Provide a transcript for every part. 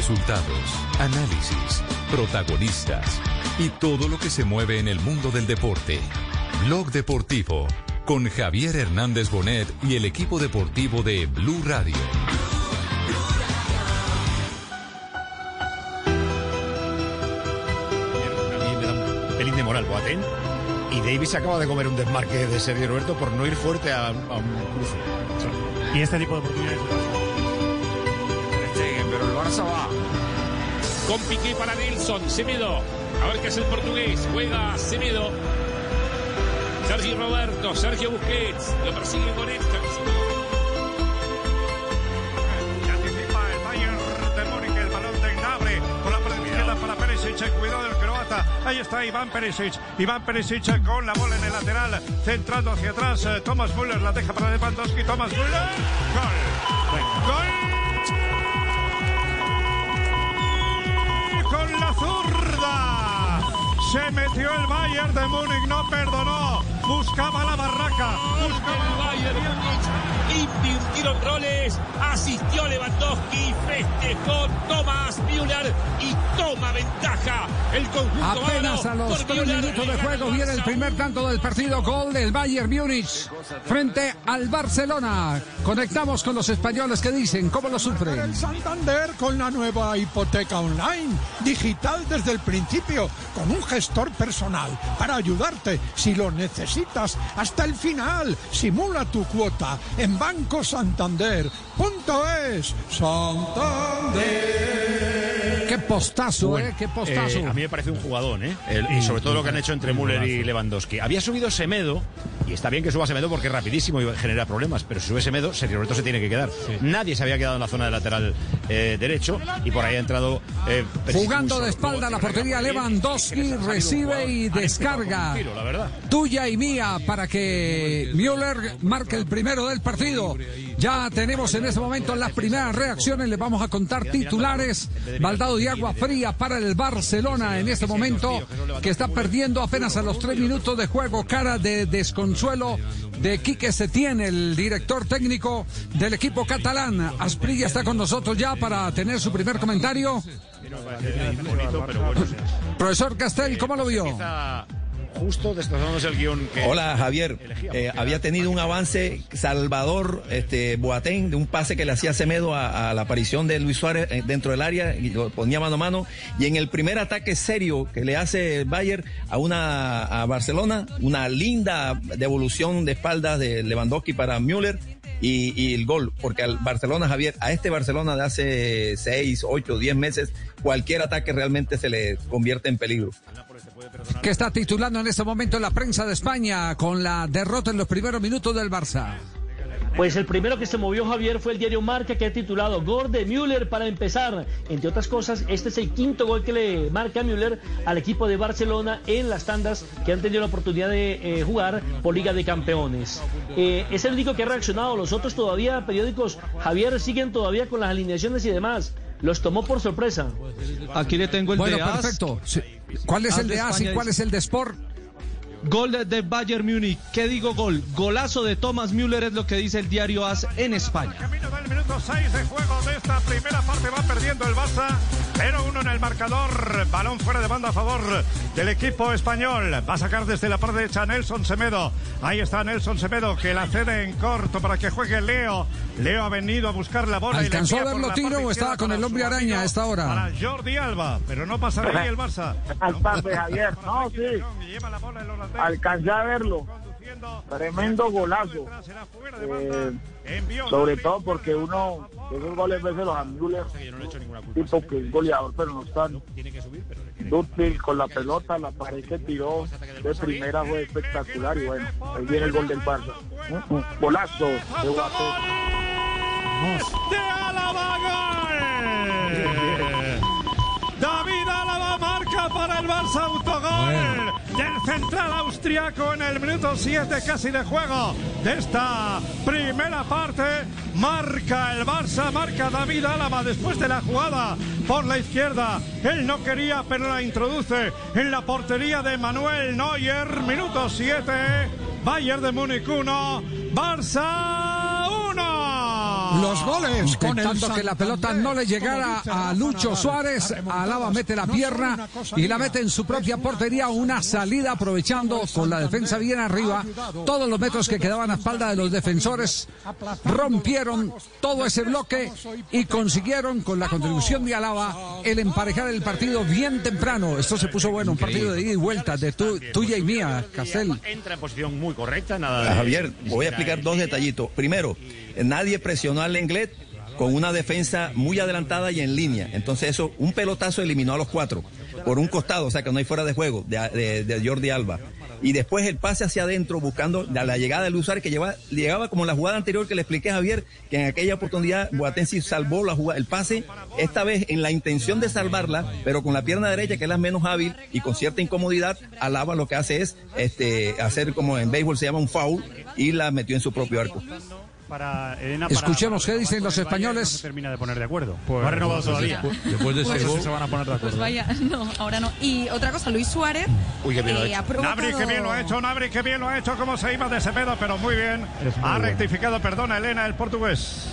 Resultados, análisis, protagonistas y todo lo que se mueve en el mundo del deporte. Blog Deportivo con Javier Hernández Bonet y el equipo deportivo de Blue Radio. pelín de moral, Boateng. Y Davis acaba de comer un desmarque de Sergio Roberto por no ir fuerte a, a un cruce. Y este tipo de oportunidades. El Barça va. Con Piqué para Nelson. Semedo. A ver qué es el portugués. Juega Semedo. Sergio Roberto. Sergio Busquets. Lo persigue con esta. Anticipa el Bayern de el balón de Gnabry con la para Perisic, cuidado del croata, ahí está Iván Perisic, Iván Perisic con la bola en el lateral, centrando hacia atrás, eh, Thomas Müller la deja para Lewandowski, Thomas Müller, gol, gol, con la zurda, se metió el Bayern de Múnich, no perdonó, buscaba la barraca, buscaba el Bayern. Invirtieron roles, asistió Lewandowski, festejó Thomas Müller y toma ventaja. El conjunto Apenas a los tres minutos de juego viene el primer tanto del partido, gol del Bayern Múnich frente al Barcelona. Conectamos con los españoles que dicen cómo lo sufren. El Santander con la nueva hipoteca online, digital desde el principio, con un gestor personal para ayudarte si lo necesitas hasta el final. Simula tu cuota en bancosantander.es. Santander. Qué postazo, Bueno, ¿eh? Qué postazo. eh, a mí me parece un jugadón, ¿eh? El- y sobre todo lo que han hecho entre Müller y Lewandowski. Había subido Semedo, y está bien que suba Semedo porque es rapidísimo y genera problemas, pero si sube Semedo, Sergio Roberto se tiene que quedar. Nadie se había quedado en la zona de lateral eh, derecho y por ahí ha entrado. eh, Jugando de espalda a la portería Lewandowski, recibe y descarga. tiro, la. Tuya y mía para que Müller marque el primero del partido. Ya tenemos en este momento las primeras reacciones. Les vamos a contar titulares. Baldado de agua fría para el Barcelona en este momento que está perdiendo apenas a los tres minutos de juego. Cara de desconsuelo de Quique Setién, el director técnico del equipo catalán. Asprilla está con nosotros ya para tener su primer comentario. Profesor Castel, ¿cómo lo vio? Justo destrozándose el guion que. Hola Javier, Eh, había tenido un avance Salvador este, Boateng de un pase que le hacía Semedo a, a la aparición de Luis Suárez eh, dentro del área y lo ponía mano a mano. Y en el primer ataque serio que le hace Bayern a una a Barcelona, una linda devolución de espaldas de Lewandowski para Müller y, el gol, porque al Barcelona Javier, a este Barcelona de hace 6, 8, 10 meses, cualquier ataque realmente se le convierte en peligro. que está titulando en este momento en la prensa de España con la derrota en los primeros minutos del Barça. Pues el primero que se movió Javier fue el diario Marca que ha titulado Gol de Müller para empezar. Entre otras cosas, este es el quinto gol que le marca Müller al equipo de Barcelona en las tandas que han tenido la oportunidad de eh, jugar por Liga de Campeones. Eh, es el único que ha reaccionado. Los otros todavía, periódicos, Javier, siguen todavía con las alineaciones y demás. Los tomó por sorpresa. Aquí le tengo el Bueno, de perfecto. ¿Cuál es As el de de AS y cuál es el de Sport? Gol de, Bayern Múnich. ¿Qué digo gol? Golazo de Thomas Müller es lo que dice el diario AS en España. Camino del minuto 6 de juego de esta primera parte va perdiendo el Barça 0-1 en el marcador balón fuera de banda a favor del equipo español va a sacar desde la parte derecha Nelson Semedo ahí está Nelson Semedo que la cede en corto para que juegue Leo Leo ha venido a buscar la bola y la ¿Alcanzó a envía verlo parte o estaba con el hombre araña a esta hora? para Jordi Alba pero no pasa de ahí el Barça Al tarde, Javier. No, sí. lleva la bola el holandés Alcancé a verlo. Tremendo golazo. Eh, sobre todo porque uno, esos goles veces los a Müller, tipo que es goleador, pero no están. Dútil con la pelota, la pared que tiró de primera fue espectacular y bueno, ahí viene el gol del Barça. Mm, mm, Golazo de Guapo. de gol. David Álava marca para el Barça autogol del central austriaco en el minuto 7 casi de juego de esta primera parte. Marca el Barça, marca David Álava después de la jugada por la izquierda. Él no quería, pero la introduce en la portería de Manuel Neuer. Minuto 7, Bayern de Múnich 1, Barça 1. Los goles con el Intentando que la pelota no le llegara a Lucho. Suárez. Alaba mete la pierna y la mete en su propia portería. Una salida aprovechando con la defensa bien arriba. Todos los metros que quedaban a espalda de los defensores rompieron todo ese bloque y consiguieron con la contribución de Alaba el emparejar el partido bien temprano. Esto se puso bueno, un partido de ida y vuelta de tu- tuya y mía, Castel. Entra en posición muy correcta, nada Javier, voy a explicar dos detallitos. Primero, nadie presionó Lenglet con una defensa muy adelantada y en línea. Entonces eso, un pelotazo eliminó a los cuatro por un costado, o sea que no hay fuera de juego de, de- de Jordi Alba. Y después el pase hacia adentro buscando la, la llegada del Luis que lleva, llegaba como la jugada anterior que le expliqué a Javier, que en aquella oportunidad Boateng sí salvó la jugada, el pase, esta vez en la intención de salvarla, pero con la pierna derecha que es la menos hábil y con cierta incomodidad, Alaba lo que hace es este, hacer como en béisbol se llama un foul y la metió en su propio arco. Para Elena, Escuchemos qué dicen los españoles. No se termina de poner de acuerdo. Pues, no ha renovado pues, todavía. después- después de ese Pues gol- se van a poner de Pues acuerdo. vaya, no, ahora no. Y otra cosa, Luis Suárez Uy, qué bien lo ha eh, hecho. provocado... Nabri que bien lo ha hecho, Nabri que bien lo ha hecho, como se iba de Semedo, pero muy bien. Es muy ha bueno. rectificado, perdona, Elena, el portugués.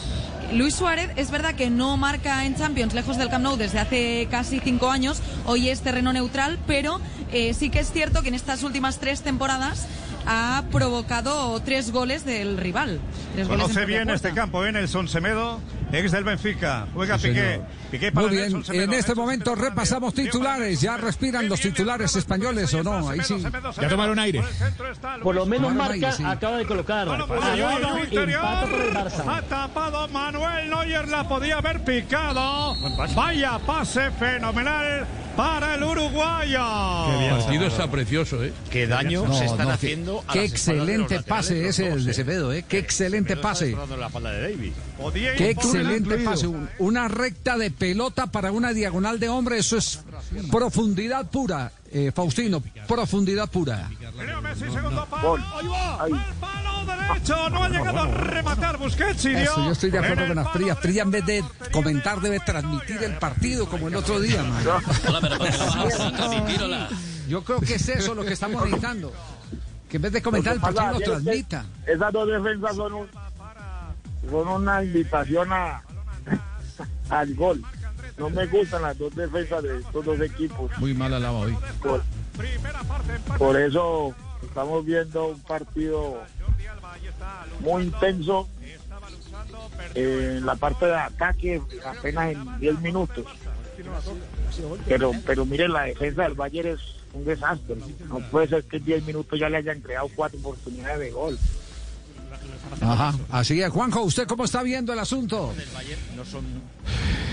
Luis Suárez es verdad que no marca en Champions lejos del Camp Nou desde hace casi cinco años. Hoy es terreno neutral, pero eh, sí que es cierto que en estas últimas tres temporadas ha provocado tres goles del rival. Tres goles Conoce propia bien este campo, ¿eh? Nelson Semedo, ex del Benfica. Juega Piqué. Piqué para Muy bien, Nelson Semedo. en este Nelson momento Semedo, repasamos titulares. ¿Ya respiran los titulares españoles o no? Ahí sí. Ya tomaron aire. Por lo menos marca, aire, sí. acaba de colocar. Bueno, pues por interior. Ha tapado Manuel Neuer, la podía haber picado. Vaya pase fenomenal para el uruguayo. El partido está precioso, ¿eh? Qué daño No, se están no, qué- haciendo a Qué de los excelente pase ese de. Semedo, ¿eh? Qué excelente pase. la de David. Qué el excelente pase. Un- Una recta de pelota para una diagonal de hombre. Eso es profundidad pura, eh, Faustino. Profundidad pura. Leo Messi, segundo palo. Gol. Ahí va. Ahí. El palo derecho. No ha llegado a rematar Busquets. Eso, yo estoy de en acuerdo con palo Asprilla. Asprilla en vez de comentar debe transmitir el partido como el otro día, man. Yo creo que es eso lo que estamos necesitando. Que en vez de comentar el partido lo transmita. Esas dos defensas son, un- son una invitación a, al gol. No me gustan las dos defensas de estos dos equipos. Muy mal alaba hoy. Por, por eso estamos viendo un partido muy intenso en la parte de ataque apenas en 10 minutos. Pero, pero miren, la defensa del Bayern es un desastre. No puede ser que en 10 minutos ya le hayan creado cuatro oportunidades de gol. Ajá. Así es, Juanjo, ¿usted cómo está viendo el asunto?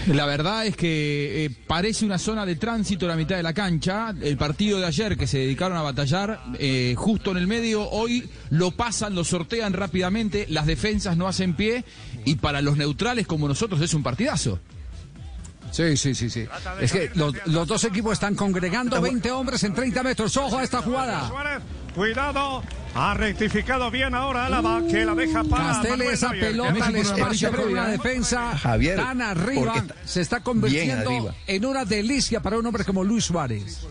La verdad es que eh, parece una zona de tránsito la mitad de la cancha. El partido de ayer que se dedicaron a batallar eh, justo en el medio, hoy lo pasan, lo sortean rápidamente, las defensas no hacen pie y para los neutrales como nosotros es un partidazo. Sí, sí, sí, sí. Es que los, los dos equipos están congregando 20 hombres en 30 metros. Ojo a esta jugada. Suárez, cuidado. Ha rectificado bien ahora Álava, que la deja para Castel, esa pelota al una amarilla espacio con previa, una defensa Javier, tan arriba. está Se está convirtiendo en una delicia para un hombre como Luis Suárez.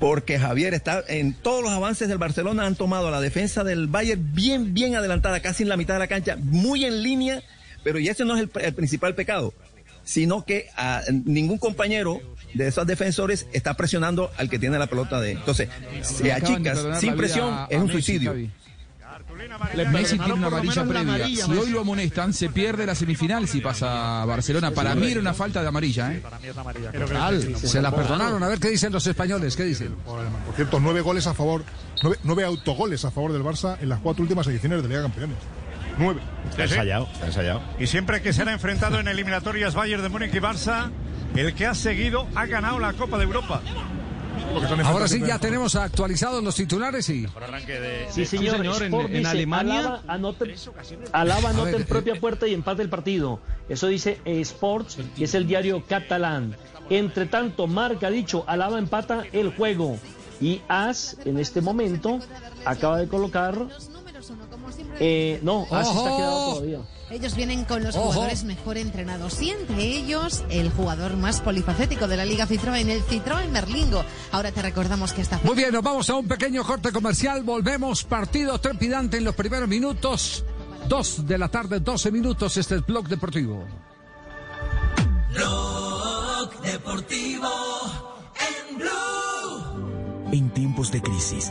Porque Javier está en todos los avances del Barcelona han tomado la defensa del Bayern bien, bien adelantada, casi en la mitad de la cancha, muy en línea, pero y ese no es el, el principal pecado, sino que a ningún compañero de esos defensores está presionando al que tiene la pelota de. Entonces, de achicas sin presión, a- es un Messi, suicidio. Javi. Le Messi tiene una amarilla previa. amarilla, si Messi. hoy lo amonestan, se pierde la semifinal si pasa a Barcelona. Para mí era una falta de amarilla, ¿eh? Para mí es amarilla. Al, se la perdonaron. A ver qué dicen los españoles. ¿Qué dicen? Por cierto, nueve goles a favor, nueve, nueve autogoles a favor del Barça en las cuatro últimas ediciones de Liga de Campeones. Nueve. Está ensayado, está ensayado. Y siempre que se han enfrentado en eliminatorias Bayern de Múnich y Barça, el que ha seguido ha ganado la Copa de Europa. Ahora sí, ya tenemos actualizados los titulares y. Arranque de. Sí, señor. señor, en- Sport en dice, Alemania- Alaba anota, Alaba anota ver, en propia eh. puerta y empate el partido. Eso dice eh, Sports y es el diario catalán. Entre tanto, Marca ha dicho, Alaba empata el juego. Y As, en este momento, acaba de colocar... Eh, no, As está quedado todavía. Ellos vienen con los Ojo. jugadores mejor entrenados y entre ellos el jugador más polifacético de la Liga Citroën, el Citroën Berlingo. Ahora te recordamos que esta Muy bien, nos vamos a un pequeño corte comercial. Volvemos. Partido trepidante en los primeros minutos. 2 de la tarde, 12 minutos. Este es Blog Deportivo. Blog Deportivo en Blue. En tiempos de crisis,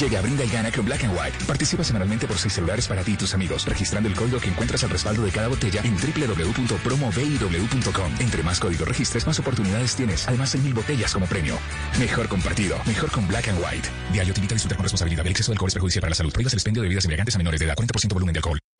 Llega, brinda y gana con Black and White. Participa semanalmente por seis celulares para ti y tus amigos, registrando el código que encuentras al respaldo de cada botella en www.promoviw.com. Entre más códigos registres, más oportunidades tienes. Además, hay mil botellas como premio. Mejor compartido, mejor con Black and White. Diario te invita a disfrutar con responsabilidad. El exceso de alcohol es perjudicial para la salud. Prohíbas el expendio de bebidas embriagantes a menores de edad. 40% volumen de alcohol.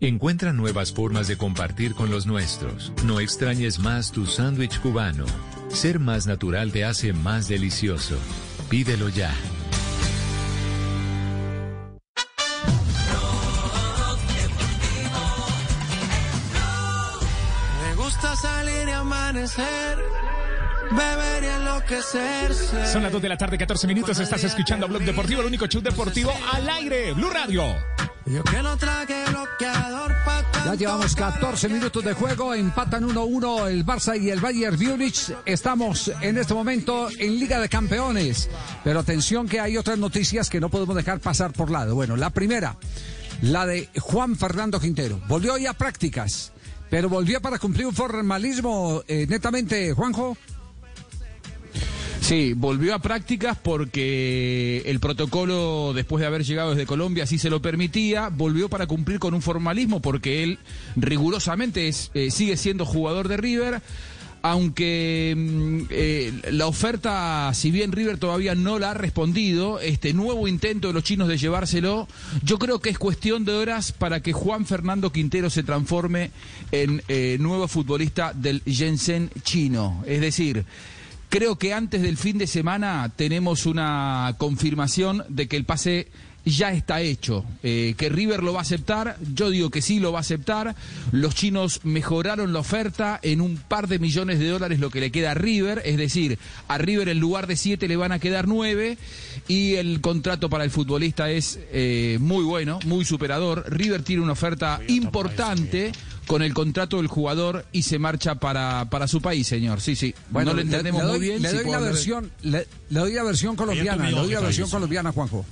Encuentra nuevas formas de compartir con los nuestros. No extrañes más tu sándwich cubano. Ser más natural te hace más delicioso. Pídelo ya. Me gusta salir y amanecer. Beber y enloquecerse. Son las 2 de la tarde, 14 minutos. Estás escuchando Blog Deportivo, el único show deportivo al aire. Blue Radio. Ya llevamos 14 minutos de juego, empatan 1-1 el Barça y el Bayern Múnich. Estamos en este momento en Liga de Campeones, pero atención que hay otras noticias que no podemos dejar pasar por lado. Bueno, la primera, la de Juan Fernando Quintero. Volvió hoy a prácticas, pero volvió para cumplir un formalismo eh, netamente, Juanjo. Sí, volvió a prácticas porque el protocolo, después de haber llegado desde Colombia, sí se lo permitía. Volvió para cumplir con un formalismo porque él rigurosamente es, eh, sigue siendo jugador de River. Aunque mm, eh, la oferta, si bien River todavía no la ha respondido, este nuevo intento de los chinos de llevárselo, yo creo que es cuestión de horas para que Juan Fernando Quintero se transforme en eh, nuevo futbolista del Shenzhen chino. Es decir, Creo que antes del fin de semana tenemos una confirmación de que el pase ya está hecho, eh, que River lo va a aceptar, yo digo que sí lo va a aceptar, los chinos mejoraron la oferta en un par de millones de dólares lo que le queda a River, es decir, a River en lugar de siete le van a quedar nueve y el contrato para el futbolista es eh, muy bueno, muy superador, River tiene una oferta importante con el contrato del jugador y se marcha para, para su país, señor. Sí, sí. Bueno, no lo le- entendemos le doy- muy bien. Le si doy la versión, le, le doy la versión colombiana, le doy la versión colombiana, Juanjo.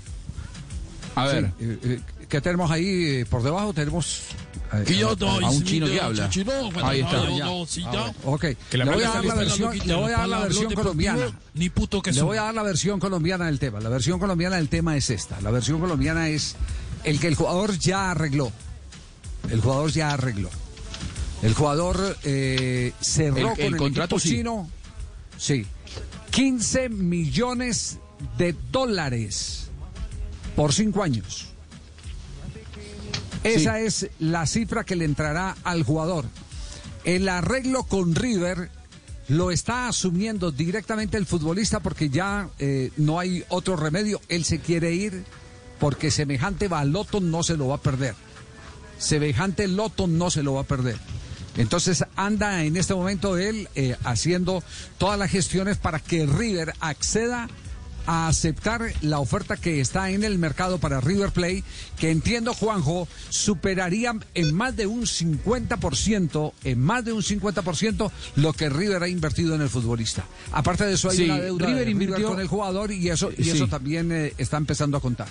A ver. Sí, eh, eh, ¿Qué tenemos ahí eh, por debajo? Tenemos a- a un chino que habla. Ahí está. Ah. Ok. Le voy a dar la versión, le voy a dar la versión colombiana. ni puto que Le voy a dar la versión colombiana del tema. La versión colombiana del tema es esta. La versión colombiana es el que el jugador ya arregló. El jugador ya arregló. El jugador eh, cerró El- con el el contrato, equipo sí. chino. Sí. 15 millones de dólares por cinco años. Esa es la cifra que le entrará al jugador. El arreglo con River lo está asumiendo directamente el futbolista porque ya eh, no hay otro remedio. Él se quiere ir porque semejante baloto no se lo va a perder. Semejante loto no se lo va a perder. Entonces anda en este momento él eh, haciendo todas las gestiones para que River acceda a aceptar la oferta que está en el mercado para River Plate, que entiendo, Juanjo, superaría en más de un 50%, en más de un 50% lo que River ha invertido en el futbolista. Aparte de eso hay Sí, una deuda River de invirtió- con el jugador y eso y Sí. eso también eh, está empezando a contar.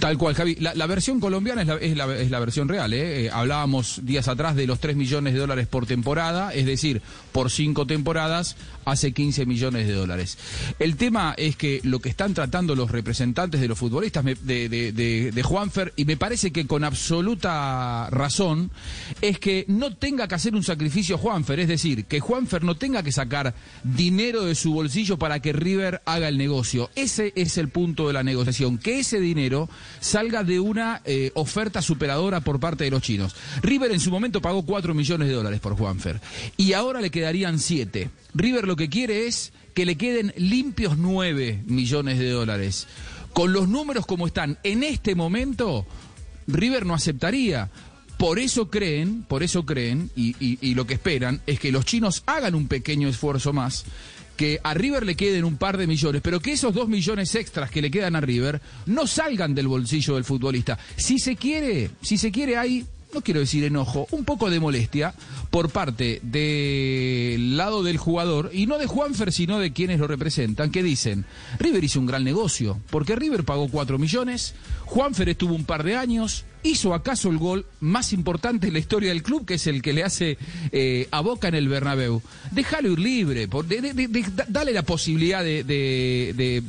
Tal cual, Javi. La, versión colombiana es la, es la- es la versión real. ¿eh? Eh, hablábamos días atrás de los 3 millones de dólares por temporada, es decir, por cinco temporadas hace 15 millones de dólares. El tema es que lo que están tratando los representantes de los futbolistas me- de, de, de- de Juanfer, y me parece que con absoluta razón, es que no tenga que hacer un sacrificio Juanfer, es decir, que Juanfer no tenga que sacar dinero de su bolsillo para que River haga el negocio. Ese es el punto de la negociación, que ese dinero salga de una eh, oferta superadora por parte de los chinos. River en su momento pagó 4 millones de dólares por Juanfer y ahora le quedarían 7. River lo que quiere es que le queden limpios 9 millones de dólares. Con los números como están en este momento, River no aceptaría. Por eso creen, por eso creen, y, lo que esperan es que los chinos hagan un pequeño esfuerzo más, que a River le queden un par de millones, pero que esos dos millones extras que le quedan a River no salgan del bolsillo del futbolista. Si se quiere, si se quiere hay, no quiero decir enojo, un poco de molestia por parte del lado del jugador, y no de Juanfer, sino de quienes lo representan, que dicen, River hizo un gran negocio, porque River pagó 4 millones, Juanfer estuvo un par de años, hizo acaso el gol más importante en la historia del club, que es el que le hace eh, a Boca en el Bernabéu. Déjalo ir libre, por- de- de- de- de- da- dale la posibilidad de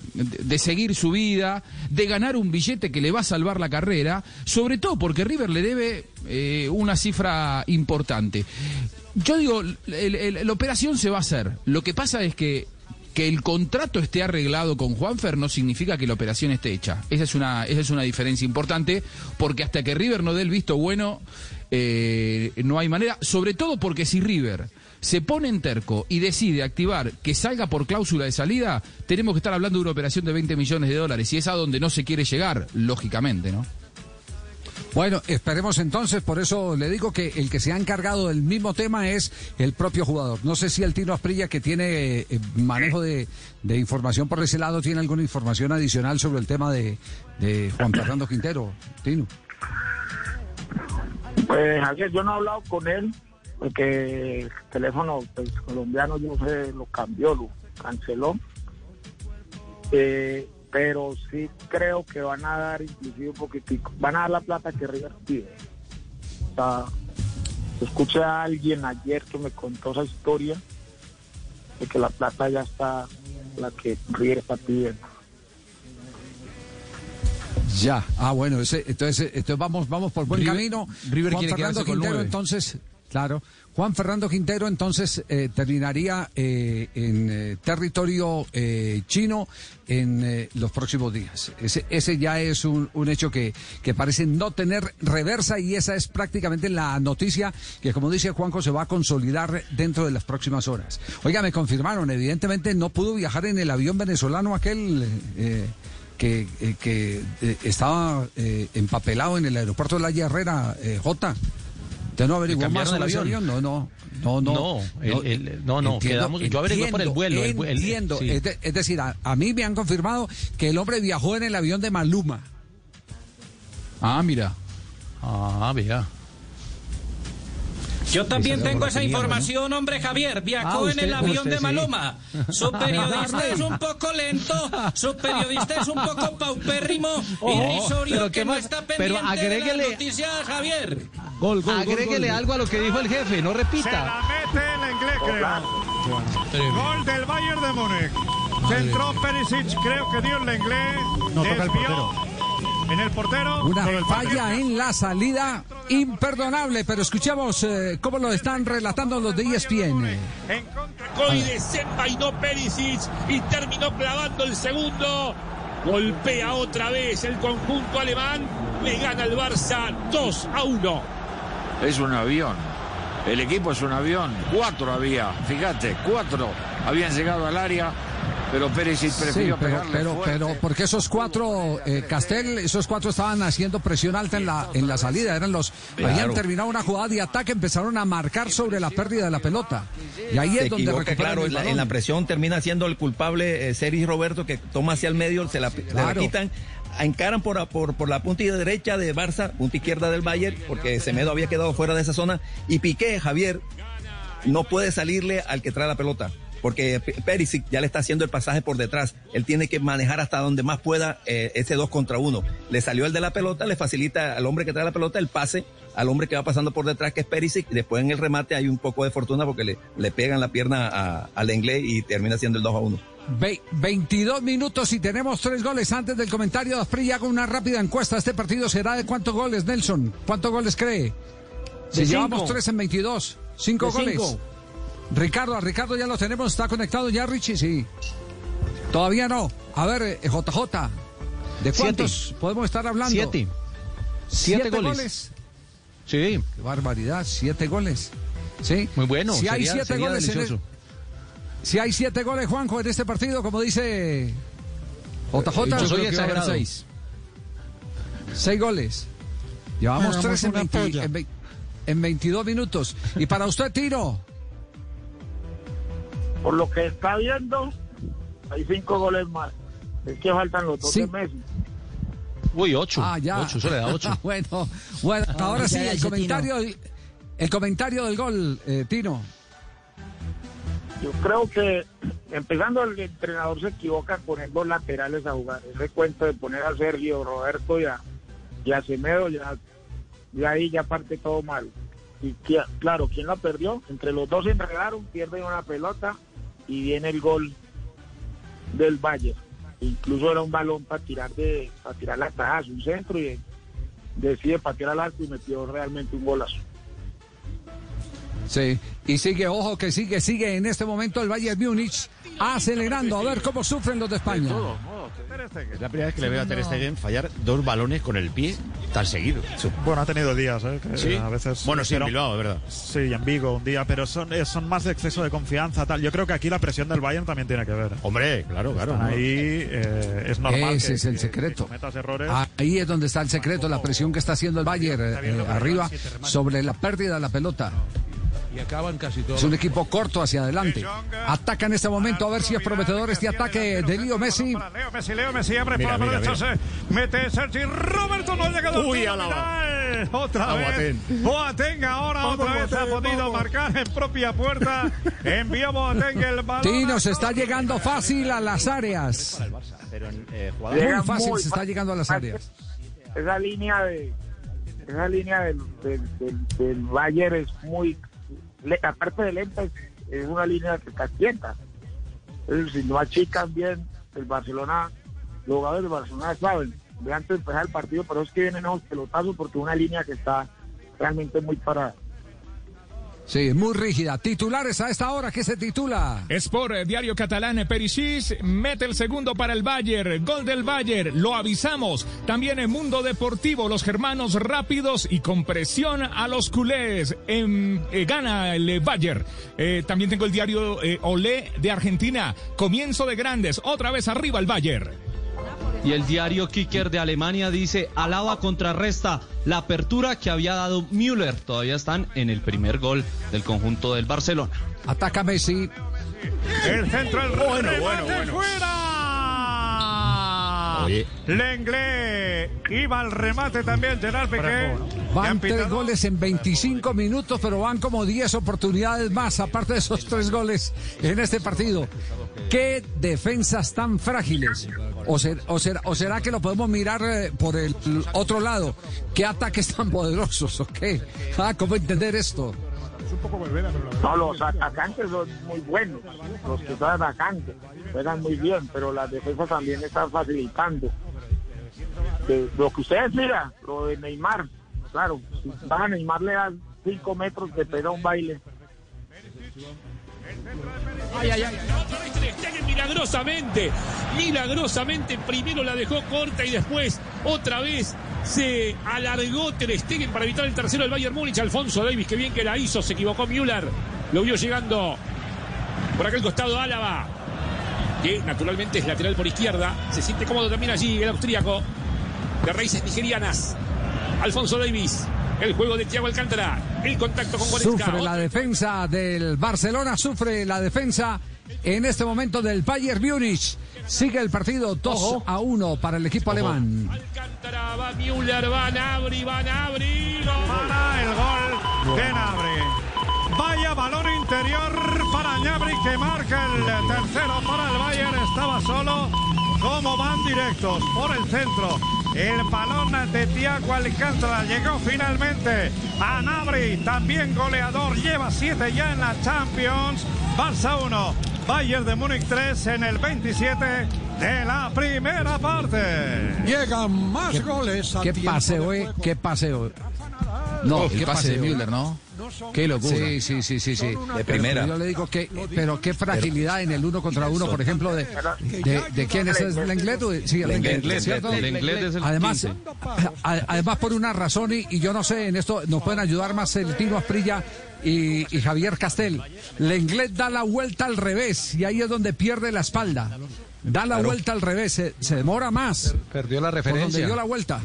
seguir su vida, de ganar un billete que le va a salvar la carrera, sobre todo porque River le debe eh, una cifra importante. Yo digo, la operación se va a hacer. Lo que pasa es que que el contrato esté arreglado con Juanfer no significa que la operación esté hecha. Esa es una, esa es una diferencia importante, porque hasta que River no dé el visto bueno, eh, no hay manera, sobre todo porque si River se pone en terco y decide activar que salga por cláusula de salida, tenemos que estar hablando de una operación de 20 millones de dólares, y es a donde no se quiere llegar, lógicamente, ¿no? Bueno, esperemos entonces, por eso le digo que el que se ha encargado del mismo tema es el propio jugador. No sé si el Tino Asprilla, que tiene eh, manejo de, información por ese lado, tiene alguna información adicional sobre el tema de, Juan Fernando Quintero. Tino. Pues Javier, yo no he hablado con él porque el teléfono pues, colombiano yo sé, lo cambió, lo canceló. Eh, pero sí creo que van a dar inclusive un poquitico, van a dar la plata que River pide. O sea, escuché a alguien ayer que me contó esa historia de que la plata ya está la que River está pidiendo. Ya, ah bueno, ese, entonces, eh, entonces vamos, vamos por buen River- camino. River Juan quiere Fernando con Quintero, nueve. entonces, claro, Juan Fernando Quintero entonces eh, terminaría eh, en eh, territorio eh, chino en eh, los próximos días. Ese, ese ya es un, hecho que, que parece no tener reversa y esa es prácticamente la noticia que, como dice Juanjo, se va a consolidar dentro de las próximas horas. Oiga, me confirmaron, evidentemente no pudo viajar en el avión venezolano aquel... eh, que, que, estaba empapelado en el aeropuerto de la Herrera, J. ¿Usted no averiguó más el avión? avión? No, no, no, no. No, el- el- no, no, quedamos- yo averigué por el vuelo, el vu- el- entiendo. sí. Es, de- es decir, a, a mí me han confirmado que el hombre viajó en el avión de Maluma. Ah, mira. Ah, vea. Yo también tengo esa información, hombre Javier. Viajó Ah, en usted- el avión usted de sí. Maluma. Su periodista es un poco lento, su periodista es un poco paupérrimo y Oh, pero que no está pero pendiente de agréguele- las noticias, Javier. Gol, gol, Agréguele algo a lo que dijo el jefe, no Se repita. la mete el inglés, creo. Gol del Bayern de Múnich. Centró Perisic, creo que dio el inglés. No, toca el En el portero. Una falla en la salida imperdonable, pero escuchamos eh, cómo lo están relatando los de ESPN. Gol de desenvainó Perisic y terminó clavando el segundo. Golpea otra vez el conjunto alemán. Le gana el Barça 2 a 1. Es un avión. El equipo es un avión. Cuatro había. Fíjate, cuatro habían llegado al área Pero Perisic prefirió Sí, pero, pegarle pero, fuerte. pero, porque esos cuatro, eh, Castel, esos cuatro estaban haciendo presión alta en la, en la salida, eran los, Claro. habían terminado una jugada de ataque, empezaron a marcar sobre la pérdida de la pelota. Y ahí Se es donde equivoca, claro, el en la, balón. en la presión termina siendo el culpable eh, Sergi Roberto que toma hacia el medio, se la, se la Claro. quitan, encaran por, por, por la punta derecha de Barça, punta izquierda del Bayern, porque Semedo había quedado fuera de esa zona, y Piqué, Javier, no puede salirle al que trae la pelota. Porque Perisic ya le está haciendo el pasaje por detrás. Él tiene que manejar hasta donde más pueda eh, ese dos contra uno. Le salió el de la pelota, le facilita al hombre que trae la pelota el pase al hombre que va pasando por detrás, que es Perisic. Y después en el remate hay un poco de fortuna porque le, le pegan la pierna a- al inglés y termina siendo el 2 a 1. Ve- 22 minutos y tenemos tres goles antes del comentario de hago una rápida encuesta. ¿Este partido será de cuántos goles, Nelson? ¿Cuántos goles cree? Si De llevamos cinco. tres en 22, cinco De goles. cinco. Ricardo, a Ricardo ya lo tenemos, está conectado ya, Richie, sí. Todavía no. A ver, eh, JJ, ¿de cuántos podemos estar hablando? Siete. Siete ¿Siete goles. Sí. Qué barbaridad, siete goles. Sí. Muy bueno, Si hay siete sería goles en el- delicioso. si hay siete goles, Juanjo, en este partido, como dice JJ. Yo soy exagerado. seis. Seis goles. Llevamos Hagamos tres en, una 20 polla. en, en 22 minutos. Y para usted, Tiro. Por lo que está viendo, hay cinco goles más. Es que faltan los dos Sí. de Messi. Uy, ocho. Ah, ya. Ocho, eso le da ocho. bueno, bueno, Ah, ahora sí, el comentario, el comentario del gol, eh, Tino. Yo creo que empezando el entrenador se equivoca en poner dos laterales a jugar. Ese cuento de poner a Sergio, Roberto y a, y a Semedo, ya, ya ahí ya parte todo mal. Y que- claro, ¿quién la perdió? Entre los dos se enredaron, pierden una pelota y viene el gol del Valle. Incluso era un balón para tirar de para tirar la tajada, un centro y decide patear al arco y metió realmente un golazo. Sí, y sigue, ojo que sigue, sigue en este momento el Bayern Múnich acelerando, a ver cómo sufren los de España. Es la primera vez que le veo a Ter Stegen fallar dos balones con el pie tan seguido. Bueno, ha tenido días, ¿eh? que Sí. a veces. Bueno, sí, en pero- Bilbao, es verdad. Sí, en Vigo un día, pero son, eh, son más de exceso de confianza, tal. Yo creo que aquí la presión del Bayern también tiene que ver. Hombre, claro, claro. Están ahí eh, es normal. Ese que- es el secreto. que cometas errores. Ahí es donde está el secreto, la presión que está haciendo el Bayern eh, eh, arriba sobre la pérdida de la pelota. Y acaban casi todos. Es un equipo corto hacia adelante. Ataca en este momento, a ver si es prometedor este ataque de Leo Messi. Leo Messi, Leo Messi abre Mira, para la mira, mete Sergi Roberto, no ha llegado Uy, al Alaba. final. Otra A vez. Boateng. Boateng ahora Vamos, otra vez ha podido vamos. marcar en propia puerta. Envía Boateng el balón. Tino se está llegando fácil a las áreas. Pero eh, Muy Llega fácil muy se está llegando a las áreas. esa línea de esa línea del, del, del, del Bayern es muy le- aparte de lenta es, una línea que calienta Entonces, si no achican bien el Barcelona los jugadores del Barcelona saben de antes de empezar el partido pero es que vienen esos pelotazos porque una línea que está realmente muy parada Sí, muy rígida. Titulares a esta hora, ¿qué se titula? Es por eh, Diario Catalán eh, Perisic, mete el segundo para el Bayern, gol del Bayern, lo avisamos. También en Mundo Deportivo, los germanos rápidos y con presión a los culés. Em, eh, gana el Bayern. También tengo el diario Olé de Argentina, comienzo de grandes, otra vez arriba el Bayern. Y el diario Kicker de Alemania dice, Alaba contrarresta la apertura que había dado Müller. Todavía están en el primer gol del conjunto del Barcelona. Ataca Messi. el centro el Bueno, bueno, bueno. fuera Oye. Lenglet iba al remate también Gerard Piqué Van tres goles en 25 minutos, pero van como 10 oportunidades más, aparte de esos tres goles en este partido. ¿Qué defensas tan frágiles? ¿O, ser- o será, o será que lo podemos mirar eh, por el otro lado? ¿Qué ataques tan poderosos o qué? Ah, ¿Cómo entender esto? Un poco pero la no los atacantes son muy buenos los que son atacantes juegan muy bien pero las defensas también están facilitando. Lo que ustedes miran lo de Neymar claro si van a Neymar le dan 5 metros de pega un baile Ay, ay, ay. Milagrosamente, milagrosamente primero la dejó corta y después otra vez se alargó Ter para evitar el tercero del Bayern Múnich. Alfonso Davis, que bien que la hizo, se equivocó Müller, lo vio llegando por aquel costado Álava. que naturalmente es lateral por izquierda. Se siente cómodo también allí el austríaco de raíces nigerianas. Alfonso Davis. El juego de Thiago Alcántara. El contacto con Goretzka. Sufre la defensa del Barcelona, sufre la defensa en este momento del Bayern Múnich. Sigue el partido 2 a 1 para el equipo alemán. Alcántara, va Müller, va Nabri, va Nabri. Para el gol de Nabri. Vaya balón interior para Ñabri que marca el tercero para el Bayern. Estaba solo. Como van directos por el centro. El balón de Tiago Alcántara llegó finalmente a Nabri. También goleador. Lleva siete ya en la Champions. Barça 1. Bayern de Múnich 3 en el 27 de la primera parte. Llegan más ¿Qué- goles. qué paseo, eh? ¿Qué paseo? No, qué el pase de. Müller, ¿no? Qué locura. Sí, sí, sí, sí, sí. De Pero primera. Yo le digo que, pero qué fragilidad en el uno contra uno, por ejemplo, de, de, de quién es el de- Sí, el ¿cierto? Inglés es el Además, 15. a- además por una razón, y, y yo no sé, en esto nos pueden ayudar más el Tino Asprilla y, y Javier Castel. Lenglet da la vuelta al revés y ahí es donde pierde la espalda. Da la vuelta al revés, se, se demora más. Perdió la Por donde referencia. dio la vuelta.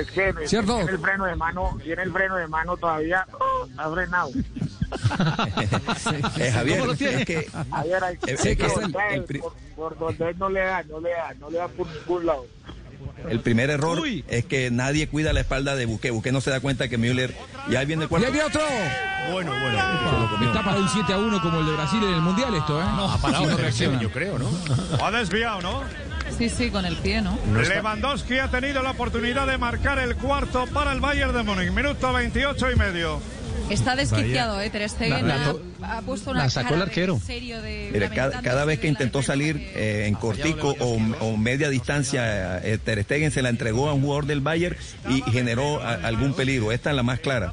Es que ¿Cierto? tiene el freno de mano, tiene el freno de mano todavía, ¡oh! ha frenado. Eh, Javier, ¿Cómo lo tiene? es que hay que es que es el- el pri- por, por donde él no le da, no le da, no le da por ningún lado. el primer error es que nadie cuida la espalda de Buque. Buque no se da cuenta que Müller. Y ahí viene el Y cuarto. ahí viene otro. Bueno, bueno. Está para un 7 a 1 como el de Brasil en el Mundial esto, ¿eh? No, Ha parado, no debe ser, reacciona. yo creo, ¿no? Ha desviado, ¿no? Sí, sí, con el pie, ¿no? Lewandowski ha tenido la oportunidad de marcar el cuarto para el Bayern de Múnich. Minuto 28 y medio. Está desquiciado, ¿eh? Ter Stegen La- la ha- to- ha, puesto una la sacó cara el de arquero. serio de Mira, cada, vez que de intentó salir eh, en cortico o, o media distancia, eh, Ter Stegen se la entregó a un jugador del Bayern y generó a- algún peligro. Esta es la más clara.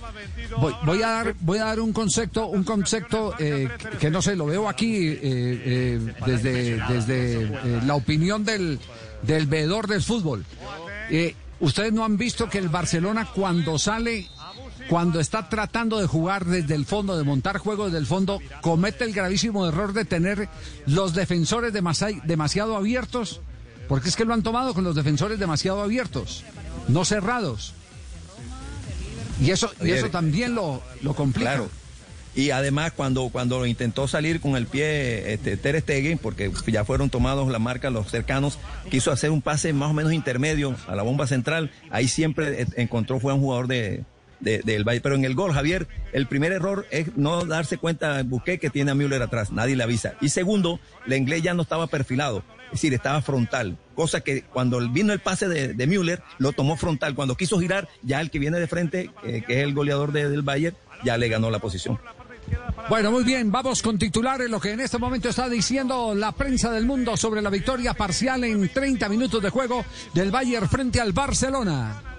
Voy, voy a dar voy a dar un concepto un concepto eh, que, que no sé lo veo aquí eh, eh, desde desde eh, la opinión del del veedor del fútbol Eh, ustedes no han visto que el Barcelona cuando sale cuando está tratando de jugar desde el fondo de montar juego desde el fondo comete el gravísimo error de tener los defensores demasi- demasiado abiertos porque es que lo han tomado con los defensores demasiado abiertos no cerrados y eso, y eso también lo, lo complica. Claro. Y además cuando cuando intentó salir con el pie este, Ter Stegen, porque ya fueron tomados las marcas los cercanos, quiso hacer un pase más o menos intermedio a la bomba central. Ahí siempre eh, encontró fue un jugador de, de- del Bayern. Pero en el gol, Javier, el primer error es no darse cuenta Busqué que tiene a Müller atrás. Nadie le avisa. Y segundo, la inglés ya no estaba perfilado. Es decir, estaba frontal. Cosa que cuando vino el pase de, Müller, lo tomó frontal. Cuando quiso girar, ya el que viene de frente, eh, que es el goleador de- del Bayern, ya le ganó la posición. Bueno, muy bien, vamos con titulares, lo que en este momento está diciendo la prensa del mundo sobre la victoria parcial en 30 minutos de juego del Bayern frente al Barcelona.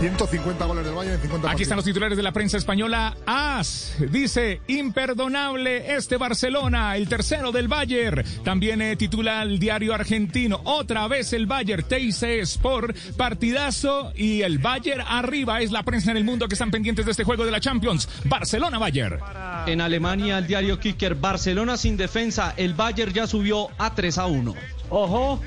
150 goles del Bayern en 50 Aquí están los titulares de la prensa española. AS dice, imperdonable este Barcelona, el tercero del Bayern. También eh, titula el diario argentino, otra vez el Bayern, TIC Sport, partidazo y el Bayern arriba. Es la prensa en el mundo que están pendientes de este juego de la Champions. Barcelona-Bayern. En Alemania, el diario Kicker, Barcelona sin defensa, el Bayern ya subió a 3 a 1. Ojo.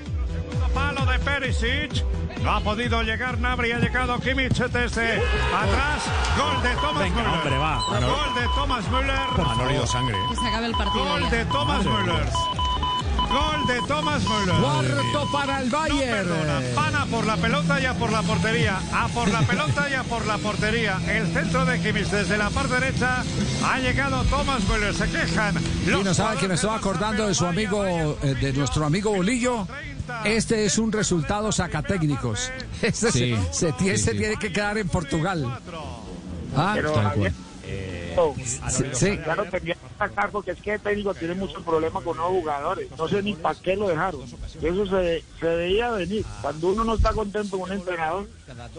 Palo de Perisic. No ha podido llegar Nabri, ha llegado Kimmich desde atrás. Gol de Thomas Venga, Müller. hombre, va. No. Gol de Thomas Müller. Ha olido sangre. Que se acabe el partido Gol ya. de Thomas Müller. Gol de Thomas Müller. Cuarto para el Bayern. Perdona, van a por la pelota y a por la portería. A por la pelota y a por la portería. El centro de Kimmich desde la parte derecha ha llegado Thomas Müller. Se quejan. Y los no sabe que me estaba acordando de su amigo, eh, de nuestro amigo Bolillo. Este es un resultado sacatécnicos. Este Sí, se, se sí, se sí. tiene que quedar en Portugal. Ah, Pero Tal cual. sí, sí. ya lo tenía que sacar porque es que el técnico tiene mucho problema con nuevos jugadores. No sé ni para qué lo dejaron. Eso se, se veía venir. Cuando uno no está contento con un entrenador,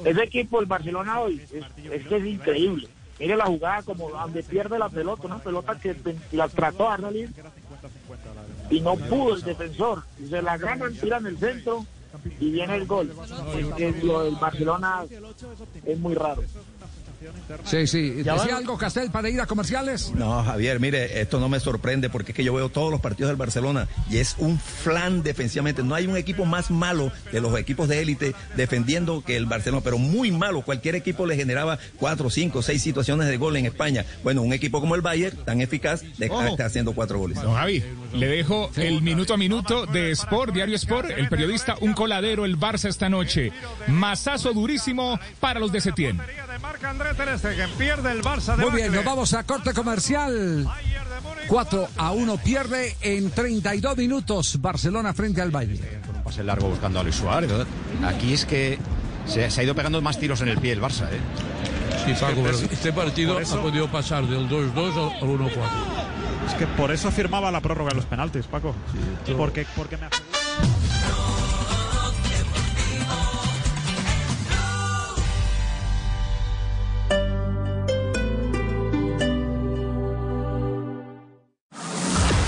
ese equipo, el Barcelona hoy, es, es que es increíble. Mire la jugada como donde pierde la pelota, una pelota que la trató a salir y no pudo el defensor. Se la ganan, tiran el centro y viene el gol. Es que lo del Barcelona es muy raro. Sí, sí. ¿Decía algo Castel para ir a comerciales? No, Javier, mire, esto no me sorprende porque es que yo veo todos los partidos del Barcelona y es un flan defensivamente. No hay un equipo más malo de los equipos de élite defendiendo que el Barcelona, pero muy malo. Cualquier equipo le generaba cuatro, cinco, seis situaciones de gol en España. Bueno, un equipo como el Bayern, tan eficaz, Ojo. está haciendo cuatro goles. Don Javi, le dejo el minuto a minuto de Sport, Diario Sport, el periodista, un coladero, el Barça esta noche. Masazo durísimo para los de Setién. Muy bien, nos vamos a corte comercial. 4 a 1 pierde en 32 minutos Barcelona frente al Bayern. Un pase largo buscando a Luis Suárez. Aquí es que se, se ha ido pegando más tiros en el pie el Barça, ¿eh? Sí, Paco, pero este partido eso- ha podido pasar del 2-2 al 1-4. Es que por eso firmaba la prórroga de los penaltis, Paco. porque, porque me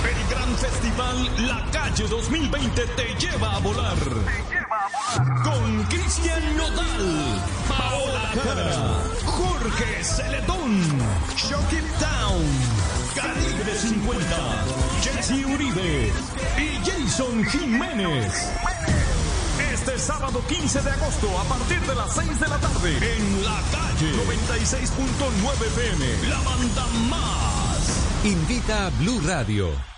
El gran festival La Calle 2020 te lleva a volar. Y Jason Jiménez. Este sábado 15 de agosto a partir de las 6 de la tarde en La Calle 96.9 FM, la banda más. Invita a Blue Radio.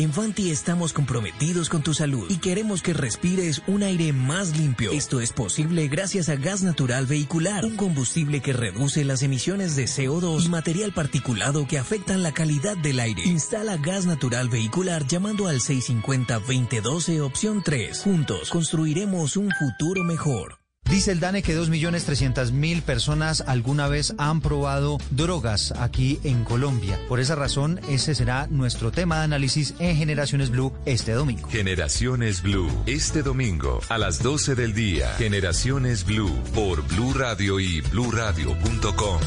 En Fanti estamos comprometidos con tu salud y queremos que respires un aire más limpio. Esto es posible gracias a gas natural vehicular, un combustible que reduce las emisiones de CO2 y material particulado que afectan la calidad del aire. Instala gas natural vehicular llamando al 650-2012 opción 3. Juntos construiremos un futuro mejor. Dice el DANE que 2.300.000 personas alguna vez han probado drogas aquí en Colombia. Por esa razón, ese será nuestro tema de análisis en Generaciones Blue este domingo. Generaciones Blue. Este domingo a las 12 del día. Generaciones Blue por Blue Radio y bluradio.com.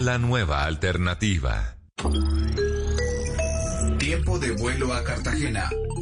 La nueva alternativa. Tiempo de vuelo a Cartagena.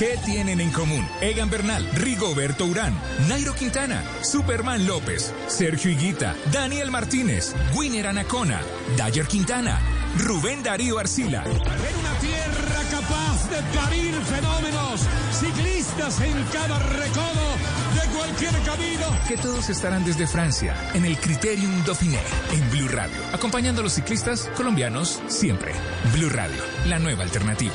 ¿Qué tienen en común? Egan Bernal, Rigoberto Urán, Nairo Quintana, Superman López, Sergio Higuita, Daniel Martínez, Winner Anacona, Dyer Quintana, Rubén Darío Arcila. En una tierra capaz de parir fenómenos, ciclistas en cada recodo de cualquier camino. Que todos estarán desde Francia, en el Criterium Dauphiné, en Blue Radio, acompañando a los ciclistas colombianos siempre. Blue Radio, la nueva alternativa.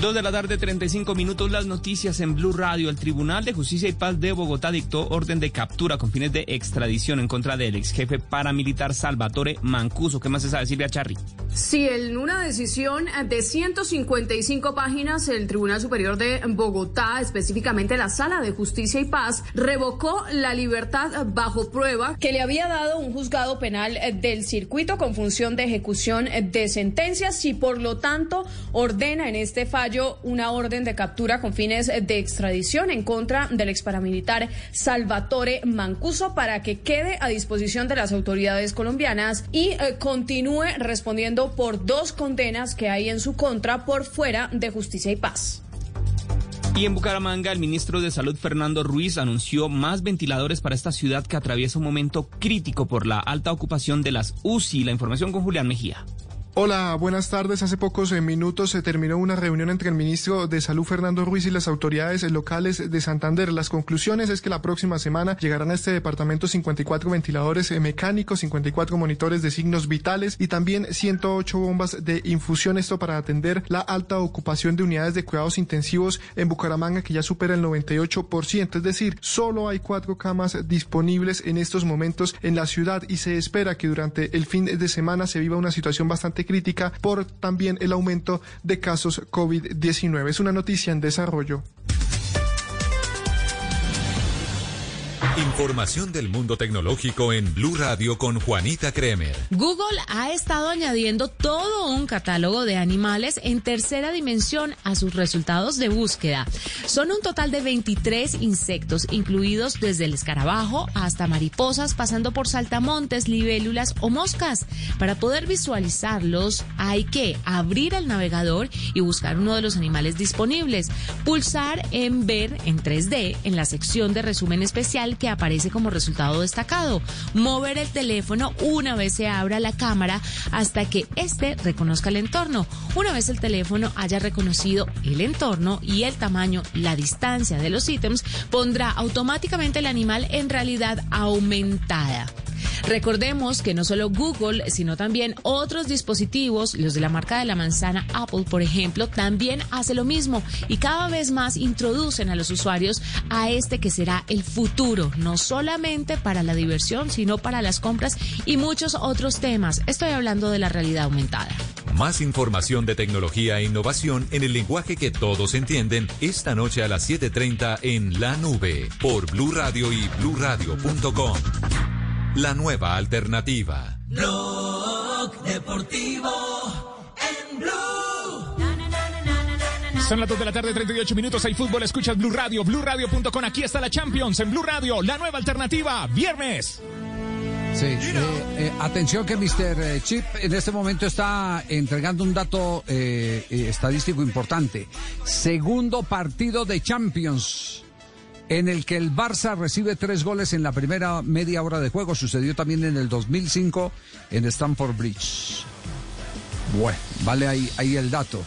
Dos de la tarde, 35 minutos, las noticias en Blue Radio. El Tribunal de Justicia y Paz de Bogotá dictó orden de captura con fines de extradición en contra del ex jefe paramilitar Salvatore Mancuso. ¿Qué más se sabe, Silvia Charri? Sí, en una decisión de 155 páginas, el Tribunal Superior de Bogotá, específicamente la Sala de Justicia y Paz, revocó la libertad bajo prueba que le había dado un juzgado penal del circuito con función de ejecución de sentencias y por lo tanto ordena en este fallo una orden de captura con fines de extradición en contra del ex paramilitar Salvatore Mancuso para que quede a disposición de las autoridades colombianas y eh, continúe respondiendo por dos condenas que hay en su contra por fuera de justicia y paz. Y en Bucaramanga, el ministro de Salud, Fernando Ruiz, anunció más ventiladores para esta ciudad que atraviesa un momento crítico por la alta ocupación de las UCI. La información con Julián Mejía. Hola, buenas tardes. Hace pocos eh, minutos se terminó una reunión entre el ministro de Salud Fernando Ruiz y las autoridades locales de Santander. Las conclusiones es que la próxima semana llegarán a este departamento 54 ventiladores eh, mecánicos, 54 monitores de signos vitales y también 108 bombas de infusión. Esto para atender la alta ocupación de unidades de cuidados intensivos en Bucaramanga que ya supera el 98%. Es decir, solo hay cuatro camas disponibles en estos momentos en la ciudad y se espera que durante el fin de semana se viva una situación bastante crítica por también el aumento de casos COVID-19. Es una noticia en desarrollo. Información del mundo tecnológico en Blue Radio con Juanita Kremer. Google ha estado añadiendo todo un catálogo de animales en tercera dimensión a sus resultados de búsqueda. Son un total de 23 insectos, incluidos desde el escarabajo hasta mariposas, pasando por saltamontes, libélulas o moscas. Para poder visualizarlos, hay que abrir el navegador y buscar uno de los animales disponibles. Pulsar en ver en 3D en la sección de resumen especial que aparece como resultado destacado. Mover el teléfono una vez se abra la cámara hasta que éste reconozca el entorno. Una vez el teléfono haya reconocido el entorno y el tamaño, la distancia de los ítems, pondrá automáticamente el animal en realidad aumentada. Recordemos que no solo Google, sino también otros dispositivos, los de la marca de la manzana Apple, por ejemplo, también hace lo mismo y cada vez más introducen a los usuarios a este que será el futuro, no solamente para la diversión, sino para las compras y muchos otros temas. Estoy hablando de la realidad aumentada. Más información de tecnología e innovación en el lenguaje que todos entienden esta noche a las 7:30 en La Nube por Blue Radio y bluradio.com. La nueva alternativa. Blog Deportivo en Blue. Son las 2 de la tarde, 38 minutos. Hay fútbol, escuchas Blue Radio, BlueRadio.com. Aquí está la Champions en Blue Radio, la nueva alternativa. Viernes. Sí, eh, eh, atención que Mr. Chip en este momento está entregando un dato eh, eh, estadístico importante. Segundo partido de Champions en el que el Barça recibe tres goles en la primera media hora de juego. Sucedió también en el 2005 en Stamford Bridge. Bueno, vale ahí, ahí el dato.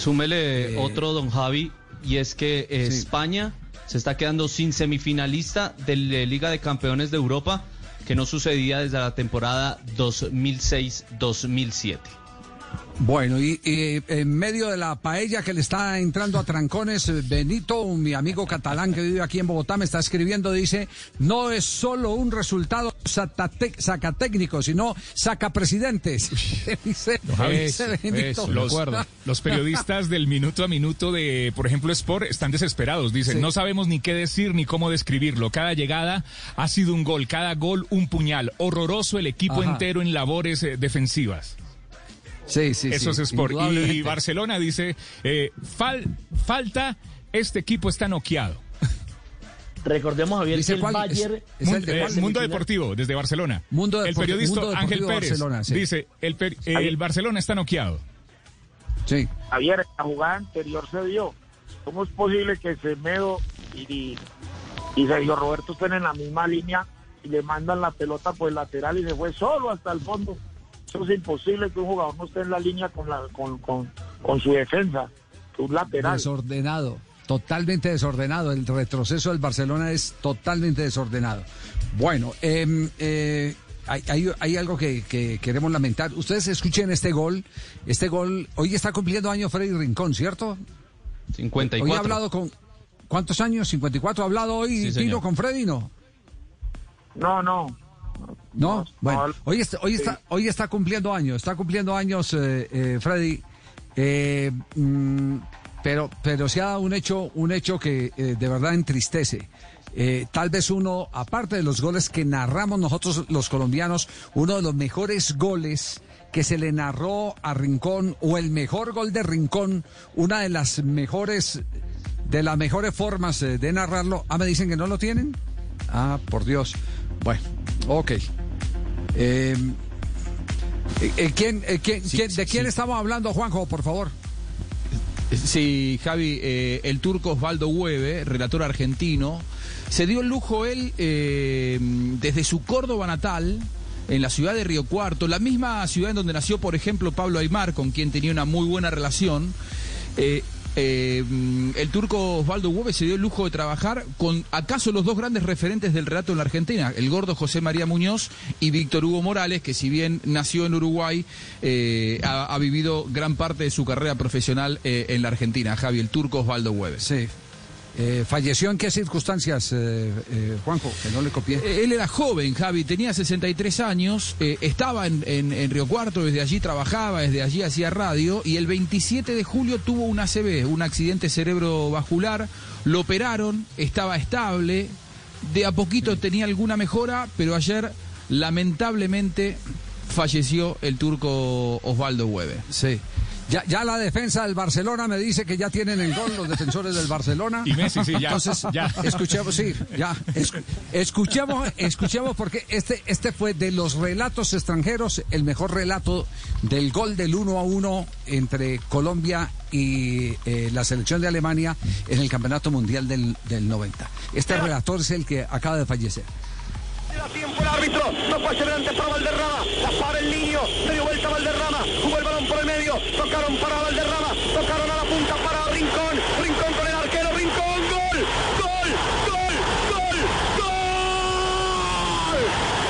Súmele Eh, otro, don Javi, y es que eh, Sí. España se está quedando sin semifinalista de la Liga de Campeones de Europa, que no sucedía desde la temporada 2006-2007. Bueno, y, y en medio de la paella que le está entrando a trancones, eh, Benito, mi amigo catalán que vive aquí en Bogotá, me está escribiendo, dice, no es solo un resultado sacatécnico, sino sacapresidentes. dice, Benito. los, los periodistas del minuto a minuto de, por ejemplo, Sport están desesperados. Dicen, Sí. no sabemos ni qué decir ni cómo describirlo. Cada llegada ha sido un gol, cada gol un puñal. Horroroso el equipo Ajá. entero en labores eh, defensivas. Sí, sí, Eso sí, es Sport. Y. Barcelona dice, eh, fal- falta, este equipo está noqueado. Recordemos, Javier, Dice que el cuál- Bayern... es- es el de eh? Mundo Deportivo, desde Barcelona. Mundo el periodista Mundo Ángel Pérez Barcelona, sí. dice, el, per- el Barcelona está noqueado. Sí. Javier, en la jugada anterior se dio. ¿Cómo es posible que Semedo y, y Sergio Roberto estén en la misma línea y le mandan la pelota por el lateral y se fue solo hasta el fondo? Eso es imposible que un jugador no esté en la línea con, la, con, con, con su defensa, un lateral. Desordenado, totalmente desordenado. El retroceso del Barcelona es totalmente desordenado. Bueno, em, eh, hay, hay- hay algo que, que queremos lamentar. Ustedes escuchen este gol. Este gol, hoy está cumpliendo año Freddy Rincón, ¿cierto? 54. Hoy ha hablado con... ¿Cuántos años? 54. ¿Ha hablado hoy Sí, Tino con Freddy? No. No, no. No, bueno, no, hoy está, hoy está, hoy está cumpliendo años, está cumpliendo años eh, eh, Freddy, Eh, mm, pero, pero se ha dado un hecho, un hecho que de verdad entristece. Eh, tal vez uno, aparte de los goles que narramos nosotros los colombianos, uno de los mejores goles que se le narró a Rincón o el mejor gol de Rincón, una de las mejores, de las mejores formas de narrarlo. Ah, me dicen que no lo tienen. Ah, por Dios. Bueno, ok. Eh, eh, ¿quién, eh, quién- quién- ¿De quién estamos hablando, Juanjo, por favor? Sí, Javi, eh, el turco Osvaldo Hueve, relator argentino, se dio el lujo él eh, desde su Córdoba natal, en la ciudad de Río Cuarto, la misma ciudad en donde nació, por ejemplo, Pablo Aymar, con quien tenía una muy buena relación. eh, eh, mm, el turco Osvaldo Hueve se dio el lujo de trabajar con acaso los dos grandes referentes del relato en la Argentina, el gordo José María Muñoz y Víctor Hugo Morales, que si bien nació en Uruguay, eh, ha, vivido gran parte de su carrera profesional eh, en la Argentina. Javi, el turco Osvaldo Hueve. Sí. Eh, ¿Falleció en qué circunstancias, eh, eh, Juanjo? Que no le copié. Él era joven, Javi, tenía 63 años, estaba en, en- en Río Cuarto, desde allí trabajaba, desde allí hacía radio, y el 27 de julio tuvo un ACV, un accidente cerebrovascular, lo operaron, estaba estable, de a poquito tenía alguna mejora, pero ayer lamentablemente falleció el turco Osvaldo Hueve. Sí. Ya, ya la defensa del Barcelona me dice que ya tienen el gol los defensores del Barcelona. Y Messi, sí, ya, Entonces, ya. escuchemos, sí, ya. escu- escuchemos, escuchemos porque este, este fue de los relatos extranjeros el mejor relato del gol del 1 a 1 entre Colombia y eh, la selección de Alemania en el Campeonato Mundial del, del 90. Este relator es el que acaba de fallecer. Da tiempo el árbitro, no puede ser antes para Valderrama, la para el niño, se dio vuelta Valderrama, jugó el balón por el medio, tocaron para Valderrama, tocaron a la punta para Rincón, Rincón con el arquero, Rincón, gol, gol, gol, gol, gol,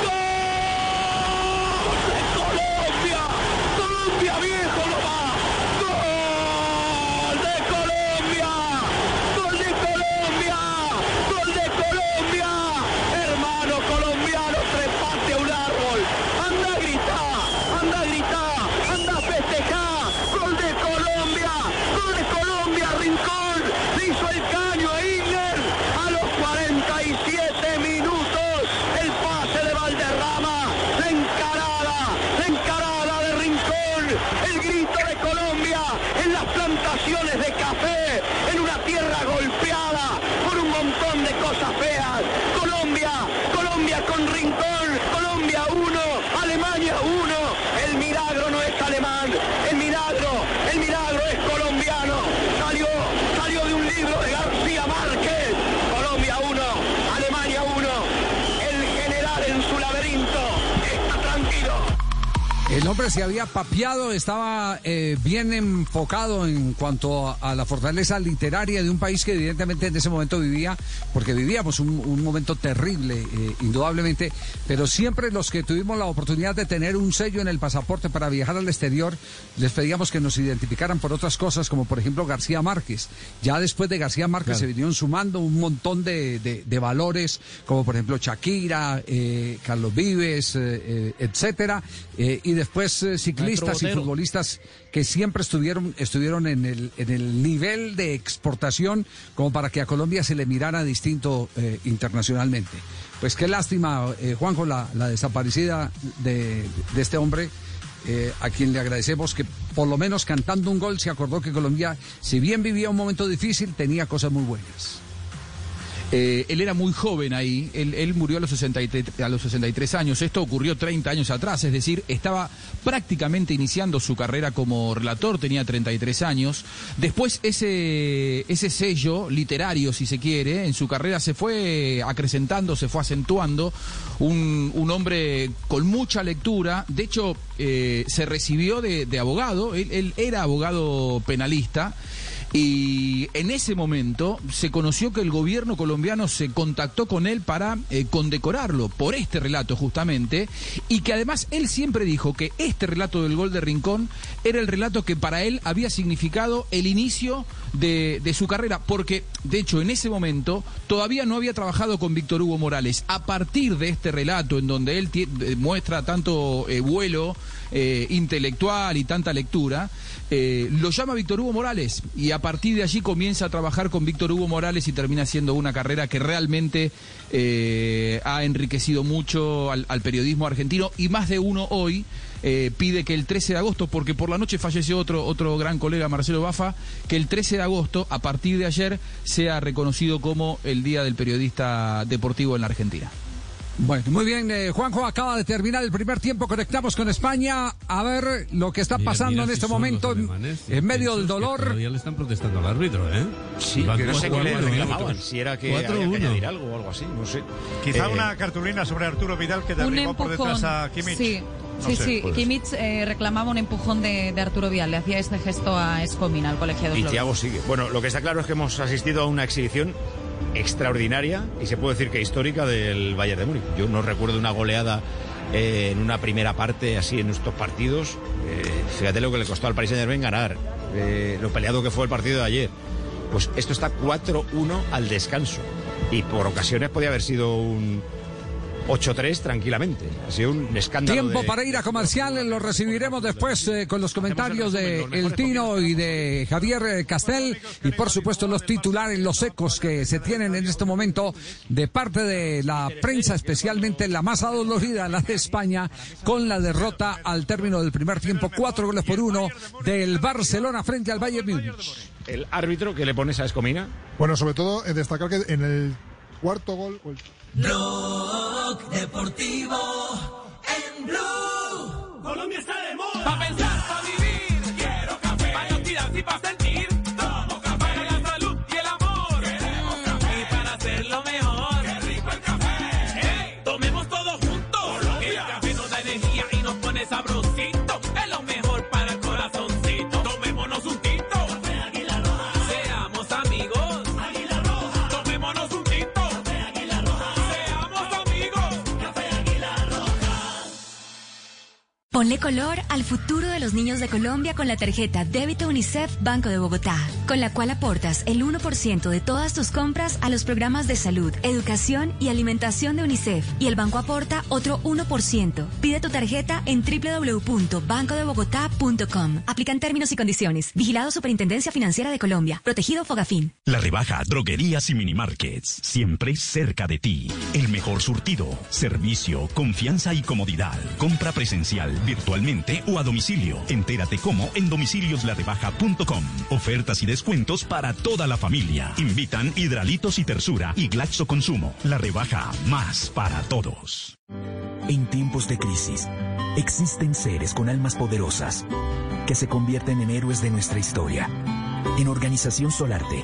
gol de Colombia, Colombia viejo no va, gol de Colombia, gol de Colombia, gol de Colombia, hermano colombiano, trepate a un árbol, anda a gritar, anda a gritar, anda a festejar, gol de Colombia, gol de Colombia, Rincón, le hizo el caño a Igner a los 47 minutos, el pase de Valderrama, la encarada, la encarada de Rincón, el grito de Colombia en las plantaciones de café, en una tierra golpeada por un montón de cosas feas. Colombia, Colombia con Rincón, Colombia 1, Alemania 1. El milagro no es alemán, el milagro, el milagro es colombiano. Salió, salió de un libro de García Márquez. Colombia 1, Alemania 1. El general en su laberinto está tranquilo. El hombre se había papeado, estaba eh, bien enfocado en cuanto a, a la fortaleza literaria de un país que evidentemente en ese momento vivía, porque vivíamos un, un momento terrible, eh, indudablemente, pero siempre los que tuvimos la oportunidad de tener un sello en el pasaporte para viajar al exterior, les pedíamos que nos identificaran por otras cosas, como por ejemplo García Márquez. Ya después de García Márquez se vinieron sumando un montón de, de- de valores, como por ejemplo Shakira, eh, Carlos Vives, etcétera, y después eh, ciclistas y futbolistas que siempre estuvieron, estuvieron en el, en el nivel de exportación como para que a Colombia se le mirara distinto eh, internacionalmente. Pues qué lástima, eh, Juanjo, la, la desaparecida de, de este hombre. eh, a quien le agradecemos que por lo menos cantando un gol se acordó que Colombia, si bien vivía un momento difícil, tenía cosas muy buenas. Eh, él era muy joven ahí, él, murió a los, 63, a los 63 años, esto ocurrió 30 años atrás, es decir, estaba prácticamente iniciando su carrera como relator, tenía 33 años. Después ese, ese sello literario, si se quiere, en su carrera se fue acrecentando, se fue acentuando, un, hombre con mucha lectura, de hecho eh, se recibió de, abogado, él era abogado penalista. Y en ese momento se conoció que el gobierno colombiano se contactó con él para eh, condecorarlo por este relato justamente y que además él siempre dijo que este relato del gol de Rincón era el relato que para él había significado el inicio de, su carrera porque de hecho en ese momento todavía no había trabajado con Víctor Hugo Morales. A partir de este relato en donde él eh, muestra tanto eh, vuelo intelectual y tanta lectura, eh, lo llama Víctor Hugo Morales y a partir de allí comienza a trabajar con Víctor Hugo Morales y termina siendo una carrera que realmente eh, ha enriquecido mucho al, periodismo argentino y más de uno hoy eh, pide que el 13 de agosto, porque por la noche falleció otro, otro gran colega, Marcelo Bafa, que el 13 de agosto, a partir de ayer, sea reconocido como el Día del Periodista Deportivo en la Argentina. Bueno, muy bien, eh, Juanjo acaba de terminar el primer tiempo, conectamos con España a ver lo que está Mira, pasando mira en si este momento en, alemanes, en medio del dolor. Todavía le están protestando al árbitro, ¿eh? Sí, Van que no sé qué le 4-1, reclamaban, si era que 4-1. había que añadir algo o algo así, no sé. Quizá Eh, una cartulina sobre Arturo Vidal que Un derribó por empujón. detrás a Kimmich. Sí, No sí, sé, sí. puede ser. Kimmich eh, reclamaba un empujón de, de Arturo Vial. Le hacía este gesto a Escomina, al colegiado Y. Thiago sigue. Bueno, lo que está claro es que hemos asistido a una exhibición extraordinaria y se puede decir que histórica del Bayern de Múnich. Yo no recuerdo una goleada eh, en una primera parte así en estos partidos. Eh, fíjate lo que le costó al Paris Saint Germain ganar, eh, lo peleado que fue el partido de ayer. Pues esto está 4-1 al descanso. Y por ocasiones podía haber sido un 8-3 tranquilamente. Ha sido un escándalo. Tiempo de- para ir a comerciales, lo recibiremos después eh, con los comentarios de El Tino y de Javier eh, Castel y por supuesto los titulares, los ecos que se tienen en este momento de parte de la prensa, especialmente la más adolorida, la de España, con la derrota al término del primer tiempo, cuatro goles por uno del Barcelona frente al Bayern Múnich. El árbitro que le pones a Escomina. Bueno, sobre todo destacar que en el cuarto gol, o el Blog Deportivo en Blue. Colombia está de moda. Pa' pensar, pa' vivir. Quiero café. Pa' los días y pa' sentir. Ponle color al futuro de los niños de Colombia con la tarjeta Débito UNICEF Banco de Bogotá, con la cual aportas el 1% de todas tus compras a los programas de salud, educación y alimentación de UNICEF y el banco aporta otro 1%. Pide tu tarjeta en www.bancodebogotá.com. Aplican términos y condiciones. Vigilado Superintendencia Financiera de Colombia. Protegido Fogafín. La rebaja Droguerías y Minimarkets, siempre cerca de ti. El mejor surtido, servicio, confianza y comodidad. Compra presencial, virtualmente o a domicilio. Entérate cómo en domicilioslarebaja.com. Ofertas y descuentos para toda la familia. Invitan Hidralitos y Tersura y Glaxo Consumo. La rebaja más para todos. En tiempos de crisis, existen seres con almas poderosas que se convierten en héroes de nuestra historia. En Organización Solarte,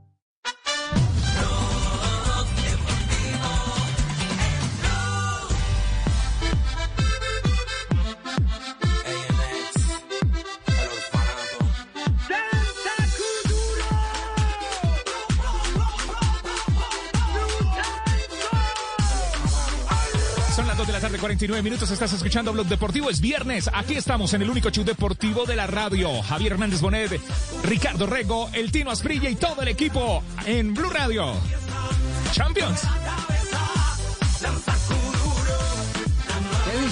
29 minutos estás escuchando Blog Deportivo. Es viernes. Aquí estamos en el único show deportivo de la radio. Javier Hernández Bonet, Ricardo Rego, el Tino Asprilla y todo el equipo en Blue Radio. Champions.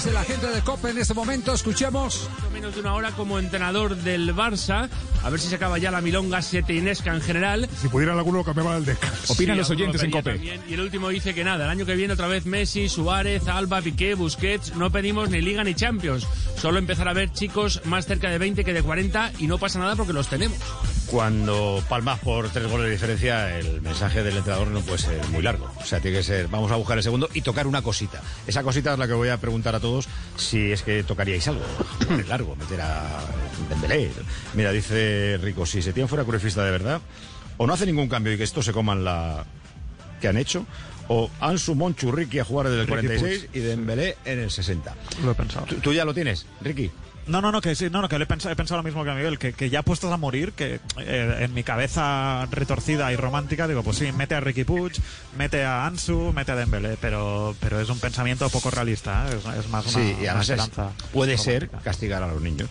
Dice la gente de Copa en este momento? Escuchemos. menos de una hora como entrenador del Barça. A ver si se acaba ya la milonga seteinesca en general. Si pudieran alguno lo cambiaban al descanso. Opinan los alguno oyentes en Cope. también. Y el último dice que nada, el año que viene otra vez Messi, Suárez, Alba, Piqué, Busquets. No pedimos ni Liga ni Champions. Solo empezar a ver chicos más cerca de 20 que de 40 y no pasa nada porque los tenemos. Cuando palmas por tres goles de diferencia, el mensaje del entrenador no puede ser muy largo. O sea, tiene que ser, vamos a buscar el segundo y tocar una cosita. Esa cosita es la que voy a preguntar a todos si es que tocaríais algo. Largo, meter a Dembélé. Mira, dice Rico, si se tiene fuera curifista de verdad, o no hace ningún cambio y que esto se coman la que han hecho, o Ansu Monchu Ricky a jugar desde el Ricky 46 y Dembélé en el 60. Lo he pensado. ¿Tú, tú ya lo tienes, Ricky? No, no, no, que sí, no, no, que he pensado, he pensado lo mismo que a Miguel, que, que ya puestos a morir, que eh, en mi cabeza retorcida y romántica digo, pues sí, mete a Ricky Puig, mete a Ansu, mete a Dembélé, pero, pero es un pensamiento poco realista, ¿eh? es, es más una, Sí, y una además es- esperanza. puede ser castigar a los niños.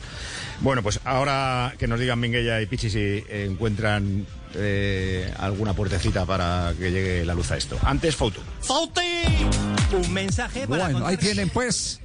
Bueno, pues ahora que nos digan Minguella y Pichi si encuentran eh, alguna puertecita para que llegue la luz a esto. Antes, foto. Un mensaje para Bueno, ahí tienen pues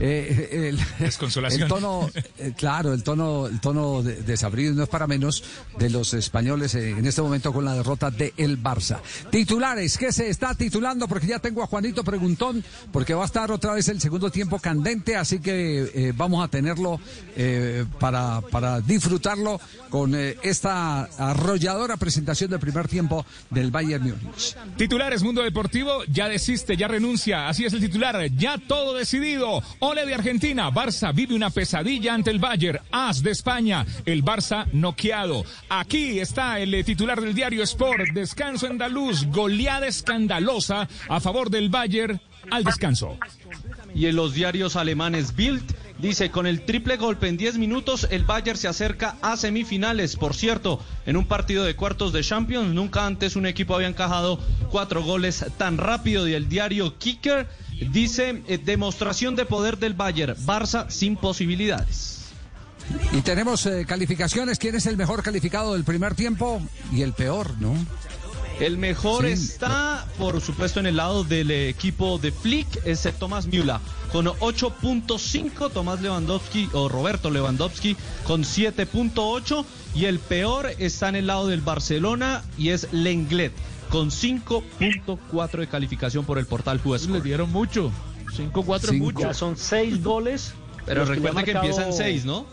eh, el, Desconsolación. el tono, eh, claro, el tono, el tono de- desabrido no es para menos de los españoles eh, en este momento con la derrota de el Barça. Titulares, ¿qué se está titulando? Porque ya tengo a Juanito Preguntón, porque va a estar otra vez el segundo tiempo candente, así que eh, vamos a tenerlo eh, para, para disfrutarlo con eh, esta arrolladora presentación del primer tiempo del Bayern Múnich. Titulares Mundo Deportivo ya desiste, ya renuncia. Así es el titular. Ya todo decidido. Ole de Argentina, Barça vive una pesadilla ante el Bayern, As de España, el Barça noqueado. Aquí está el eh, titular del diario Sport, descanso andaluz, goleada escandalosa a favor del Bayern al descanso. Y en los diarios alemanes Bild dice, con el triple golpe en 10 minutos, el Bayern se acerca a semifinales. Por cierto, en un partido de cuartos de Champions, nunca antes un equipo había encajado cuatro goles tan rápido. Y el diario Kicker dice, eh, demostración de poder del Bayern, Barça sin posibilidades. Y tenemos eh, calificaciones. ¿Quién es el mejor calificado del primer tiempo? Y el peor, ¿no? El mejor Sí. está, por supuesto, en el lado del equipo de Flick, es Tomás Müller, con 8.5, Tomás Lewandowski o Roberto Lewandowski con 7.8 y el peor está en el lado del Barcelona y es Lenglet con 5.4 de calificación por el portal Juez. Le dieron mucho, 5.4 es mucho. Ya son seis goles. Pero los le ha recuerde que empiezan 6, ¿no?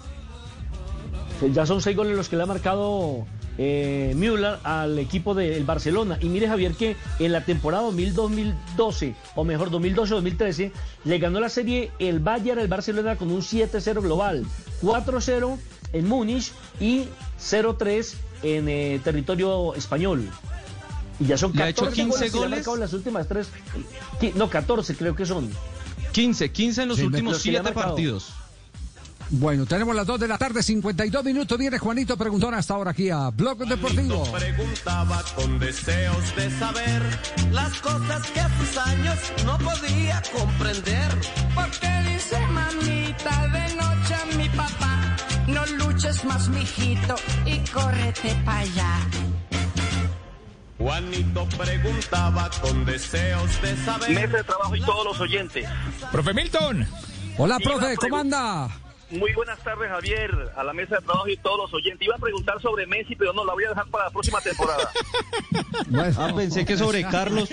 Ya son seis goles los que le ha marcado eh, Müller al equipo del Barcelona. Y mire, Javier, que en la temporada 2000-2012, o mejor 2012-2013, le ganó la serie el Bayern al Barcelona con un 7-0 global, 4-0 en Múnich y 0-3 en eh, territorio español. Y ya son Le ha hecho 14 15 goles, le ha goles. en las últimas tres. No, 14 creo que son. 15, 15 en los Sí, últimos los que le ha 7 marcado. partidos. Bueno, tenemos las 2 de la tarde, 52 minutos. Viene Juanito Preguntón hasta ahora aquí a Blog Deportivo. Preguntaba con deseos de saber las cosas que a sus años no podía comprender. Porque dice mamita de noche a mi papá, no luches más mijito y córrete para allá. Juanito preguntaba con deseos de saber. Mesa de trabajo y todos los oyentes. Profe Milton. Hola, profe, ¿cómo anda? Muy buenas tardes, Javier, a la mesa de trabajo y todos los oyentes. Iba a preguntar sobre Messi, pero no, la voy a dejar para la próxima temporada. Ah, pensé que sobre Carlos.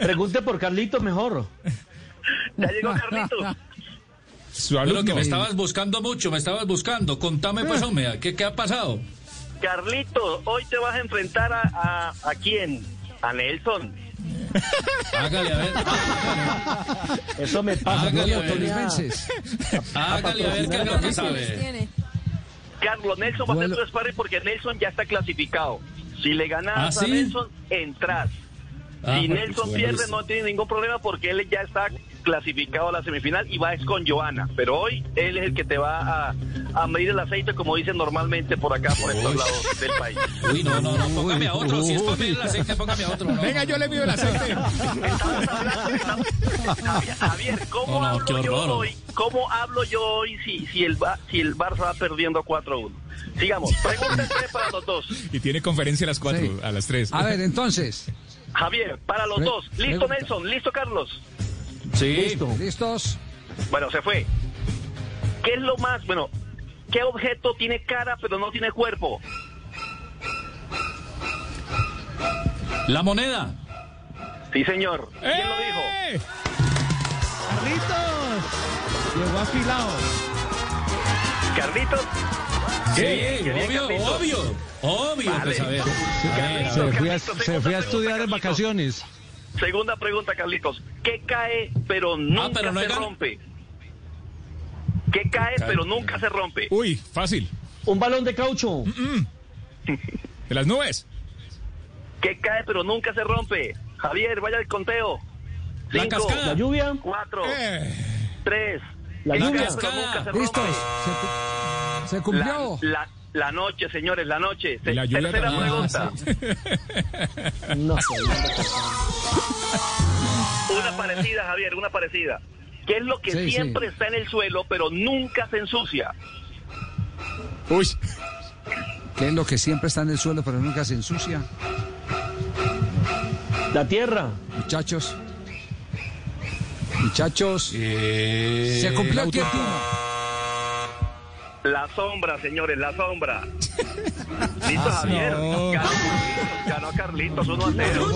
Pregunte por Carlitos mejor. Ya llegó Carlitos. Pero que me estabas buscando mucho, me estabas buscando. Contame, pues, hombre, ¿qué, qué ha pasado? Carlitos, hoy te vas a enfrentar a, a, a quién? A Nelson. Hágale a ver. Eso me pasa. Hágale a ver. Hágale a ver qué es lo que sabe. Carlos, Nelson va a ser tu sparring porque Nelson ya está clasificado. Si le ganas ¿Ah, a sí? Nelson, entras. Ah, si pues, Nelson bueno, pierde, no tiene ningún problema porque él ya está clasificado a la semifinal y va es con Joana. Pero hoy él es el que te va a, a medir el aceite, como dicen normalmente por acá, por estos Uy. lados del país. Uy, no, no, no, póngame a otro. Si es para medir el aceite, póngame a otro. no. Venga, yo le mido el aceite. Javier, ¿cómo No, no, hablo yo hoy? ¿Cómo hablo yo hoy si, si, el, si el Barça va perdiendo 4-1? Sigamos, pregunta tres para los dos. Y tiene conferencia a las 4, Sí. a las 3. A ver, entonces. Javier, para los Pre- dos. ¿Listo, pregunta. Nelson? ¿Listo, Carlos? Sí. ¿Listos? Bueno, se fue. ¿Qué es lo más, bueno, qué objeto tiene cara pero no tiene cuerpo? La moneda. Sí, señor. ¿Quién lo dijo? ¡Eh! Llegó afilado. ¿Carlitos? Sí, obvio, Carlitos. obvio. Obvio, Vale. pues a ver. A ver, a Carlitos, ver. Carlitos, segunda pregunta, Carlitos. vacaciones. Segunda pregunta, Carlitos. ¿Qué cae pero nunca Ah, pero no se rompe? ¿Qué cae Cae. pero nunca se rompe? Uy, fácil. Un balón de caucho. De las nubes. ¿Qué cae pero nunca se rompe? Javier, vaya al conteo. La Cinco, cascada. La lluvia. cuatro, Eh. tres. La ¿Qué lluvia. nunca se ¿Listos? rompe? Se, se cumplió. La, la, la noche, señores, la noche. Se- la tercera también. pregunta. No sé. Una parecida, Javier, una parecida. ¿Qué es lo que Sí, siempre sí. está en el suelo pero nunca se ensucia? Uy. ¿Qué es lo que siempre está en el suelo pero nunca se ensucia? La tierra. Muchachos. Muchachos. Eh, Se cumplió el tiempo. La sombra, señores, la sombra. ¿Listo, Ah, Javier? no. Ganó Carlitos, ganó Carlitos 1 a 0.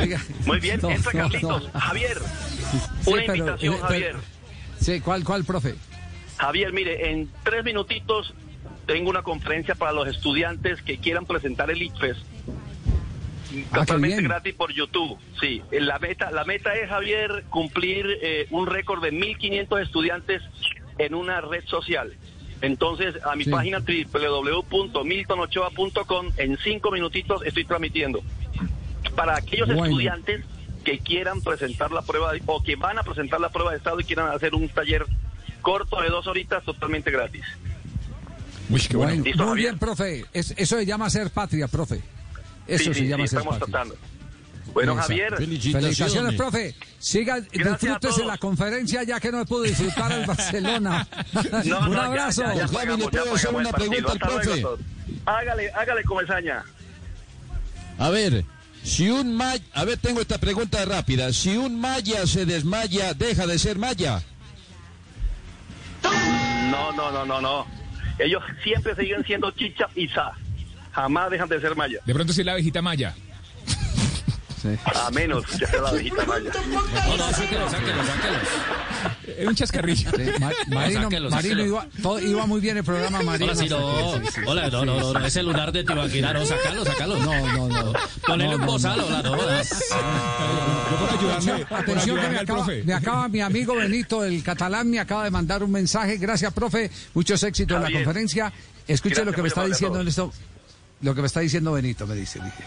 Oiga. Muy bien, No, entra Carlitos. no. Javier, Sí, una pero- invitación, eh, pero- Javier. Sí, ¿cuál, cuál, profe? Javier, mire, en tres minutitos tengo una conferencia para los estudiantes que quieran presentar el ICFES. Ah, Totalmente gratis por YouTube. Sí, la meta, la meta es, Javier, cumplir eh, un récord de 1.500 estudiantes en una red social. Entonces, a mi Sí. página www.miltonochoa.com, en cinco minutitos estoy transmitiendo. Para aquellos Bueno. estudiantes que quieran presentar la prueba o que van a presentar la prueba de estado y quieran hacer un taller corto de dos horitas totalmente gratis. Bueno, Listo, muy Javier. bien, profe. Es- eso se llama ser patria, profe. Eso Sí, se sí, llama sí, ser estamos tratando. Bueno, Exacto. Javier. Felicitaciones, profe. Siga, disfrútese la conferencia ya que no pudo disfrutar el Barcelona. No, Un no, abrazo. ya, ya pagamos, ya pagamos el partido. Hasta luego, todos. Hágale, hágale comesaña. A ver, si un maya, a ver, tengo esta pregunta rápida. Si un maya se desmaya, deja de ser maya. No, no, no, no, no. Ellos siempre siguen siendo chicha y sa. Jamás dejan de ser maya. De pronto sí la abejita maya. A menos que sea la abejita maya. No, no, sáquelo, sáquelo, sáquelo. Es un chascarrillo. Ma- Marino, Sáquelo, Marino sáquelo. iba, todo- iba muy bien el programa, Marino. Hola, sí, no. Sí. Hola, no, no, no, no, ese lunar de Tibaquirá, no, sacalo, sacalo. No, no, no. Ponele No, un bozal, no. hola, no. Ayudarme, por Atención que me acaba, me acaba mi amigo Benito, el catalán, me acaba de mandar un mensaje. Gracias, profe. Muchos éxitos en la conferencia. Escuche Gracias, lo que me está diciendo en esto. Lo que me está diciendo Benito, me dice. dije.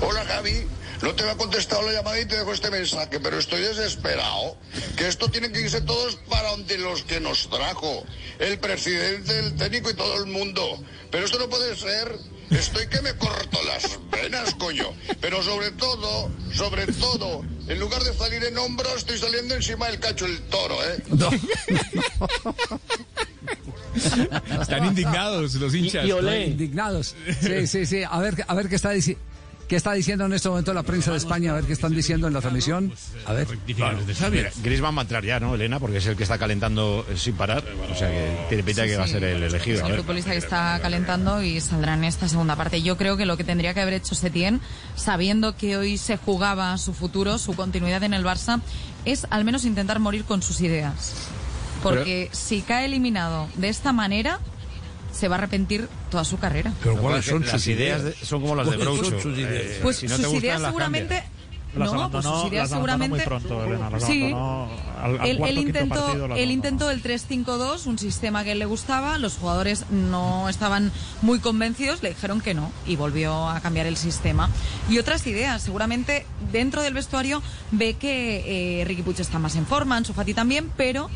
Hola Gaby, no te había contestado la llamada y te dejo este mensaje, pero estoy desesperado. Que esto tiene que irse todos para donde los que nos trajo. El presidente, el técnico y todo el mundo. Pero esto no puede ser. Estoy que me corto las venas, coño. Pero sobre todo, sobre todo, en lugar de salir en hombros, estoy saliendo encima del cacho el toro, ¿eh? Están indignados los hinchas. Y olé. Indignados. Sí, sí, sí. A ver, a ver qué está diciendo. ¿Qué está diciendo en este momento la prensa de España? A ver qué están diciendo en la transmisión. A ver. Mira, Griezmann va a entrar ya, ¿no, Elena? Porque es el que está calentando sin parar. O sea que tiene pinta de que va a ser el elegido. Es el futbolista que está calentando y saldrá en esta segunda parte. Yo creo que lo que tendría que haber hecho Setién, sabiendo que hoy se jugaba su futuro, su continuidad en el Barça, es al menos intentar morir con sus ideas. Porque si cae eliminado de esta manera, se va a arrepentir toda su carrera. Pero ¿cuáles son las ideas? de- son como las de Groucho. Eh, Pues si no te sus gustan, ideas seguramente... Las no, pues abandonó- sus ideas seguramente... muy pronto, Elena, sí, al- al él, cuarto, él intentó, él el 3-5-2, un sistema que él le gustaba, los jugadores no estaban muy convencidos, le dijeron que no y volvió a cambiar el sistema. Y otras ideas, seguramente dentro del vestuario ve que eh, Ricky Puig está más en forma, Ansu Fati también, pero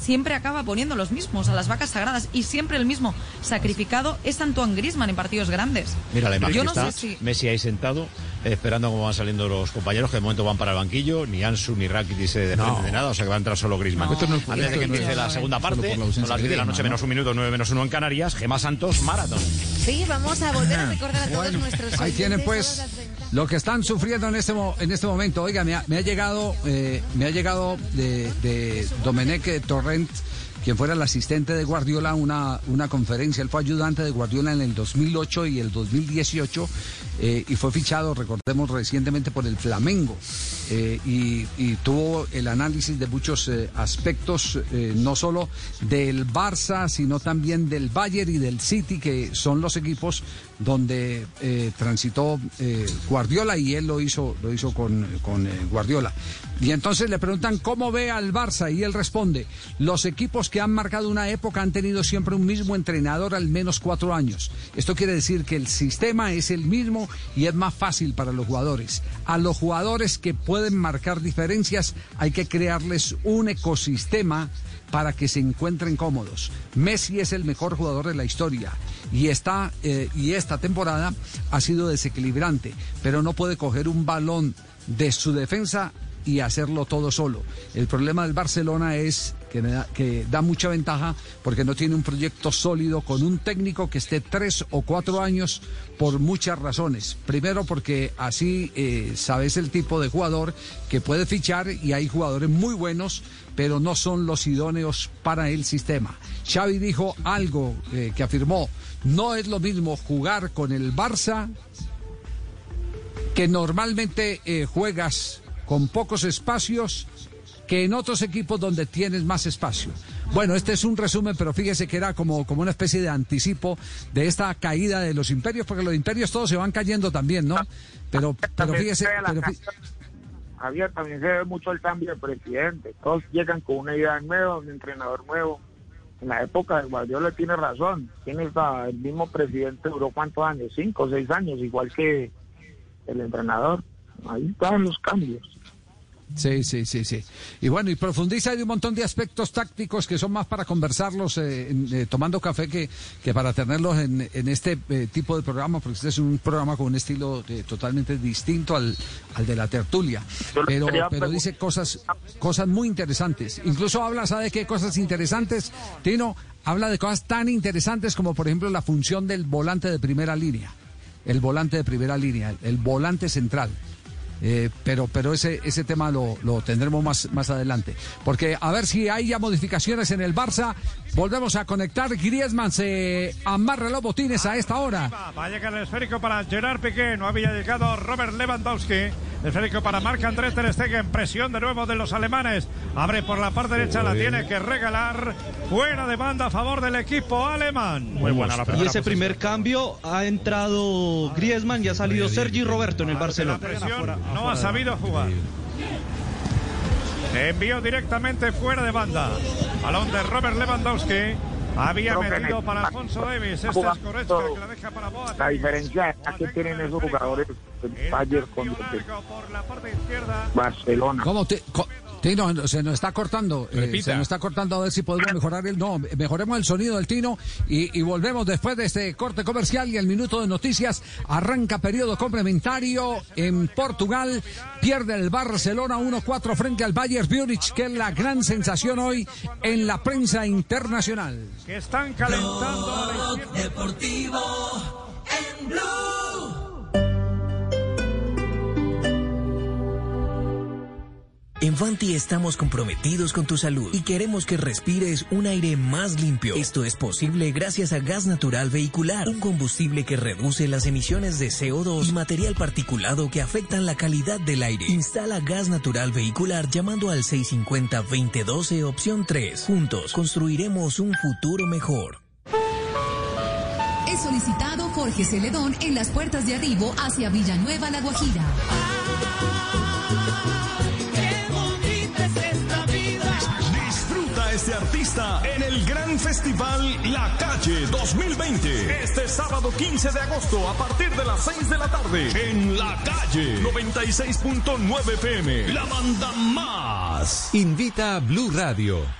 siempre acaba poniendo los mismos a las vacas sagradas y siempre el mismo sacrificado es Antoine Griezmann en partidos grandes. Mira la imagen Yo no está sé si Messi ahí sentado, esperando cómo van saliendo los compañeros, que de momento van para el banquillo, ni Ansu ni Rakitic se defienden de nada, o sea que va a entrar solo Griezmann. No. No Antes de que no empiece la segunda parte, la ausencia las 10 de la noche menos un minuto, 9 menos 1 en Canarias, Gema Santos, Maratón. Sí, vamos a volver a recordar a todos nuestros Ahí tienen pues todas las ventajas. Lo que están sufriendo en este en este momento. Oiga, me ha, llegado eh, me ha llegado de, de Domenech Torrent, quien fuera el asistente de Guardiola, una, una conferencia. Él fue ayudante de Guardiola en el 2008 y el 2018 eh, y fue fichado, recordemos, recientemente por el Flamengo. Eh, y, tuvo el análisis de muchos aspectos, no solo del Barça, sino también del Bayern y del City, que son los equipos donde eh, transitó eh, Guardiola y él lo hizo, lo hizo con, con eh, Guardiola. Y entonces le preguntan cómo ve al Barça y él responde, los equipos que han marcado una época han tenido siempre un mismo entrenador al menos cuatro años. Esto quiere decir que el sistema es el mismo y es más fácil para los jugadores. A los jugadores que pueden marcar diferencias hay que crearles un ecosistema para que se encuentren cómodos. Messi es el mejor jugador de la historia y esta, eh, y esta temporada ha sido desequilibrante, pero no puede coger un balón de su defensa y hacerlo todo solo. El problema del Barcelona es que da, mucha ventaja porque no tiene un proyecto sólido con un técnico que esté tres o cuatro años por muchas razones. Primero porque así eh, sabes el tipo de jugador que puede fichar y hay jugadores muy buenos, pero no son los idóneos para el sistema. Xavi dijo algo eh, que afirmó, no es lo mismo jugar con el Barça que normalmente eh, juegas con pocos espacios que en otros equipos donde tienes más espacio. Bueno, este es un resumen, pero fíjese que era como, como una especie de anticipo de esta caída de los imperios, porque los imperios todos se van cayendo también, ¿no? Pero, pero fíjese, pero fí- Javier, también se ve mucho el cambio de presidente. Todos llegan con una idea nueva, un entrenador nuevo. En la época de Guardiola tiene razón. ¿Quién está? El mismo presidente duró cuántos años? Cinco o seis años, igual que el entrenador. Ahí están los cambios. Sí, sí, sí, sí. Y bueno, y profundiza de un montón de aspectos tácticos que son más para conversarlos eh, en- eh, tomando café que, que para tenerlos en, en este eh, tipo de programa, porque este es un programa con un estilo eh, totalmente distinto al, al de la tertulia. Pero, dice cosas, cosas muy interesantes. Incluso habla, ¿sabe qué cosas interesantes? Tino, habla de cosas tan interesantes como, por ejemplo, la función del volante de primera línea. El volante de primera línea, el volante central. Eh, pero pero ese ese tema lo, lo tendremos más, más adelante. Porque a ver si hay ya modificaciones en el Barça. Volvemos a conectar. Griezmann se amarra los botines a esta hora. Va a llegar el esférico para Gerard Piqué. No había llegado Robert Lewandowski. Esférico para Marc André Ter Stegen. Presión de nuevo de los alemanes. Abre por la parte derecha. La tiene que regalar. Fuera de banda a favor del equipo alemán. Muy buena la Y primera ese primer cambio ha entrado Griezmann y ha salido Sergi Roberto en el Barcelona. No ha sabido jugar. Envío directamente fuera de banda. Balón de Robert Lewandowski. Había metido para Alfonso Davis. Este es Goretzka que la deja para Boateng. La diferencia es que tienen esos jugadores Bayern con los de Barcelona. ¿Cómo te, Tino, se nos está cortando. eh, se nos está cortando a ver si podemos mejorar el. No, mejoremos el sonido del Tino y, y volvemos después de este corte comercial y el minuto de noticias. Arranca periodo complementario en Portugal. Pierde el Barcelona 1-4 frente al Bayern Múnich, que es la gran sensación hoy en la prensa internacional. Que están calentando izquierda. Deportivo en Blue. En Fanti estamos comprometidos con tu salud y queremos que respires un aire más limpio. Esto es posible gracias a gas natural vehicular, un combustible que reduce las emisiones de CO2 y material particulado que afectan la calidad del aire. Instala gas natural vehicular llamando al 650-2012 opción 3. Juntos construiremos un futuro mejor. Solicitado Jorge Celedón en las puertas de arribo hacia Villanueva La Guajira. Este artista en el gran festival La Calle 2020. Este sábado 15 de agosto a partir de las 6 de la tarde en La Calle 96.9 PM. La banda más. Invita a Blue Radio.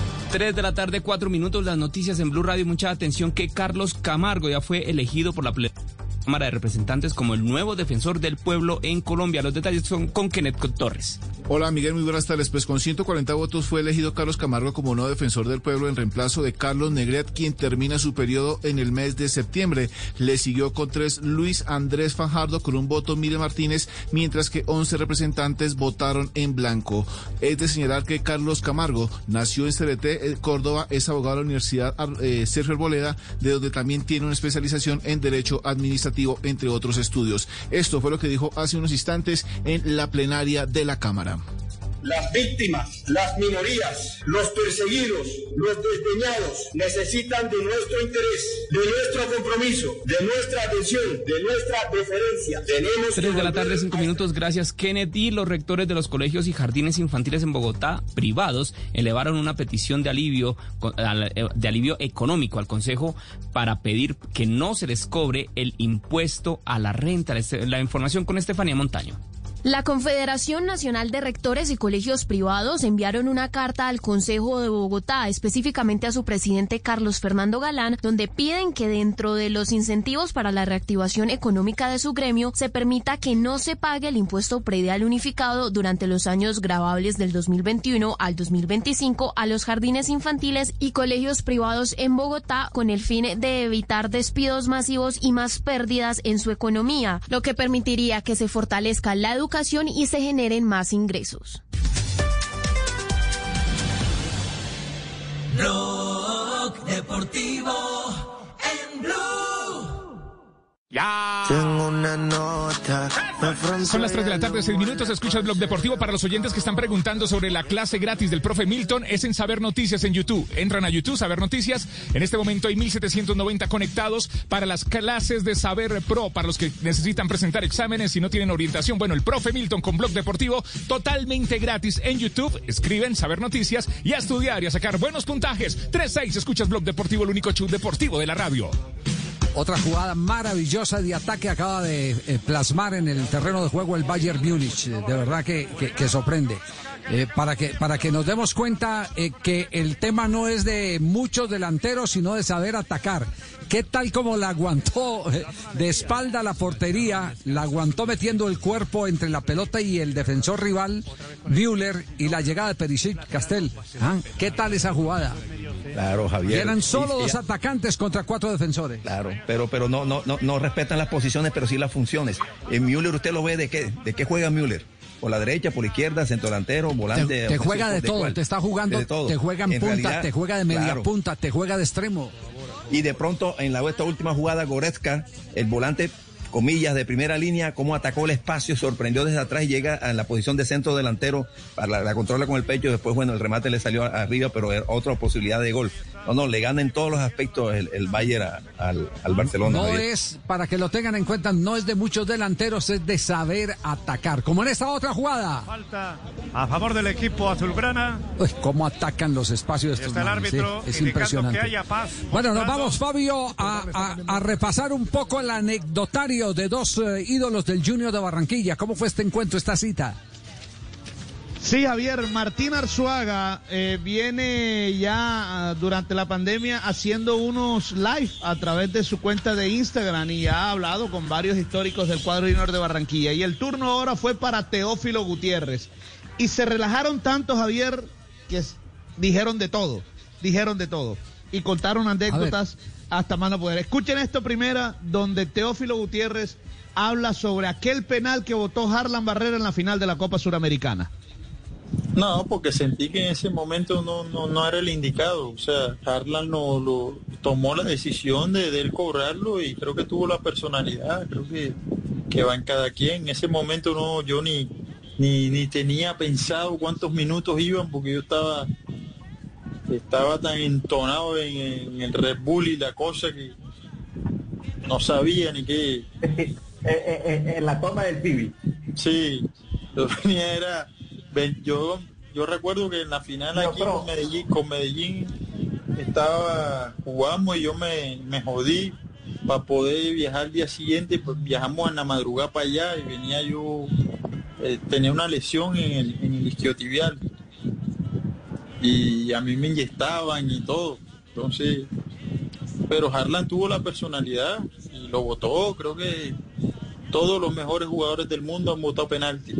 3 de la tarde, 4 minutos, las noticias en Blue Radio. Mucha atención que Carlos Camargo ya fue elegido por la Cámara de Representantes como el nuevo defensor del pueblo en Colombia. Los detalles son con Kenneth Torres. Hola Miguel, muy buenas tardes. Pues con 140 votos fue elegido Carlos Camargo como nuevo defensor del pueblo en reemplazo de Carlos Negret, quien termina su periodo en el mes de septiembre. Le siguió con tres Luis Andrés Fajardo con un voto Mire Martínez, mientras que 11 representantes votaron en blanco. Es de señalar que Carlos Camargo nació en CBT, eh, Córdoba, es abogado de la Universidad eh, Sergio Arboleda, de donde también tiene una especialización en Derecho Administrativo, entre otros estudios. Esto fue lo que dijo hace unos instantes en la plenaria de la Cámara. Las víctimas, las minorías, los perseguidos, los desdeñados necesitan de nuestro interés, de nuestro compromiso, de nuestra atención, de nuestra deferencia. Tenemos 3 de la tarde, 5 minutos. Gracias, Kenneth. Y los rectores de los colegios y jardines infantiles en Bogotá, privados, elevaron una petición de alivio, eh, de alivio económico al Consejo para pedir que no se les cobre el impuesto a la renta. La información con Estefanía Montaño. La Confederación Nacional de Rectores y Colegios Privados enviaron una carta al Consejo de Bogotá, específicamente a su presidente Carlos Fernando Galán, donde piden que dentro de los incentivos para la reactivación económica de su gremio se permita que no se pague el impuesto predial unificado durante los años grabables del 2021 al 2025 a los jardines infantiles y colegios privados en Bogotá con el fin de evitar despidos masivos y más pérdidas en su economía, lo que permitiría que se fortalezca la educación y se generen más ingresos. Ya. Tengo una nota. Son las 3 de la tarde, 6 minutos. Escucha el blog deportivo para los oyentes que están preguntando sobre la clase gratis del profe Milton. Es en Saber Noticias en YouTube. Entran a YouTube, Saber Noticias. En este momento hay 1790 conectados para las clases de Saber Pro, para los que necesitan presentar exámenes y no tienen orientación. Bueno, el profe Milton con blog deportivo totalmente gratis en YouTube. Escriben Saber Noticias y a estudiar y a sacar buenos puntajes. 3-6, escuchas blog deportivo, el único show deportivo de la radio. Otra jugada maravillosa de ataque acaba de eh, plasmar en el terreno de juego el Bayern Múnich. Eh, De verdad que, sorprende. Eh, para, que, para que nos demos cuenta que el tema no es de muchos delanteros, sino de saber atacar. ¿Qué tal como la aguantó de espalda la portería? La aguantó metiendo el cuerpo entre la pelota y el defensor rival, Müller, y la llegada de Perisic Castel. Ah, ¿Qué tal esa jugada? Claro, Y Javier. eran solo dos atacantes contra cuatro defensores. Claro, pero, pero no, no, no, no respetan las posiciones, pero sí las funciones. En Müller, ¿usted lo ve de qué? ¿De qué juega Müller? ¿Por la derecha, por la izquierda, centro delantero, volante? Te, juega de todo, te está jugando, De todo. te juega en, En punta, realidad, te juega de media claro. punta, te juega de extremo. Y de pronto, en la esta última jugada, Goretzka, el volante, comillas, de primera línea, cómo atacó el espacio, sorprendió desde atrás y llega a la posición de centro delantero, para la, la controla con el pecho, después, bueno, el remate le salió arriba, pero era otra posibilidad de gol. No, no, le gana en todos los aspectos el, el Bayern a- al, al Barcelona. No Javier. es, para que lo tengan en cuenta, no es de muchos delanteros, es de saber atacar. Como en esta otra jugada. Falta a favor del equipo azulgrana. Uy, cómo atacan los espacios estos Está el árbitro es impresionante. que haya paz. Bueno, nos vamos, Fabio, a, a- a repasar un poco el anecdotario de dos eh, ídolos del Junior de Barranquilla. ¿Cómo fue este encuentro, esta cita? Sí, Javier, Martín Arzuaga eh, viene ya ah, durante la pandemia haciendo unos live a través de su cuenta de Instagram y ha hablado con varios históricos del cuadro junior de Barranquilla. Y el turno ahora fue para Teófilo Gutiérrez. Y se relajaron tanto, Javier, que dijeron de todo, dijeron de todo. Y contaron anécdotas hasta más no poder. Escuchen esto primera, donde Teófilo Gutiérrez habla sobre aquel penal que votó Harlan Barrera en la final de la Copa Suramericana. No, porque sentí que en ese momento no, no, no era el indicado. O sea, Harlan no, lo, tomó la decisión de, de él cobrarlo y creo que tuvo la personalidad. Creo que, que va en cada quien. En ese momento no, yo ni, ni, ni tenía pensado cuántos minutos iban porque yo estaba, estaba tan entonado en, en el Red Bull y la cosa que no sabía ni qué. en la toma del Pibi. Sí, yo venía era, yo, yo recuerdo que en la final aquí con Medellín, con Medellín estaba, jugamos y yo me, me jodí para poder viajar al día siguiente, pues viajamos en la madrugada para allá y venía yo, eh, tenía una lesión en el, en el isquiotibial. Y a mí me inyectaban y todo, entonces, pero Harlan tuvo la personalidad y lo votó, creo que todos los mejores jugadores del mundo han votado penalti.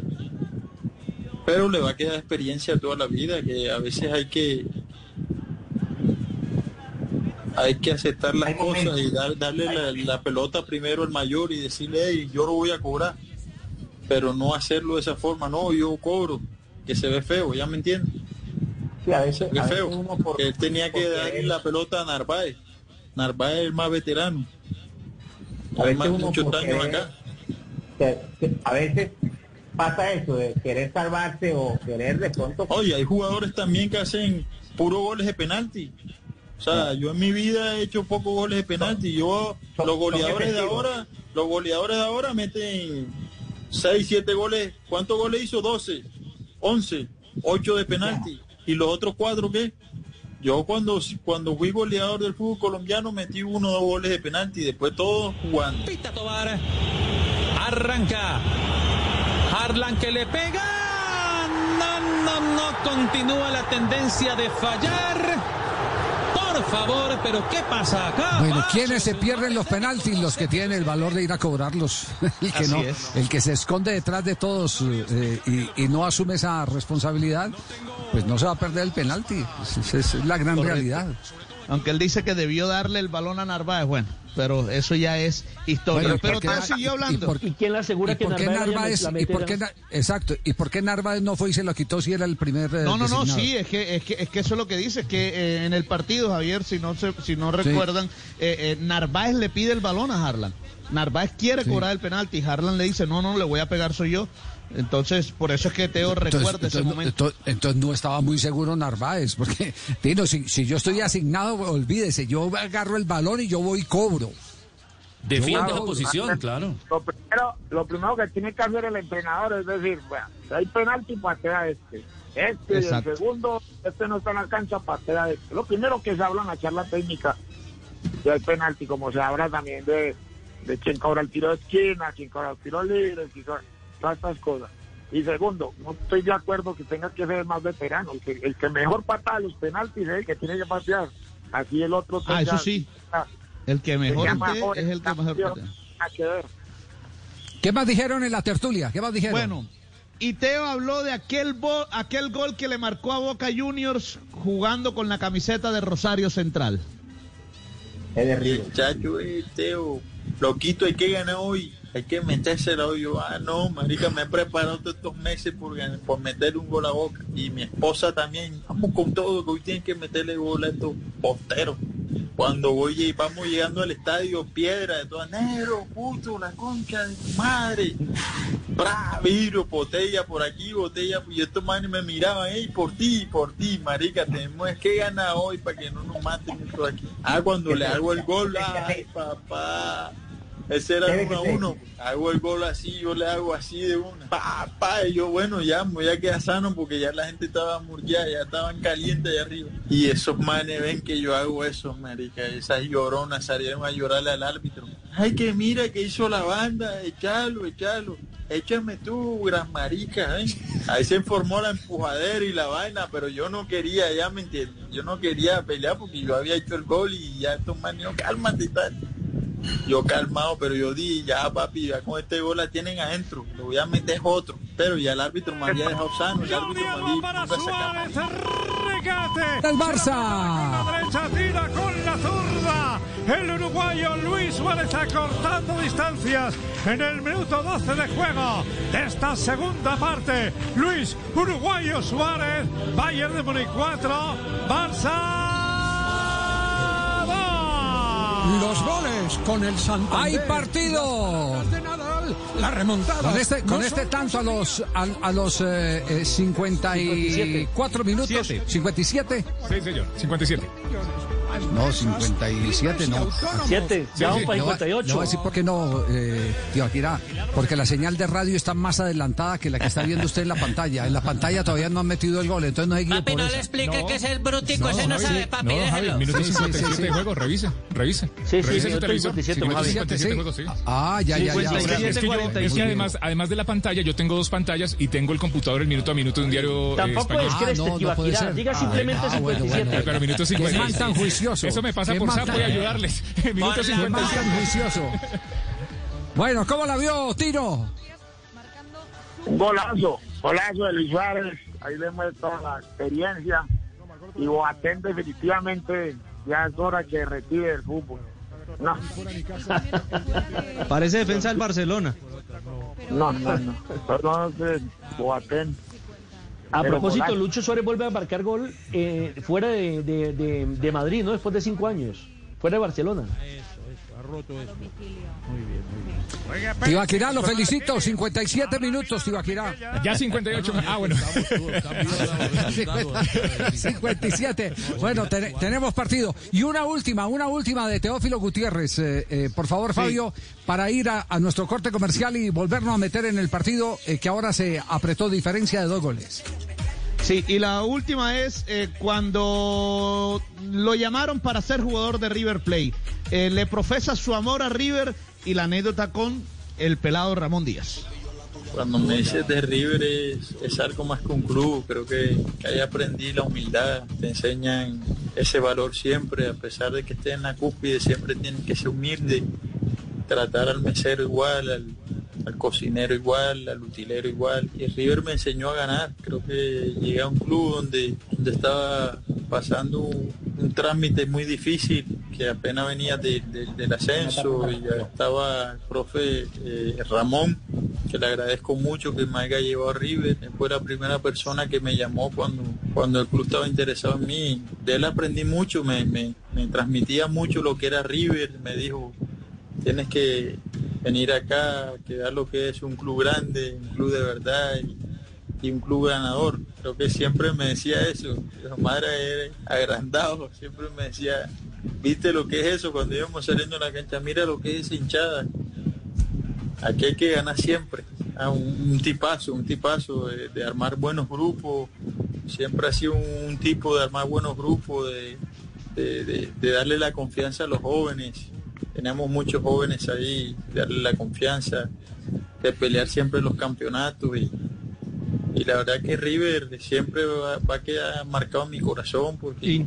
Pero le va a quedar experiencia toda la vida, que a veces hay que hay que aceptar las cosas y dar- darle la, la pelota primero al mayor y decirle, "Hey, yo lo voy a cobrar. Pero no hacerlo de esa forma, no, yo cobro, que se ve feo, ¿ya me entiendes? Sí, a veces, a veces feo. uno por- que él tenía que darle la pelota a Narváez. Narváez es el más veterano. A veces más uno muchos años acá. que- que a veces pasa eso de querer salvarse o querer de pronto. Oye, hay jugadores también que hacen puro goles de penalti. O sea, yo en mi vida he hecho pocos goles de penalti. Yo, los goleadores de ahora, los goleadores de ahora meten 6, 7 goles. ¿Cuántos goles hizo? 12, 11, 8 de penalti. ¿Y los otros cuatro qué? Yo cuando, cuando fui goleador del fútbol colombiano metí uno o dos goles de penalti, después todos jugando. Arranca. Harlan que le pega. No, no, no. Continúa la tendencia de fallar. Por favor, pero ¿qué pasa acá? Bueno, ¿quiénes se pierden los penaltis? Los que tienen el valor de ir a cobrarlos. El que Así no, es. el que se esconde detrás de todos eh, y, y no asume esa responsabilidad, pues no se va a perder el penalti. Esa es la gran Correcto. realidad. Aunque él dice que debió darle el balón a Narváez, bueno, pero eso ya es historia. Bueno, ¿y pero Teo siguió hablando. ¿Y, por, quién le asegura ¿y que por qué Narváez y por qué exacto, y por qué Narváez no fue y se lo quitó si era el primer eh, No, no, no, sí, es que, es que, es que eso es lo que dice, que eh, en el partido, Javier, si no se, si no Sí. recuerdan, eh, eh, Narváez le pide el balón a Harlan. Narváez quiere Sí. cobrar el penalti y Harlan le dice, no, no, le voy a pegar soy yo. Entonces, por eso es que Teo Entonces, recuerda ese entonces, momento. ento- entonces no estaba muy seguro Narváez, porque, Tino, si, si yo estoy asignado, olvídese, yo agarro el balón y yo voy y cobro. Defiende la posición, claro. Lo primero, lo primero que tiene que hacer el entrenador es decir, bueno, si hay penalti, patea este. Este, y el segundo, este no está en la cancha, patea este. Lo primero que se habla en la charla técnica, si hay penalti, como se habla también de, de quién cobra el tiro de esquina, quién cobra el tiro libre, quién cobra- todas estas cosas. Y segundo, no estoy de acuerdo que tenga que ser el más veterano. El que, el que mejor patea los penaltis es el que tiene que patear. Así el otro Ah, eso sí. El que mejor es el que mejor patea. nada que ver. ¿Qué más dijeron en la tertulia? ¿Qué más dijeron? Bueno, y Teo habló de aquel, bo- aquel gol que le marcó a Boca Juniors jugando con la camiseta de Rosario Central. River. Muchacho, eh, Teo, loquito, hay que ganar hoy. Hay que metérsela hoy. Yo, ah, no, marica, me he preparado todos estos meses por, por meter un gol a boca. Y mi esposa también. Vamos con todo, que hoy tienen que meterle gol a estos posteros. Cuando voy y vamos llegando al estadio, piedra de toda negro, puto, la concha de tu madre. Bra, botella por aquí, botella. Y estos manes me miraban, hey, por ti, por ti, marica, tenemos que ganar hoy para que no nos maten esto aquí. Ah, cuando le hago el gol, ay, papá. Ese era ¿Qué uno a uno. Hago el gol así, yo le hago así de una. Papá, y yo, bueno, ya me voy a quedar sano porque ya la gente estaba murgueada, ya estaban calientes allá arriba. Y esos manes ven que yo hago eso, marica. Esas lloronas salieron a llorarle al árbitro. Ay, que mira que hizo la banda, echalo, echalo. Échame tú, gran marica, ¿eh? Ahí se formó la empujadera y la vaina, pero yo no quería, ya me entiendes. Yo no quería pelear porque yo había hecho el gol y ya estos manes, cálmate y tal. Yo calmado, pero yo di, ya papi, ya con este gol la tienen adentro, lo voy a meter otro. Pero ya el árbitro me había dejado sano, el árbitro me dijo, "Ponga esa cámara". Regate. El Barça. Con la derecha tira con la zurda. El uruguayo Luis Suárez acortando distancias en el minuto 12 de juego de esta segunda parte. Luis Uruguayo Suárez, Bayern de Múnich 4, Barça 2. Los goles con el Santander. ¡Hay partido! De Nadal, la remontada. Con este, con No este tanto a los a, a los eh, eh, 54 minutos, Siete. 57. Sí, señor. 57. No, 57 no. Siete, ya vamos para Le voy a- 58. le voy a decir por qué no, eh, tío Akira, porque la señal de radio está más adelantada que la que está viendo usted en la pantalla. En la pantalla todavía no han metido el gol, entonces no hay guía Papi, por no eso. le explique No. que es el brutico, ese no Javi, sabe, papi, no, déjelo. minuto Sí, sí, 57 sí, de juego, revisa, revisa. Sí, sí, revisa su minuto televisor. 57, Sí, minuto Javi. 57 Sí. juego, sí. Ah, ya, ya, ya. Es que, es que yo- es que yo- 47. además, además de la pantalla, yo tengo dos pantallas y tengo el computador el minuto a minuto de un diario eh, Tampoco español. es que eres Ah, no, no Tibaquirá, puede ser. Diga simplemente ah, bueno, 57. bueno. Pero minuto Qué 50. man tan juicioso. Eso me pasa por sapo y ayudarles. Minuto Qué man 57. tan juicioso. Bueno, ¿cómo la vio, Tino? Un golazo, golazo de Luis Suárez, ahí le muestra la experiencia y Boateng definitivamente ya es hora que retire el fútbol. No, Parece defensa del Barcelona. no, no, no, perdón, Boateng. A Pero propósito. Lucho Suárez vuelve a marcar gol eh, fuera de, de- de- de Madrid, ¿no? Después de cinco años. Fuera de Barcelona. Tibaquirá, lo felicito. 57 minutos, Tibaquirá. Ya 58. Ah, bueno. 57. Bueno, te- tenemos partido. Y una última, una última de Teófilo Gutiérrez. eh, eh, por favor, Fabio, para ir a, a nuestro corte comercial y volvernos a meter en el partido eh, que ahora se apretó diferencia de dos goles. Sí, y la última es eh, cuando lo llamaron para ser jugador de River Plate. Eh, le profesa su amor a River y la anécdota con el pelado Ramón Díaz. cuando me dices de River es, es algo más que un club, creo que, que ahí aprendí la humildad, te enseñan ese valor siempre, a pesar de que estés en la cúspide, siempre tienes que ser humilde, tratar al mesero igual, al, al cocinero igual, al utilero igual. Y River me enseñó a ganar. Creo que llegué a un club donde, donde estaba pasando un, trámite muy difícil, que apenas venía de- de- del ascenso y ya estaba el profe eh, Ramón, que le agradezco mucho que me haya llevado a River. Fue la primera persona que me llamó cuando, cuando el club estaba interesado en mí. De él aprendí mucho, me, me, me transmitía mucho lo que era River, me dijo, tienes que venir acá, que dar lo que es un club grande, un club de verdad y, un club ganador. Creo que siempre me decía eso. Omar era agrandado, siempre me decía, viste lo que es eso cuando íbamos saliendo a la cancha, mira lo que es hinchada. Aquí hay que ganar siempre. Ah, un, tipazo, un tipazo de, armar buenos grupos. Siempre ha sido un, tipo de armar buenos grupos, de darle la confianza a los jóvenes. Tenemos muchos jóvenes ahí, darle la confianza, de pelear siempre los campeonatos y, y la verdad que River siempre va, va a quedar marcado en mi corazón porque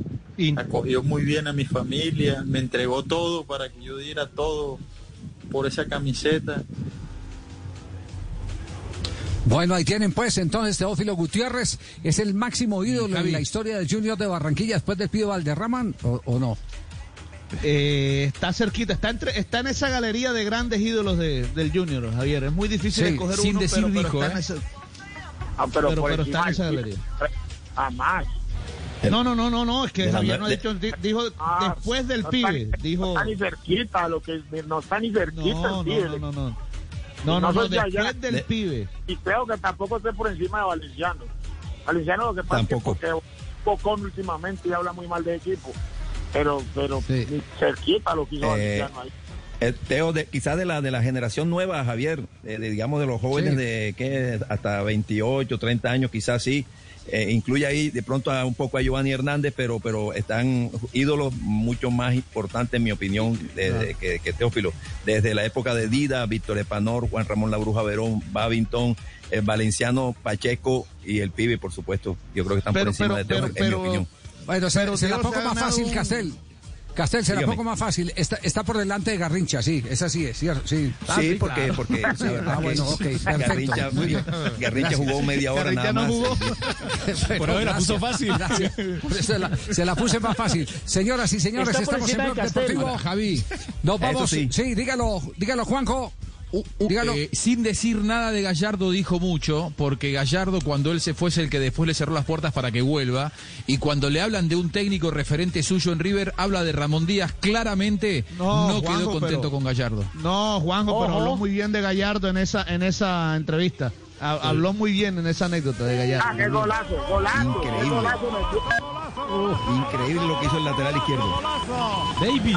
acogió muy bien a mi familia, me entregó todo para que yo diera todo por esa camiseta. Bueno, ahí tienen pues entonces Teófilo Gutiérrez es el máximo ídolo en la historia del Junior de Barranquilla después del Pío Valderrama o, o no. Eh, está cerquita, está entre, está en esa galería de grandes ídolos de- del Junior, Javier. Es muy difícil Sí, escoger sin uno, decir pero, pero dijo, está en ¿eh? esa- Ah, pero, pero, por pero está en encima esa del galería. Jamás. No, no, no, no, no, es que Javier no ha dicho, di- dijo Ah, después del no pibe, está, dijo... No está ni cerquita, lo que no está ni cerquita No, el pibe. no, no, no. No, no, no, después allá. del pibe. Y creo que tampoco esté por encima de Valenciano. Valenciano lo que pasa Tampoco. es que porque Bocón últimamente y habla muy mal de equipo. Pero, pero ni cerquita lo que hizo Eh, Valenciano ahí. Eh, Teo, de, quizás de la, de la generación nueva, Javier, eh, de, digamos de los jóvenes Sí. de que hasta 28, 30 años, quizás sí. Eh, incluye ahí de pronto a, un poco a Giovanni Hernández, pero, pero están ídolos mucho más importantes, en mi opinión, de- de- que, que Teófilo. Desde la época de Dida, Víctor Epanor, Juan Ramón La Bruja Verón, Babington, el Valenciano Pacheco y el Pibe, por supuesto. Yo creo que están Pero- por encima pero- de Teófilo, pero- en mi opinión. Bueno, se, Pero se la ha más fácil, un- Castel. Castel, se la Dígame. pongo más fácil. Está, está por delante de Garrincha, sí, esa sí es, cierto, sí. Sí, porque, porque Sí, verdad ah, bueno, ok, perfecto. Garrincha, muy bien. Garrincha jugó media hora Garrincha nada no más. jugó. Por ahora la puso fácil. Gracias. Por eso se la, se la puse más fácil. Señoras y señores, Está estamos en Castel. Deportivo. Javi, nos vamos. Sí. Sí. dígalo, dígalo, Juanjo. Dígalo. Eh, sin decir nada de Gallardo dijo mucho, porque Gallardo cuando él se fue es el que después le cerró las puertas para que vuelva, y cuando le hablan de un técnico referente suyo en River, habla de Ramón Díaz, claramente no, No, quedó contento pero- con Gallardo. No, Juanjo, pero habló muy bien de Gallardo en esa, en esa entrevista. Ha- Habló muy bien en esa anécdota de Gallardo. Ah, qué golazo, golazo, qué Increíble. golazo. Increíble lo que hizo el lateral izquierdo. Davis.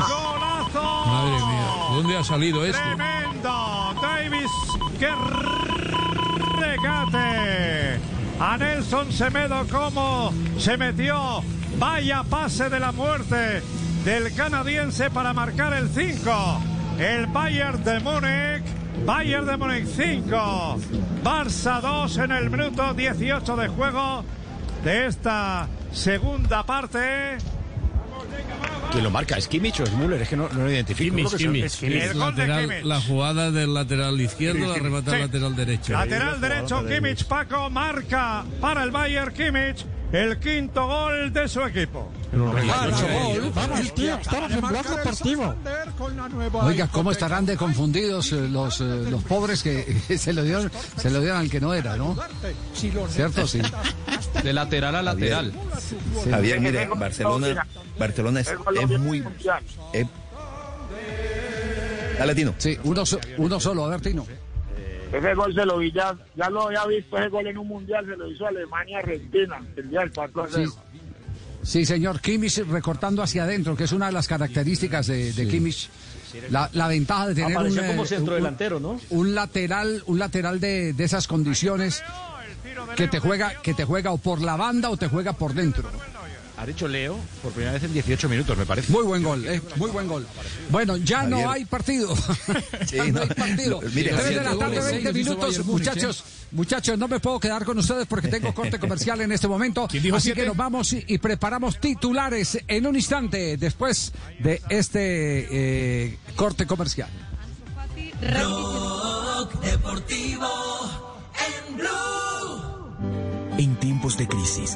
Madre mía, ¿de dónde ha salido esto? Tremendo. Davis, qué regate. A Nelson Semedo, cómo se metió. Vaya pase de la muerte del canadiense para marcar el 5. El Bayern de Múnich. Bayern de Múnich 5. Barça 2 en el minuto 18 de juego de esta segunda parte. ¿Quién lo marca? ¿Es Kimmich o es Müller? Es que no, no lo identifico. Kimmich, Creo que son- Kimmich. es Kimmich. El gol de Lateral- Kimmich. la jugada del lateral izquierdo, la remata Sí. lateral derecho. Lateral derecho, Kimmich Paco marca para el Bayern Kimmich el quinto gol de su equipo. Vamos, tío, estamos en Deportivo. Oiga, ¿cómo estarán de confundidos eh, los, eh, los pobres que se lo dieron, se lo dieron al que no era, ¿no? ¿Cierto? Sí. De lateral a lateral. Sí. Javier, mire, Barcelona, Barcelona es, es muy... es- Dale, Tino. Sí, uno, uno solo, a ver, Tino. Ese gol se lo vi ya, ya lo había visto, ese gol en un mundial se lo hizo Alemania-Argentina, el día del 4 a 0. Sí, señor. Kimmich recortando hacia adentro, que es una de las características de, de Kimmich. La, la ventaja de tener un, como eh, centrodelantero, ¿no? un, un lateral, un lateral de, de esas condiciones que te juega, que te juega o por la banda o te juega por dentro. Ha hecho Leo por primera vez en 18 minutos, me parece. Muy buen gol, eh, muy buen gol. Bueno, ya Javier. no hay partido. ya no, no. hay partido. Mire, Tres de siete la tarde, goles, 20 seis los hizo minutos. Bayern Múnich, Muchachos, muchachos, no me puedo quedar con ustedes porque tengo corte comercial en este momento. ¿Quién dijo Así siete? que nos vamos y, y preparamos titulares en un instante después de este eh, corte comercial. Rock deportivo en Blue. En tiempos de crisis,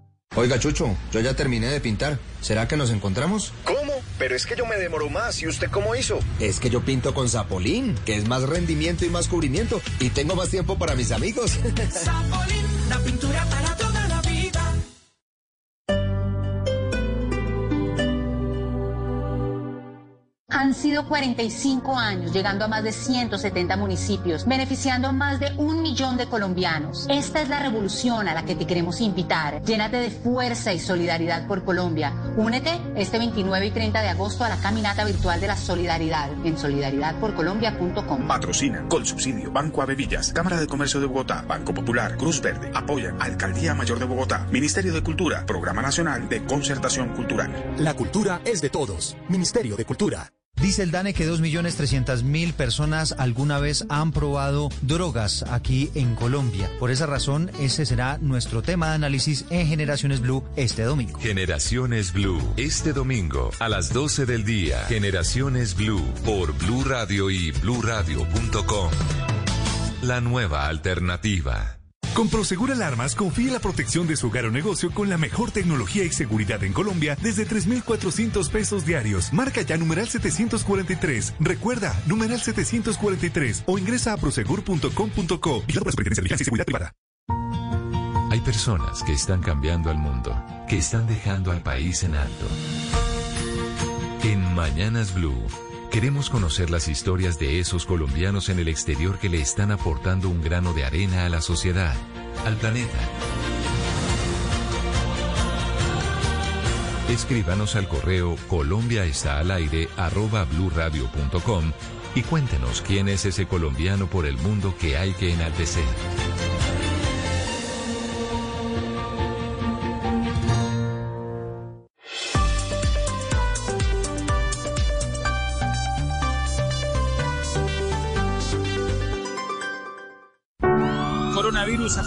Oiga, Chucho, yo ya terminé de pintar. ¿Será que nos encontramos? ¿Cómo? Pero es que yo me demoro más. ¿Y usted cómo hizo? Es que yo pinto con Zapolín, que es más rendimiento y más cubrimiento. Y tengo más tiempo para mis amigos. Zapolín, la pintura para toda Han sido 45 años, llegando a más de 170 municipios, beneficiando a más de un millón de colombianos. Esta es la revolución a la que te queremos invitar. Llénate de fuerza y solidaridad por Colombia. Únete este 29 y 30 de agosto a la caminata virtual de la solidaridad en solidaridadporcolombia.com. Patrocina, con subsidio, Banco Avevillas, Cámara de Comercio de Bogotá, Banco Popular, Cruz Verde, apoyan Alcaldía Mayor de Bogotá, Ministerio de Cultura, Programa Nacional de Concertación Cultural. La cultura es de todos. Ministerio de Cultura. Dice el DANE que 2.300.000 personas alguna vez han probado drogas aquí en Colombia. Por esa razón, ese será nuestro tema de análisis en Generaciones Blue este domingo. Generaciones Blue, este domingo a las 12 del día. Generaciones Blue por Blue Radio y bluradio.com. La nueva alternativa. Con Prosegur Alarmas confíe la protección de su hogar o negocio con la mejor tecnología y seguridad en Colombia desde 3,400 pesos diarios. Marca ya numeral 743. Recuerda, numeral 743 o ingresa a prosegur.com.co. Por la de y Seguridad Privada. Hay personas que están cambiando al mundo, que están dejando al país en alto. En Mañanas Blue. Queremos conocer las historias de esos colombianos en el exterior que le están aportando un grano de arena a la sociedad, al planeta. Escríbanos al correo Colombia está al aire arroba bluradio.com y cuéntenos quién es ese colombiano por el mundo que hay que enaltecer.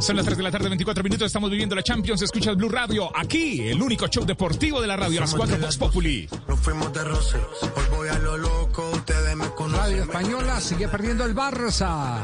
Son las 3 de la tarde, 24 minutos. Estamos viviendo la Champions. Escucha el Blue Radio. Aquí, el único show deportivo de la radio. A las 4 Vox Populi. Nos fuimos de roce, hoy voy a lo loco. Radio Española sigue perdiendo el Barça.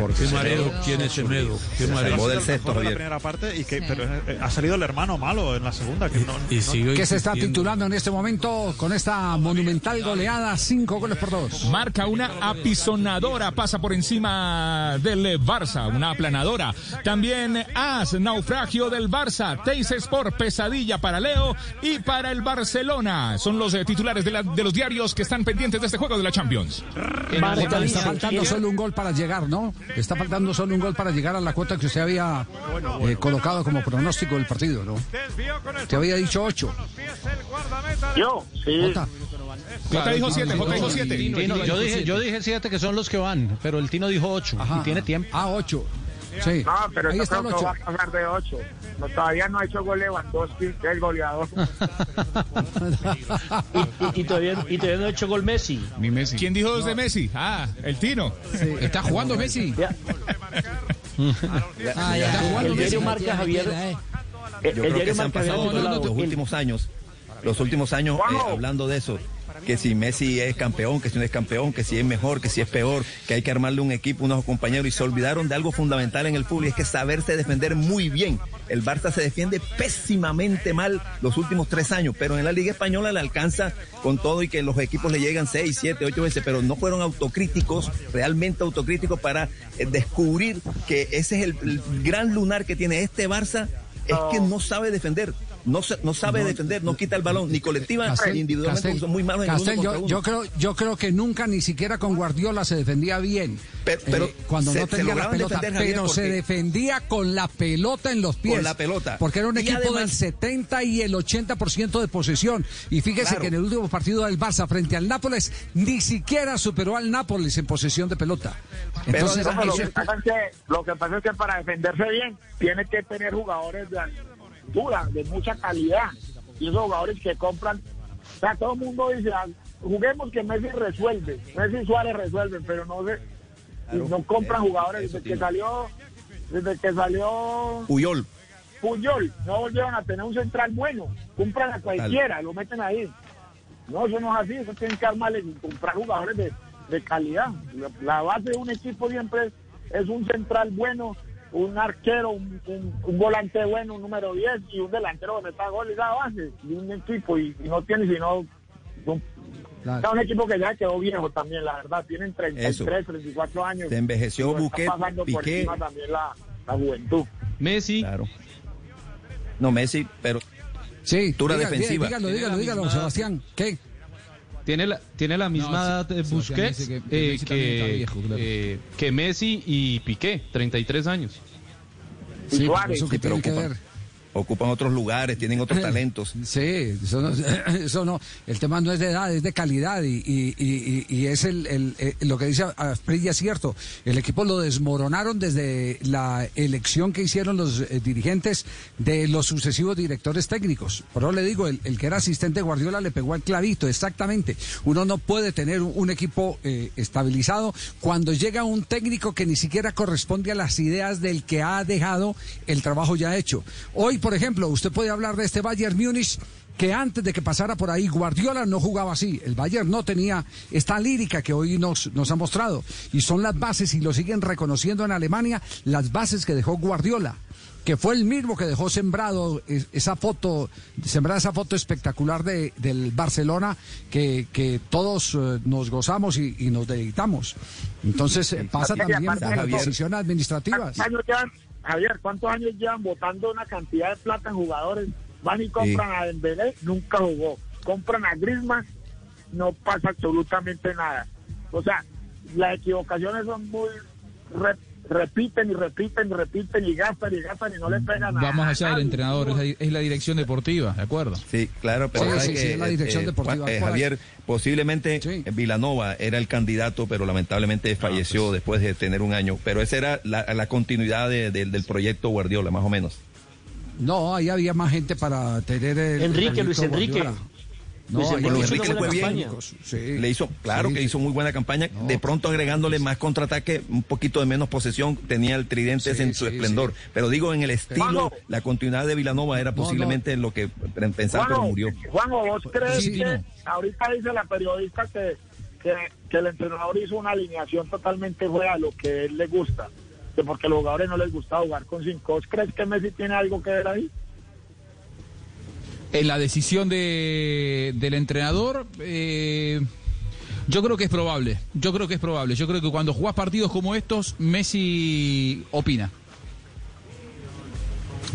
¿Por qué mareo? ¿Quién es Semedo? ¿Qué mareo? Mejor en la primera parte y que pero eh, ha salido el hermano malo en la segunda que no, Y no- sigo que se está titulando en este momento con esta monumental goleada, cinco goles por dos. Marca una apisonadora, pasa por encima del Barça, una aplanadora. También As, naufragio del Barça, Teis Sport, pesadilla para Leo y para el Barcelona. Son los eh, titulares de, la- de los diarios que están pendientes de este juego de la Champions. Le está faltando solo un gol para llegar, ¿no? Está faltando solo un gol para llegar a la cuota que usted había eh, colocado como pronóstico del partido, ¿no? Te había dicho ocho. Yo, sí. Jota. Jota dijo siete, Jota dijo siete. Tino, yo dije, yo dije siete que son los que van, pero el Tino dijo ocho y tiene tiempo. Ah, ocho. Sí. No, pero Ahí yo está creo que va a pasar de 8. No, todavía no ha hecho gol Lewandowski, que es el goleador. Y, y todavía, y todavía no ha hecho gol Messi. Mi Messi. ¿Quién dijo dos de Messi? Ah, el Tino. ¿Está jugando Messi? Ah, ya. El, el diario Marca Javier. El, Yo el creo que se han pasado los últimos años. Los últimos años eh, hablando de eso. Que si Messi es campeón, que si no es campeón, que si es mejor, que si es peor, que hay que armarle un equipo, unos compañeros. Y se olvidaron de algo fundamental en el fútbol y es que saberse defender muy bien. El Barça se defiende pésimamente mal los últimos tres años, pero en la Liga Española le alcanza con todo y que los equipos le llegan seis, siete, ocho veces, pero no fueron autocríticos, realmente autocríticos para eh, descubrir que ese es el, el gran lunar que tiene este Barça, es que no sabe defender. No, no sabe defender, no quita el balón, ni colectiva Castel, ni individualmente, Castel, son muy malos Castel, yo, creo, yo creo que nunca ni siquiera con Guardiola se defendía bien. Pero, pero Eh, cuando se- no tenía la pelota, defender, Javier, pero se defendía con la pelota en los pies. Con la pelota. Porque era un Y equipo además- del 70 y el 80% de posesión. Y fíjese Claro. que en el último partido del Barça frente al Nápoles ni siquiera superó al Nápoles en posesión de pelota. Entonces, No, lo, eso- que pasa es que, lo que pasa es que para defenderse bien tiene que tener jugadores de altura, de mucha calidad. Y esos jugadores que compran, o sea, todo el mundo dice, ah, juguemos que Messi resuelve, Messi y Suárez resuelven, pero no se, Claro. no compran jugadores desde que salió, desde que salió Puyol. Puyol, no volvieron a tener un central bueno, compran a cualquiera, lo meten ahí. No, eso no es así, eso tienen que armarle y comprar jugadores de, de calidad. La, la base de un equipo siempre es, es un central bueno, un arquero, un, un- un volante bueno, un número 10 y un delantero que meta gol, esa base de un equipo y, y no tiene sino un, Claro. un equipo que ya quedó viejo también, la verdad, tienen 33, Eso. 34 años. Se envejeció por Piqué. encima también la, la juventud. Messi. Claro. No, Messi, pero. Sí, Altura diga- defensiva. dígalo, dígalo, dígalo, Sebastián. ¿Qué? Tiene la, tiene la misma No, edad de Sebastián Busquets que- que eh, Messi también está que, viejo, claro. eh, que Messi y Piqué, 33 años. Y Sí, Suárez. eso pero que ocupan, otros lugares, tienen otros talentos. Sí, eso no, eso no, el tema no es de edad, es de calidad y, y- y- y es el, el- eh, lo que dice Asprilla es cierto, el equipo lo desmoronaron desde la elección que hicieron los eh, dirigentes de los sucesivos directores técnicos. Por eso le digo, el, el que era asistente de Guardiola le pegó al clavito, exactamente. Uno no puede tener un, un equipo eh, estabilizado cuando llega un técnico que ni siquiera corresponde a las ideas del que ha dejado el trabajo ya hecho. Hoy, por ejemplo, usted puede hablar de este Bayern Múnich que antes de que pasara por ahí Guardiola no jugaba así. El Bayern no tenía esta lírica que hoy nos, nos ha mostrado. Y son las bases, y lo siguen reconociendo en Alemania, las bases que dejó Guardiola que fue el mismo que dejó sembrado es- esa foto, sembrada esa foto espectacular de, del Barcelona que, que todos eh, nos gozamos y, y nos deleitamos. Entonces eh, pasa también por las decisiones administrativas. ¿Cuántos años llevan, Javier, ¿cuántos años llevan votando una cantidad de plata en jugadores? Van y compran a Dembélé, nunca jugó. Compran a Griezmann, no pasa absolutamente nada. O sea, las equivocaciones son muy... re- repiten y repiten y repiten y gastan y gastan y no le pegan a Vamos allá del nadie. entrenador, es la, es la dirección deportiva, ¿de acuerdo? Sí, claro, pero Sí, sí, que, sí, es la dirección eh, deportiva. Eh. Javier, posiblemente eh, Vilanova era el candidato, pero lamentablemente falleció después de tener un año. Pero esa era la, la continuidad de- del- del proyecto Guardiola, más o menos. No, ahí había más gente para tener el. Enrique, el Luis Enrique. Guardiola. Luis ahí Enrique una muchos buena campaña. técnicos, sí. Le hizo, claro Sí. que hizo muy buena campaña, de pronto agregándole más contraataque, un poquito de menos posesión, tenía el tridente Sí, en su sí, esplendor. Pero digo, en el estilo, Juanjo. la continuidad de Vilanova era posiblemente lo que pensaban, pero murió. Juanjo, ¿vos crees Sí, que no. ahorita dice la periodista que, que, que el entrenador hizo una alineación totalmente fuera de lo que a él le gusta? Que porque a los jugadores no les gusta jugar con cinco. ¿Vos crees que Messi tiene algo que ver ahí? En la decisión de, del entrenador, eh, yo creo que es probable. Yo creo que es probable. Yo creo que cuando jugás partidos como estos, Messi opina.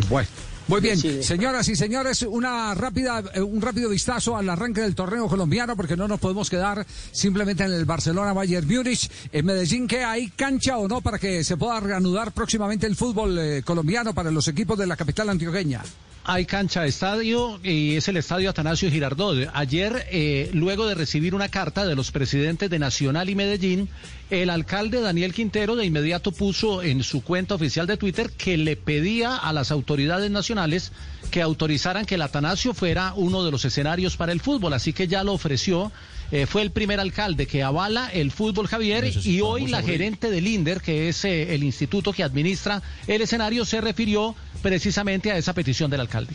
Bueno. Muy bien, señoras y señores, una rápida, eh, un rápido vistazo al arranque del torneo colombiano, porque no nos podemos quedar simplemente en el Barcelona Bayern Múnich. En Medellín, que hay cancha o no para que se pueda reanudar próximamente el fútbol eh, colombiano para los equipos de la capital antioqueña. Hay cancha de estadio y es el estadio Atanasio Girardot. Ayer, eh, luego de recibir una carta de los presidentes de Nacional y Medellín, el alcalde Daniel Quintero de inmediato puso en su cuenta oficial de Twitter que le pedía a las autoridades nacionales que autorizaran que el Atanasio fuera uno de los escenarios para el fútbol. Así que ya lo ofreció. Eh, fue el primer alcalde que avala el fútbol Javier y hoy la gerente del INDER, que es eh, el instituto que administra el escenario, se refirió precisamente a esa petición del alcalde.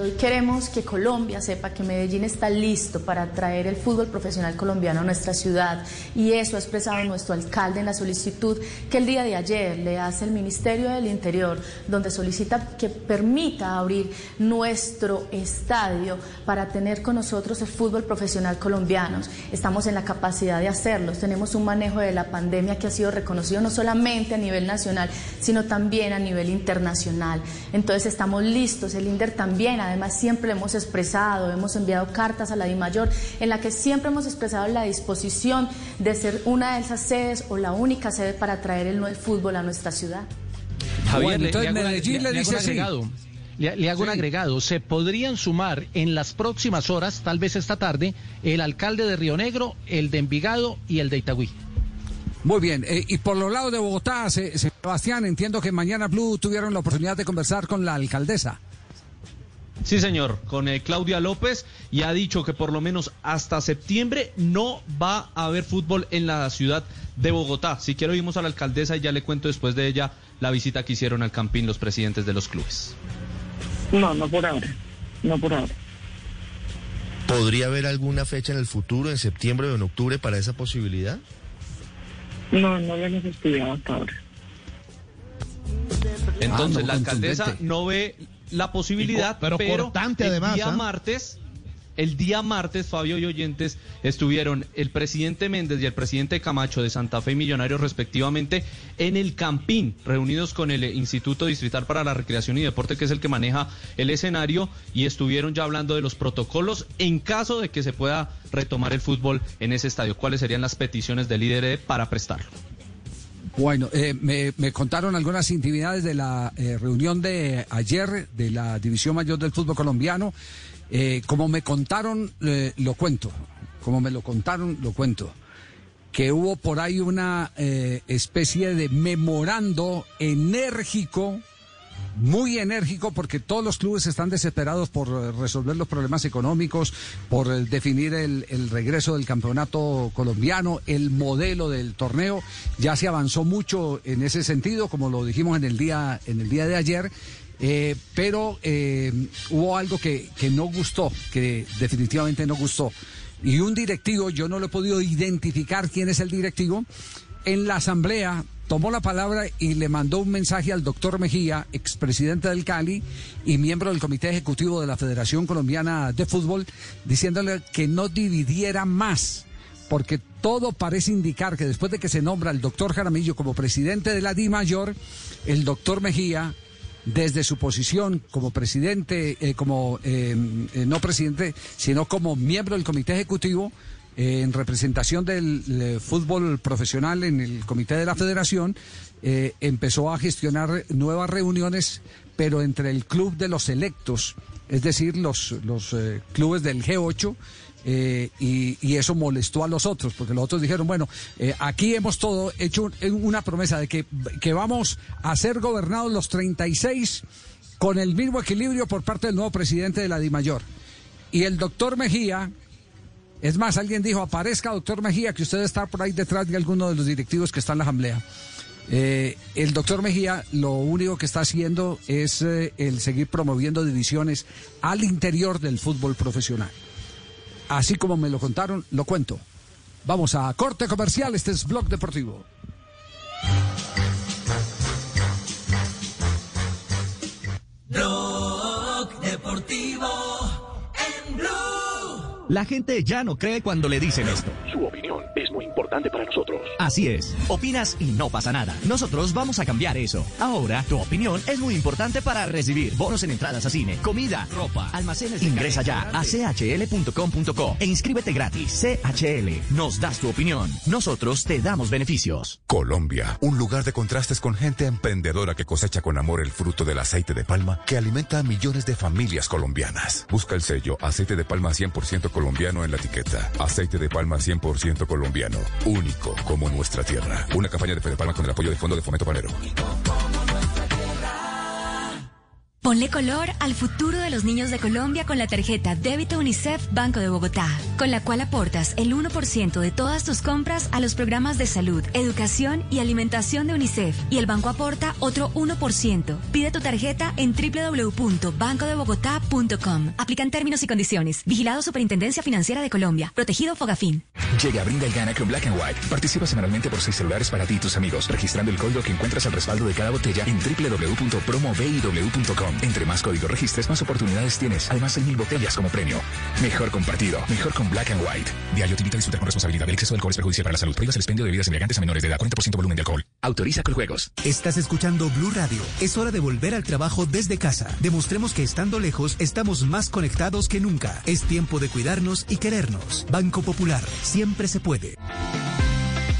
Hoy queremos que Colombia sepa que Medellín está listo para traer el fútbol profesional colombiano a nuestra ciudad y eso ha expresado nuestro alcalde en la solicitud que el día de ayer le hace el Ministerio del Interior, donde solicita que permita abrir nuestro estadio para tener con nosotros el fútbol profesional colombiano. Estamos en la capacidad de hacerlo, tenemos un manejo de la pandemia que ha sido reconocido no solamente a nivel nacional, sino también a nivel internacional. Entonces estamos listos, el INDER también, además siempre lo hemos expresado, hemos enviado cartas a la DIMAYOR en la que siempre hemos expresado la disposición de ser una de esas sedes o la única sede para traer el, el fútbol a nuestra ciudad. Javier, le, entonces Medellín le, dice agregado. Le, hago un agregado. Se podrían sumar en las próximas horas, tal vez esta tarde, el alcalde de Río Negro, el de Envigado y el de Itagüí. Muy bien, eh, y por los lados de Bogotá, Sebastián, entiendo que mañana Blue tuvieron la oportunidad de conversar con la alcaldesa. Sí, señor, con eh, Claudia López y ha dicho que por lo menos hasta septiembre no va a haber fútbol en la ciudad de Bogotá. Si quiero oímos a la alcaldesa y ya le cuento después de ella la visita que hicieron al Campín los presidentes de los clubes. No, no por ahora, no por ahora. ¿Podría haber alguna fecha en el futuro, en septiembre o en octubre, para esa posibilidad? No, no lo hemos estudiado hasta ahora. Entonces, ah, la alcaldesa no ve la posibilidad, pero, pero el día ¿ah? martes el día martes, Fabio y oyentes, estuvieron el presidente Méndez y el presidente Camacho de Santa Fe Millonarios respectivamente en el Campín, reunidos con el Instituto Distrital para la Recreación y Deporte, que es el que maneja el escenario, y estuvieron ya hablando de los protocolos en caso de que se pueda retomar el fútbol en ese estadio. ¿Cuáles serían las peticiones del líder para prestarlo? Bueno, eh, me, contaron algunas intimidades de la eh, reunión de ayer de la División Mayor del Fútbol Colombiano. Eh, como me contaron, eh, lo cuento. Como me lo contaron, lo cuento. Que hubo por ahí una eh, especie de memorando enérgico, muy enérgico, porque todos los clubes están desesperados por resolver los problemas económicos, por definir el, el regreso del campeonato colombiano, el modelo del torneo. Ya se avanzó mucho en ese sentido, como lo dijimos en el día, en el día de ayer. Eh, pero eh, hubo algo que, que no gustó, que definitivamente no gustó. Y un directivo, yo no lo he podido identificar quién es el directivo, en la asamblea tomó la palabra y le mandó un mensaje al doctor Mejía, expresidente del Cali y miembro del Comité Ejecutivo de la Federación Colombiana de Fútbol, diciéndole que no dividiera más, porque todo parece indicar que después de que se nombra el doctor Jaramillo como presidente de la Di Mayor, el doctor Mejía desde su posición como presidente, eh, como eh, eh, no presidente, sino como miembro del comité ejecutivo, en representación del fútbol profesional en el comité de la federación, empezó a gestionar nuevas reuniones, pero entre el club de los electos, es decir, los, los clubes del G8, eh, y, eso molestó a los otros, porque los otros dijeron, bueno, eh, aquí hemos todo hecho una promesa de que, que vamos a ser gobernados los 36 con el mismo equilibrio por parte del nuevo presidente de la DIMAYOR. Y el doctor Mejía, es más, alguien dijo, aparezca doctor Mejía, que usted está por ahí detrás de alguno de los directivos que está en la asamblea. Eh, el doctor Mejía lo único que está haciendo es el seguir promoviendo divisiones al interior del fútbol profesional así como me lo contaron, lo cuento. Vamos a corte comercial, este es Blog Deportivo. Blog Deportivo en Blue. La gente ya no cree cuando le dicen esto. Su opinión es importante para nosotros. Así es. Opinas y no pasa nada. Nosotros vamos a cambiar eso. Ahora, tu opinión es muy importante para recibir bonos en entradas a cine, comida, ropa, almacenes. Ingresa ya a chl.com.co e inscríbete gratis. CHL, nos das tu opinión. Nosotros te damos beneficios. Colombia, un lugar de contrastes con gente emprendedora que cosecha con amor el fruto del aceite de palma que alimenta a millones de familias colombianas. Busca el sello aceite de palma 100% colombiano en la etiqueta. Aceite de palma 100% colombiano, único como nuestra tierra. Una campaña de Fede Palma con el apoyo del Fondo de Fomento Panero. Ponle color al futuro de los niños de Colombia con la tarjeta Débito UNICEF Banco de Bogotá, con la cual aportas el 1% de todas tus compras a los programas de salud, educación y alimentación de UNICEF y el banco aporta otro 1%. Pide tu tarjeta en www.bancodebogotá.com. Aplican términos y condiciones. Vigilado Superintendencia Financiera de Colombia. Protegido Fogafín. Llega a Brinda y gana con Black and White. Participa semanalmente por seis celulares para ti y tus amigos, registrando el código que encuentras al respaldo de cada botella en www.promoviw.com. Entre más código registres, más oportunidades tienes. Además, hay mil botellas como premio. Mejor compartido. Mejor con Black and White. Diario te invita a disfrutar con responsabilidad. El exceso de alcohol es perjudicial para la salud. Prohíbas el expendio de bebidas embriagantes a menores de edad. 40% volumen de alcohol. Autoriza con juegos. Estás escuchando Blue Radio. Es hora de volver al trabajo desde casa. Demostremos que estando lejos estamos más conectados que nunca. Es tiempo de cuidarnos y querernos. Banco Popular. Siempre se puede.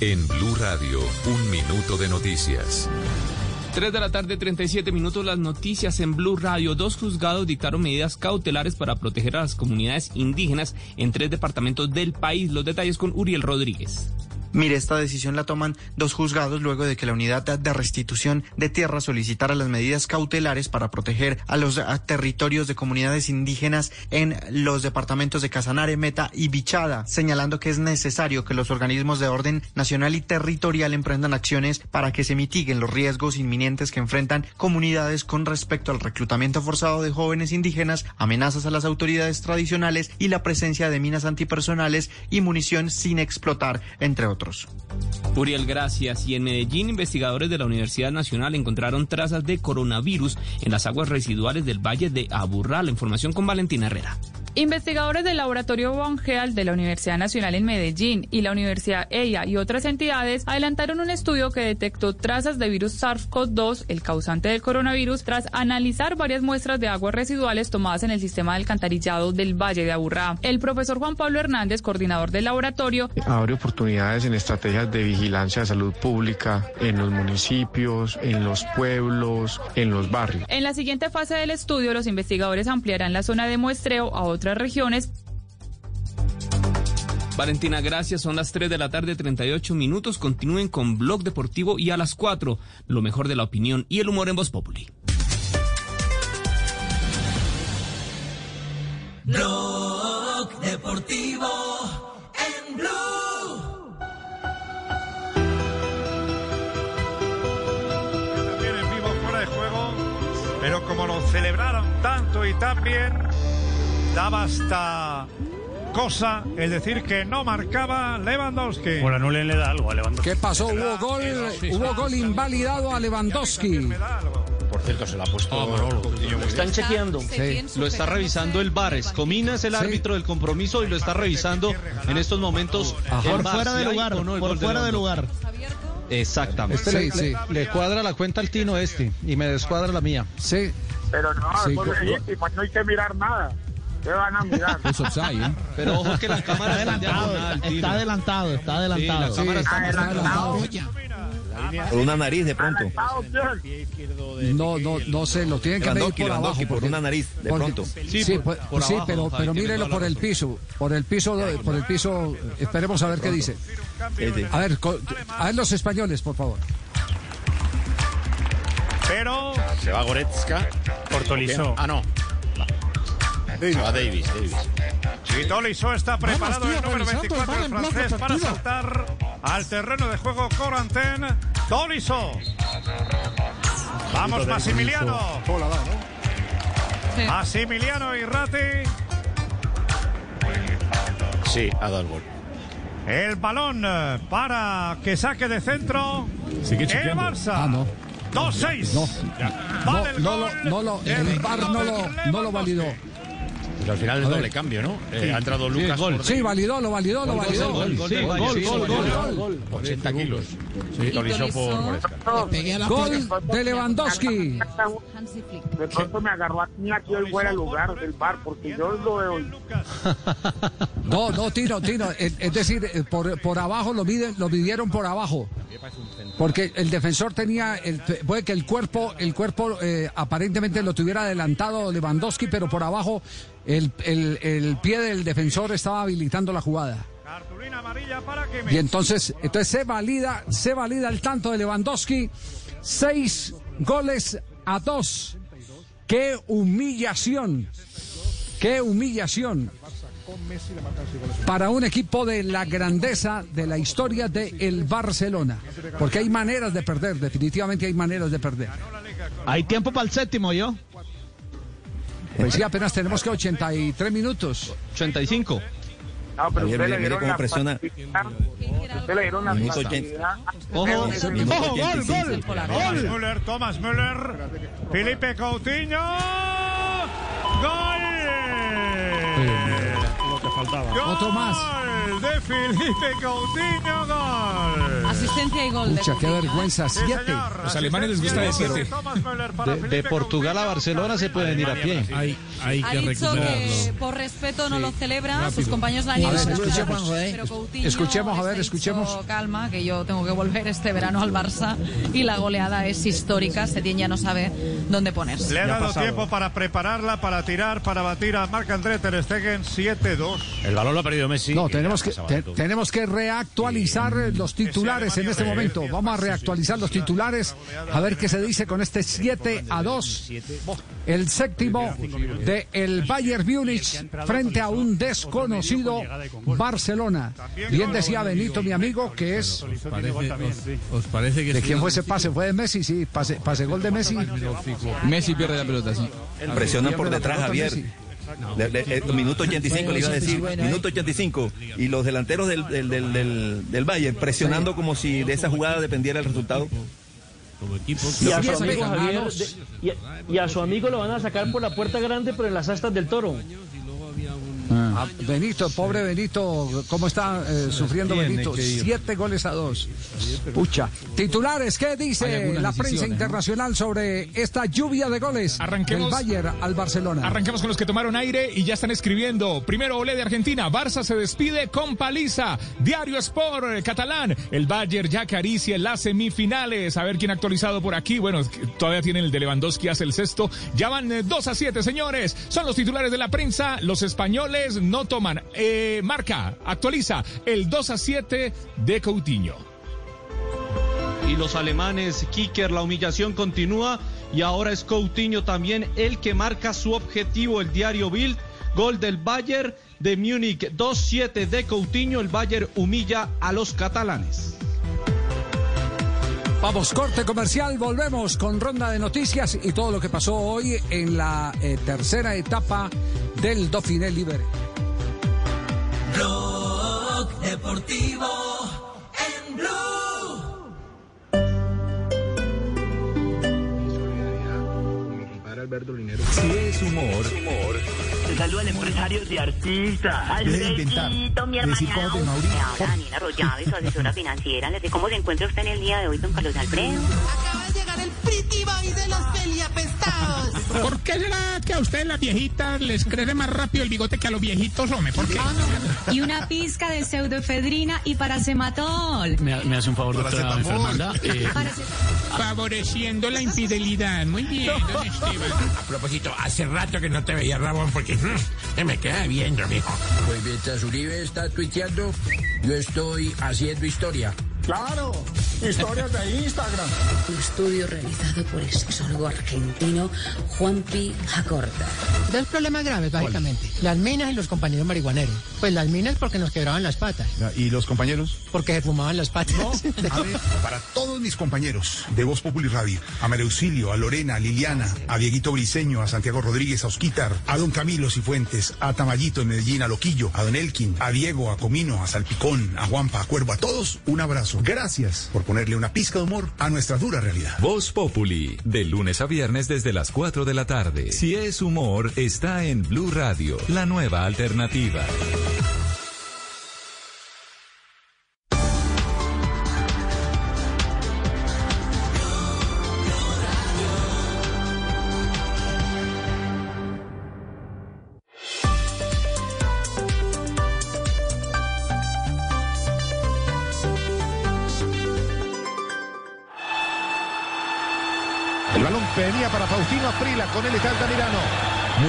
En Blue Radio, un minuto de noticias. 3 de la tarde, 37 minutos, las noticias en Blue Radio. Dos juzgados dictaron medidas cautelares para proteger a las comunidades indígenas en tres departamentos del país. Los detalles con Uriel Rodríguez. Mire, esta decisión la toman dos juzgados luego de que la unidad de restitución de tierra solicitara las medidas cautelares para proteger a los territorios de comunidades indígenas en los departamentos de Casanare, Meta y Bichada, señalando que es necesario que los organismos de orden nacional y territorial emprendan acciones para que se mitiguen los riesgos inminentes que enfrentan comunidades con respecto al reclutamiento forzado de jóvenes indígenas, amenazas a las autoridades tradicionales y la presencia de minas antipersonales y munición sin explotar, entre otros. Uriel, gracias. Y en Medellín, investigadores de la Universidad Nacional encontraron trazas de coronavirus en las aguas residuales del Valle de Aburrá. La información con Valentina Herrera. Investigadores del Laboratorio Bangeal de la Universidad Nacional en Medellín y la Universidad EIA y otras entidades adelantaron un estudio que detectó trazas de virus SARS-CoV-2, el causante del coronavirus, tras analizar varias muestras de aguas residuales tomadas en el sistema de alcantarillado del Valle de Aburrá. El profesor Juan Pablo Hernández, coordinador del laboratorio, abre oportunidades en estrategias de vigilancia de salud pública en los municipios, en los pueblos, en los barrios. En la siguiente fase del estudio, los investigadores ampliarán la zona de muestreo a otras regiones. Valentina, gracias. Son las 3 de la tarde, 38 minutos. Continúen con Blog Deportivo y a las 4, lo mejor de la opinión y el humor en Voz Populi. Blog Deportivo en Blue. También en vivo fuera de juego, pero como lo celebraron tanto y tan bien daba hasta cosa el decir que no marcaba Lewandowski. Bueno, no le da algo a Lewandowski. ¿Qué pasó? Hubo gol, hubo gol invalidado a Lewandowski. Por cierto, se la ha puesto. Ah, están chequeando. Lo está revisando el VAR. Escomina es el árbitro del compromiso y lo está revisando en estos momentos. Por fuera de lugar. Por fuera de lugar. Exactamente. Este le, le, cuadra la cuenta al Tino este y me descuadra la mía. Sí. Pero no, Sí, pues, yo- pues no hay que mirar nada. ¿Qué van a mirar? Es offside, ¿eh? Pero ojo que la cámara está Tino. Está adelantado, está adelantado. Sí, la cámara está Adelantado. Por una nariz de pronto. ¿Adelantado? No, no, no sé, lo tienen que medir Lewandowski, por abajo. Por porque- una nariz, de porque- pronto. Sí, Sí, pues, por- por sí, abajo, pero, pero toda por el piso, por el piso, por el piso. Esperemos a ver qué dice. Sí. A ver, a ver los españoles, por favor. Pero Se va Goretzka. Por Tolisso. Ah, no. Se va Davis, Davis. Tolisso está preparado el número 24, el francés, para saltar al terreno de juego Coranten Toliso. Vamos, Massimiliano. Massimiliano y Rati. Sí, ha dado el gol. El balón eh, para que saque de centro. Sigue el. Barça. Ah, no. 2-6. No. Vale el No, no, no lo, del el VAR no lo, no lo validó. Pues al final es doble cambio, ¿no? Eh, Sí. ha entrado Sí, Lucas gol. por Sí, dentro. validó, lo validó, lo validó. Gol, gol, Sí, gol, gol, gol, gol, gol, gol. 80 kilos. Tolizo por Moresca. Gol de Lewandowski. De pronto me agarró aquí, aquí el fuera lugar del bar, porque yo lo veo. No, no, Tino, Tino. Es, es decir, eh, por, por abajo lo miden, lo midieron por abajo. Porque el defensor tenía, el, puede que el cuerpo, el cuerpo eh, aparentemente lo tuviera adelantado Lewandowski, pero por abajo el, el- el pie del defensor estaba habilitando la jugada. Cartulina amarilla para que Y entonces, entonces se valida, se valida el tanto de Lewandowski. Seis goles a dos. ¡Qué humillación! ¡Qué humillación! Para un equipo de la grandeza de la historia del el Barcelona. Porque hay maneras de perder, definitivamente hay maneras de perder. Hay tiempo para el séptimo, yo. Pues sí, apenas tenemos que 83 minutos. 85. No, pero Javier, usted le mire, dieron cómo presiona. Usted le dieron la Minuto facilidad. Ojo, Minuto Ojo, gol, 85. gol. Thomas Müller, Thomas Müller. Felipe Coutinho. Gol. Lo que faltaba. Otro más. Gol de Felipe Coutinho. Gol. Asistencia y gol. de Mucha, qué ¿eh? vergüenza. Sí, Siete. Los alemanes les gusta de siete. De, de Portugal a Barcelona se pueden ir a pie. Hay, hay Ha que recuperarlo. por respeto no Sí, lo celebra, rápido. sus compañeros la niegan. escuchemos, Coutinho escuchemos, a ver, escuchemos. calma, que yo tengo que volver este verano al Barça y la goleada es histórica. Setién ya no sabe dónde ponerse. Le ha ha dado pasado. tiempo para prepararla, para tirar, para batir a Marc-André Ter Stegen 7-2. El balón lo ha perdido Messi. No, tenemos que, ha te- tenemos que reactualizar eh, los titulares en este momento. Vamos a reactualizar los titulares, a ver qué se dice con este 7 a 2. El séptimo de el Bayern Múnich frente a un desconocido Barcelona. Bien decía Benito, mi amigo, que es... ¿Os parece que ¿De quién fue ese pase? ¿Fue de Messi? Sí, pase, pase gol de Messi. Messi pierde la pelota, sí. Presionan por detrás, Javier. Messi. Le- le- eh, minuto 85 le iba a decir, minuto 85 y los delanteros del, del, del, del, del Bayern presionando como si de esa jugada dependiera el resultado. Y a, su amigo Javier, venezolanos. de- y, a, y a su amigo lo van a sacar por la puerta grande, pero en las astas del toro. Ah, Benito, pobre Benito, ¿cómo está eh, sufriendo Tiene Benito? Siete goles a dos. Pucha. Titulares, ¿qué dice la prensa internacional sobre esta lluvia de goles Arranquemos. del Bayern al Barcelona? Arranquemos con los que tomaron aire y ya están escribiendo. Primero Olé de Argentina. Barça se despide con paliza. Diario Sport eh, catalán. El Bayern ya acaricia las semifinales. A ver quién ha actualizado por aquí. Bueno, todavía tienen el de Lewandowski, hace el sexto. Ya van eh, 2 a 7, señores. Son los titulares de la prensa. Los españoles no toman. Eh, marca, actualiza el 2 a 7 de Coutinho. Y los alemanes, Kicker, la humillación continúa y ahora es Coutinho también el que marca su objetivo, el diario Bild, gol del Bayern de Múnich 2-7 de Coutinho, el Bayern humilla a los catalanes. Vamos, corte comercial, volvemos con ronda de noticias y todo lo que pasó hoy en la eh, tercera etapa del Dauphiné Libre. Blog Deportivo en Blue. Si es humor, Te saludan empresarios y artistas. Alfredito, mi hermana. de. Me habla Daniela Arroyave, su asesora financiera. Le sé cómo se encuentra usted en el día de hoy, don Carlos Alfredo. De Boy de los peliapestados. ¿Por qué será que a ustedes las viejitas les crece más rápido el bigote que a los viejitos, hombre? ¿Por qué? Y una pizca de pseudoefedrina y paracematol. Me, hace un favor, doctora Fernanda? Favoreciendo la infidelidad. Muy bien, don Esteban. A propósito, hace rato que no te veía, Ramón, porque mm, me queda viendo, mijo. Pues mientras Uribe está tuiteando, yo estoy haciendo historia. Claro, historias de Instagram. Un estudio realizado por el sexólogo argentino Juan P. Jacorta. Dos problemas graves, básicamente. Las minas y los compañeros marihuaneros. Pues las minas porque nos quebraban las patas. ¿Y los compañeros? Porque se fumaban las patas. A ver, para todos mis compañeros de Voz Populi Radio, a María Auxilio, a Lorena, a Liliana, a Dieguito Briseño, a Santiago Rodríguez, a Osquitar, a Don Camilo Cifuentes, a Tamayito en Medellín, a Loquillo, a Don Elkin, a Diego, a Comino, a Salpicón, a Juanpa, a Cuervo, a todos, un abrazo. Gracias por ponerle una pizca de humor a nuestra dura realidad. Voz Populi, de lunes a viernes desde las 4 de la tarde. Si es humor, está en Blue Radio, la nueva alternativa.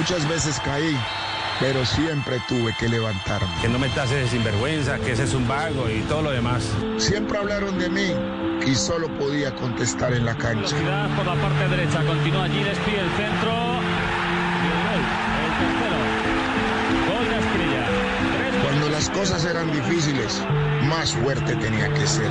Muchas veces caí, pero siempre tuve que levantarme. Que no me tases sinvergüenza, que ese es un vago y todo lo demás. Siempre hablaron de mí y solo podía contestar en la cancha. Velocidad por la parte derecha, continúa allí Despí el centro. Y el gol, el tercero. Gol de Asprilla. Cuando las cosas eran difíciles, más fuerte tenía que ser.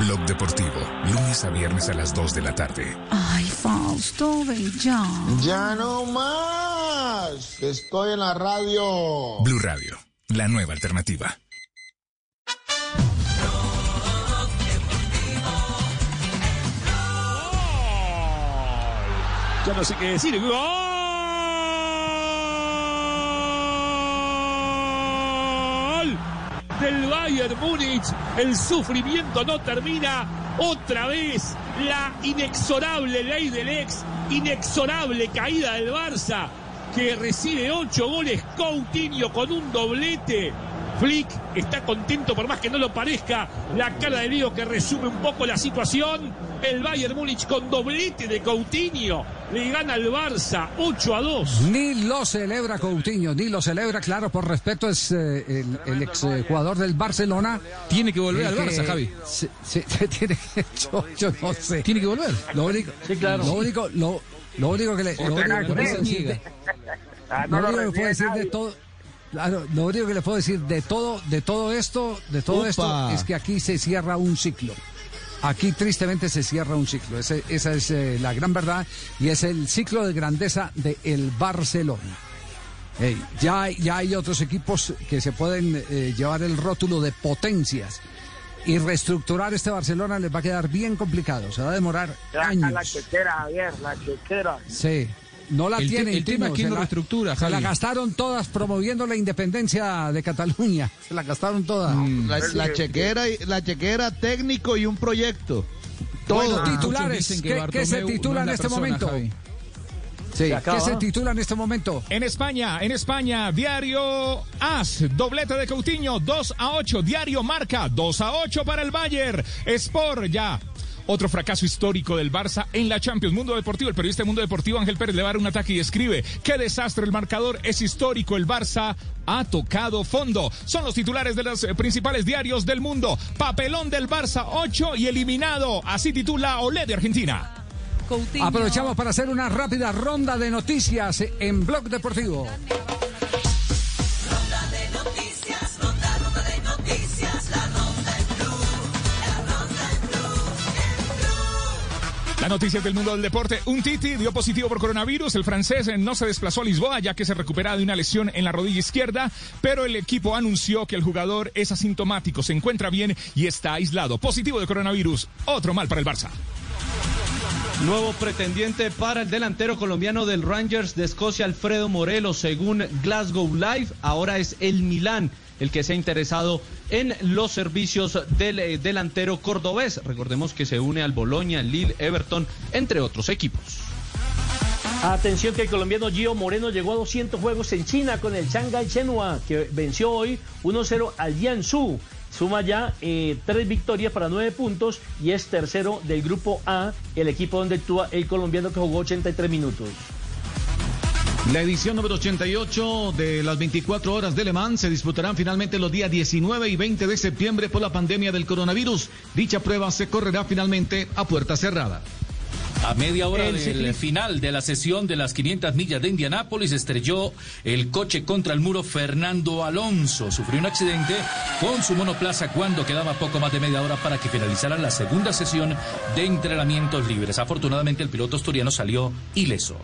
Blog Deportivo, lunes a viernes a las 2 de la tarde. Ay, Fausto, ven ya. Ya no más. Estoy en la radio. Blue Radio, la nueva alternativa. Ya no sé qué decir. ¡Gol! Del Bayern Múnich. El sufrimiento no termina. Otra vez la inexorable ley del ex. Inexorable caída del Barça. Que recibe ocho goles. Coutinho con un doblete. Flick está contento por más que no lo parezca. La cara de Lío que resume un poco la situación. El Bayern Múnich con doblete de Coutinho le gana al Barça 8 a 2. Ni lo celebra Coutinho, ni lo celebra, claro, por respeto es eh, el, el ex eh, jugador del Barcelona. Tiene que volver al que- Barça, Javi. sí, sí, tiene que- yo, yo no sé. Tiene que volver. Lo único, Sí, claro. lo único, lo, lo único que le, lo único que puedo decir de- Ah, no lo único que puedo decir de todo, claro, lo único que le puedo decir de todo, de todo esto, de todo Upa. esto es que aquí se cierra un ciclo. Aquí tristemente se cierra un ciclo. Ese- esa es eh, la gran verdad y es el ciclo de grandeza del Barcelona. Ey, ya, hay- ya hay otros equipos que se pueden eh, llevar el rótulo de potencias. Y reestructurar este Barcelona les va a quedar bien complicado. Se va a demorar años. la chequera, Javier, la chequera. Sí. No la El tienen. el tema es se la- reestructura, Se la Javi. gastaron todas promoviendo la independencia de Cataluña. Se la gastaron todas. Mm. La, la chequera, y- la chequera técnico y un proyecto. Bueno, Todo. titulares. que ¿Qué, qué se titula no en es este persona, momento? Javi. Sí, Se. ¿Qué se titula en este momento? En España, en España, diario AS, doblete de Coutinho, 2 a 8, diario Marca, 2 a 8 para el Bayern, Sport ya. Otro fracaso histórico del Barça en la Champions. Mundo Deportivo, el periodista de Mundo Deportivo Ángel Pérez le va a dar un ataque y escribe, qué desastre el marcador, es histórico, el Barça ha tocado fondo. Son los titulares de los eh, principales diarios del mundo. Papelón del Barça 8 y eliminado. Así titula Olé de Argentina. Coutinho. Aprovechamos para hacer una rápida ronda de noticias en Blog Deportivo. Noticias del mundo del deporte. Un Titi dio positivo por coronavirus. El francés eh, no se desplazó a Lisboa ya que se recupera de una lesión en la rodilla izquierda, pero el equipo anunció que el jugador es asintomático, se encuentra bien y está aislado. Positivo de coronavirus. Otro mal para el Barça. Nuevo pretendiente para el delantero colombiano del Rangers de Escocia, Alfredo Morelos, según Glasgow Live, ahora es el Milán el que se ha interesado en los servicios del eh, delantero cordobés. Recordemos que se une al Boloña, Lille, Everton, entre otros equipos. Atención que el colombiano Gio Moreno llegó a 200 juegos en China con el Shanghai Shenhua, que venció hoy 1-0 al Jiangsu. Suma ya eh, tres victorias para nueve puntos y es tercero del grupo A, el equipo donde actúa el colombiano que jugó 83 minutos. La edición número 88 de las 24 horas de Le Mans se disputarán finalmente los días 19 y 20 de septiembre por la pandemia del coronavirus. Dicha prueba se correrá finalmente a puerta cerrada. A media hora del final de la sesión de las 500 millas de Indianápolis estrelló el coche contra el muro Fernando Alonso. Sufrió un accidente con su monoplaza cuando quedaba poco más de media hora para que finalizara la segunda sesión de entrenamientos libres. Afortunadamente el piloto asturiano salió ileso.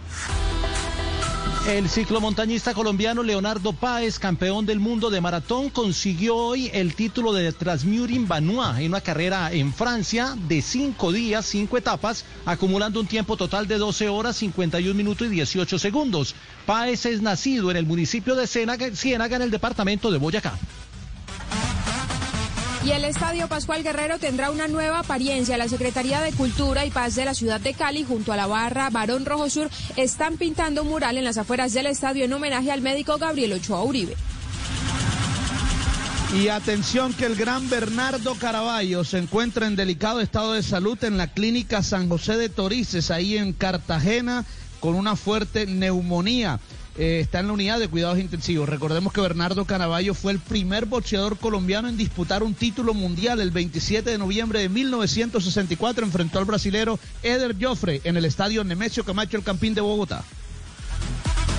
El ciclomontañista colombiano Leonardo Páez, campeón del mundo de maratón, consiguió hoy el título de Transmurin Banois en una carrera en Francia de cinco días, cinco etapas, acumulando un tiempo total de 12 horas, 51 minutos y 18 segundos. Páez es nacido en el municipio de Ciénaga, en el departamento de Boyacá. Y el Estadio Pascual Guerrero tendrá una nueva apariencia. La Secretaría de Cultura y Paz de la ciudad de Cali, junto a la barra Barón Rojo Sur, están pintando un mural en las afueras del estadio en homenaje al médico Gabriel Ochoa Uribe. Y atención que el gran Bernardo Caraballo se encuentra en delicado estado de salud en la clínica San José de Torices, ahí en Cartagena, con una fuerte neumonía. Eh, está en la unidad de cuidados intensivos. Recordemos que Bernardo Caraballo fue el primer boxeador colombiano en disputar un título mundial el 27 de noviembre de 1964. Enfrentó al brasilero Eder Joffre en el estadio Nemesio Camacho, el Campín de Bogotá.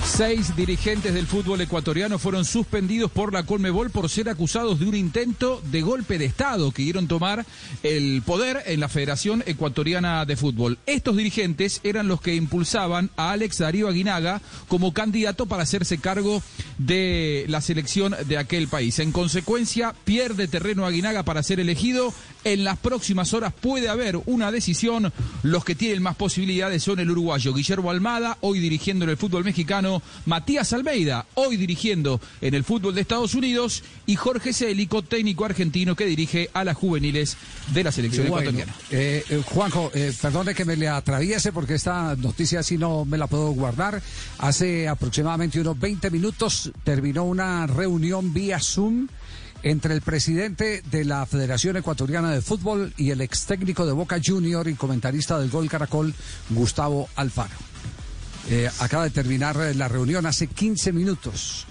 Seis dirigentes del fútbol ecuatoriano fueron suspendidos por la Colmebol por ser acusados de un intento de golpe de Estado. que Quisieron tomar el poder en la Federación Ecuatoriana de Fútbol. Estos dirigentes eran los que impulsaban a Alex Darío Aguinaga como candidato para hacerse cargo de la selección de aquel país. En consecuencia, pierde terreno Aguinaga para ser elegido. En las próximas horas puede haber una decisión. Los que tienen más posibilidades son el uruguayo Guillermo Almada, hoy dirigiendo en el fútbol mexicano, Matías Almeida, hoy dirigiendo en el fútbol de Estados Unidos, y Jorge Célico, técnico argentino que dirige a las juveniles de la selección ecuatoriana. Eh, eh, Juanjo, eh, perdone que me le atraviese porque esta noticia así no me la puedo guardar. Hace aproximadamente unos 20 minutos terminó una reunión vía Zoom entre el presidente de la Federación Ecuatoriana de Fútbol y el ex técnico de Boca Junior y comentarista del Gol Caracol, Gustavo Alfaro. Eh, acaba de terminar la reunión hace 15 minutos.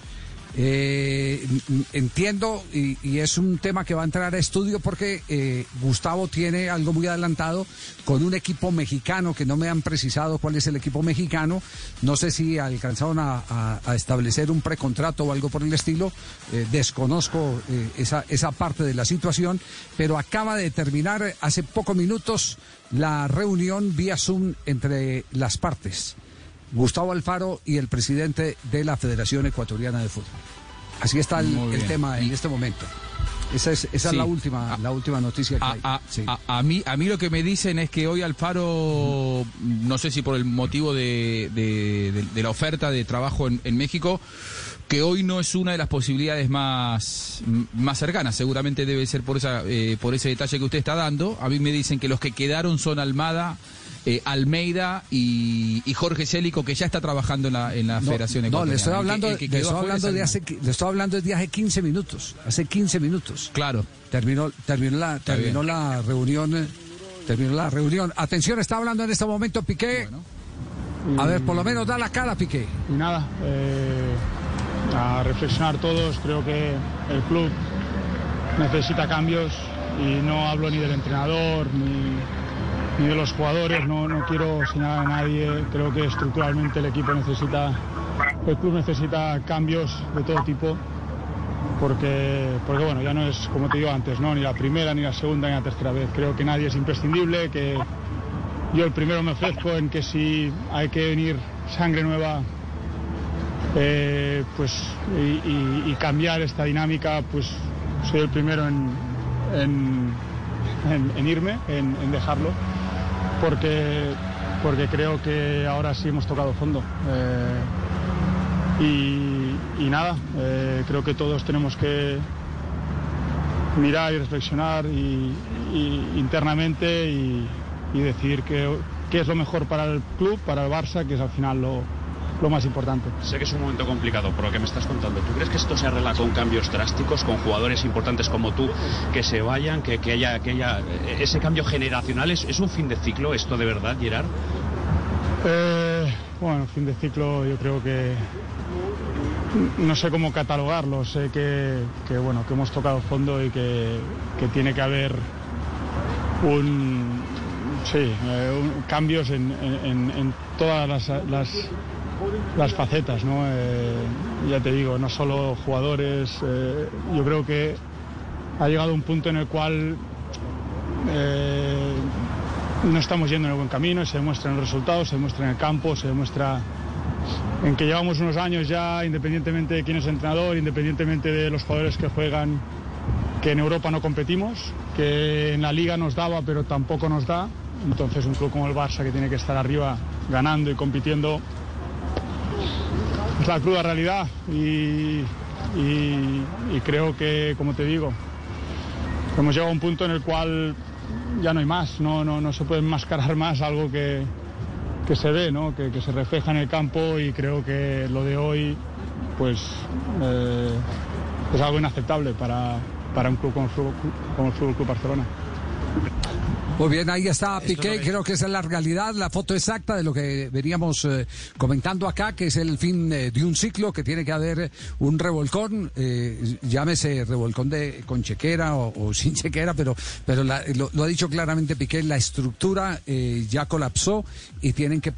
Eh, entiendo y, es un tema que va a entrar a estudio porque eh, Gustavo tiene algo muy adelantado con un equipo mexicano que no me han precisado cuál es el equipo mexicano. No sé si alcanzaron a, establecer un precontrato o algo por el estilo. Eh, desconozco esa, esa parte de la situación, pero acaba de terminar hace pocos minutos la reunión vía Zoom entre las partes. Gustavo Alfaro y el presidente de la Federación Ecuatoriana de Fútbol. Así está el, tema en este momento. Esa es, esa es la última, la última noticia que a, hay. A, mí, a mí lo que me dicen es que hoy Alfaro, no sé si por el motivo de, de, la oferta de trabajo en, en, México, que hoy no es una de las posibilidades más, más cercanas. Seguramente debe ser por, esa, eh, por ese detalle que usted está dando. A mí me dicen que los que quedaron son Almada, eh, Almeida y, Jorge Célico, que ya está trabajando en la, en la Federación No, le estoy hablando, le estoy hablando de hace, le estoy hablando de hace 15 minutos, hace 15 minutos. Claro. Terminó, terminó la, terminó la reunión, eh, terminó la reunión. Atención, está hablando en este momento Piqué. A ver, por lo menos da la cara, Piqué. Y nada, eh, a reflexionar todos, creo que el club necesita cambios y no hablo ni del entrenador ni ni de los jugadores, no, no quiero señalar a nadie, creo que estructuralmente el equipo necesita, el club necesita cambios de todo tipo, porque, porque bueno, ya no es como te digo antes, ¿no? ni la primera, ni la segunda, ni la tercera vez, creo que nadie es imprescindible, que yo el primero me ofrezco en que si hay que venir sangre nueva eh, pues, y, cambiar esta dinámica, pues soy el primero en, en, irme, en, en dejarlo porque porque creo que ahora sí hemos tocado fondo. Y, nada, creo que todos tenemos que mirar y reflexionar internamente y, y decidir qué es lo mejor para el club, para el Barça, que es al final lo, lo más importante. Sé que es un momento complicado por lo que me estás contando. ¿Tú crees que esto se arregla con cambios drásticos, con jugadores importantes como tú que se vayan, que, que, haya, que haya ese cambio generacional? ¿Es, ¿Es, un fin de ciclo esto de verdad, Gerard? Eh, bueno, fin de ciclo yo creo que no sé cómo catalogarlo. Sé que, que bueno, que hemos tocado fondo y que, que tiene que haber un, sí, eh, un, cambios en, en, en todas las, las las facetas, ¿no? Eh, ya te digo, no solo jugadores, eh, yo creo que ha llegado un punto en el cual eh, no estamos yendo en el buen camino, se demuestra en los resultados, se demuestra en el campo, se demuestra en que llevamos unos años ya, independientemente de quién es entrenador, independientemente de los jugadores que juegan, que en Europa no competimos, que en la liga nos daba pero tampoco nos da. Entonces un club como el Barça que tiene que estar arriba ganando y compitiendo la cruda realidad y, creo que, como te digo, hemos llegado a un punto en el cual ya no hay más, no, no, no se puede enmascarar más algo que, que se ve, ¿no? que, se refleja en el campo y creo que lo de hoy pues, eh, es algo inaceptable para, para un club como el Fútbol, como el Fútbol Club Barcelona. Muy bien, ahí está Piqué, creo que esa es la realidad, la foto exacta de lo que veníamos eh, comentando acá, que es el fin eh, de un ciclo, que tiene que haber un revolcón, eh, llámese revolcón de con chequera o, o sin chequera, pero, pero la, lo, lo, ha dicho claramente Piqué, la estructura eh, ya colapsó y tienen que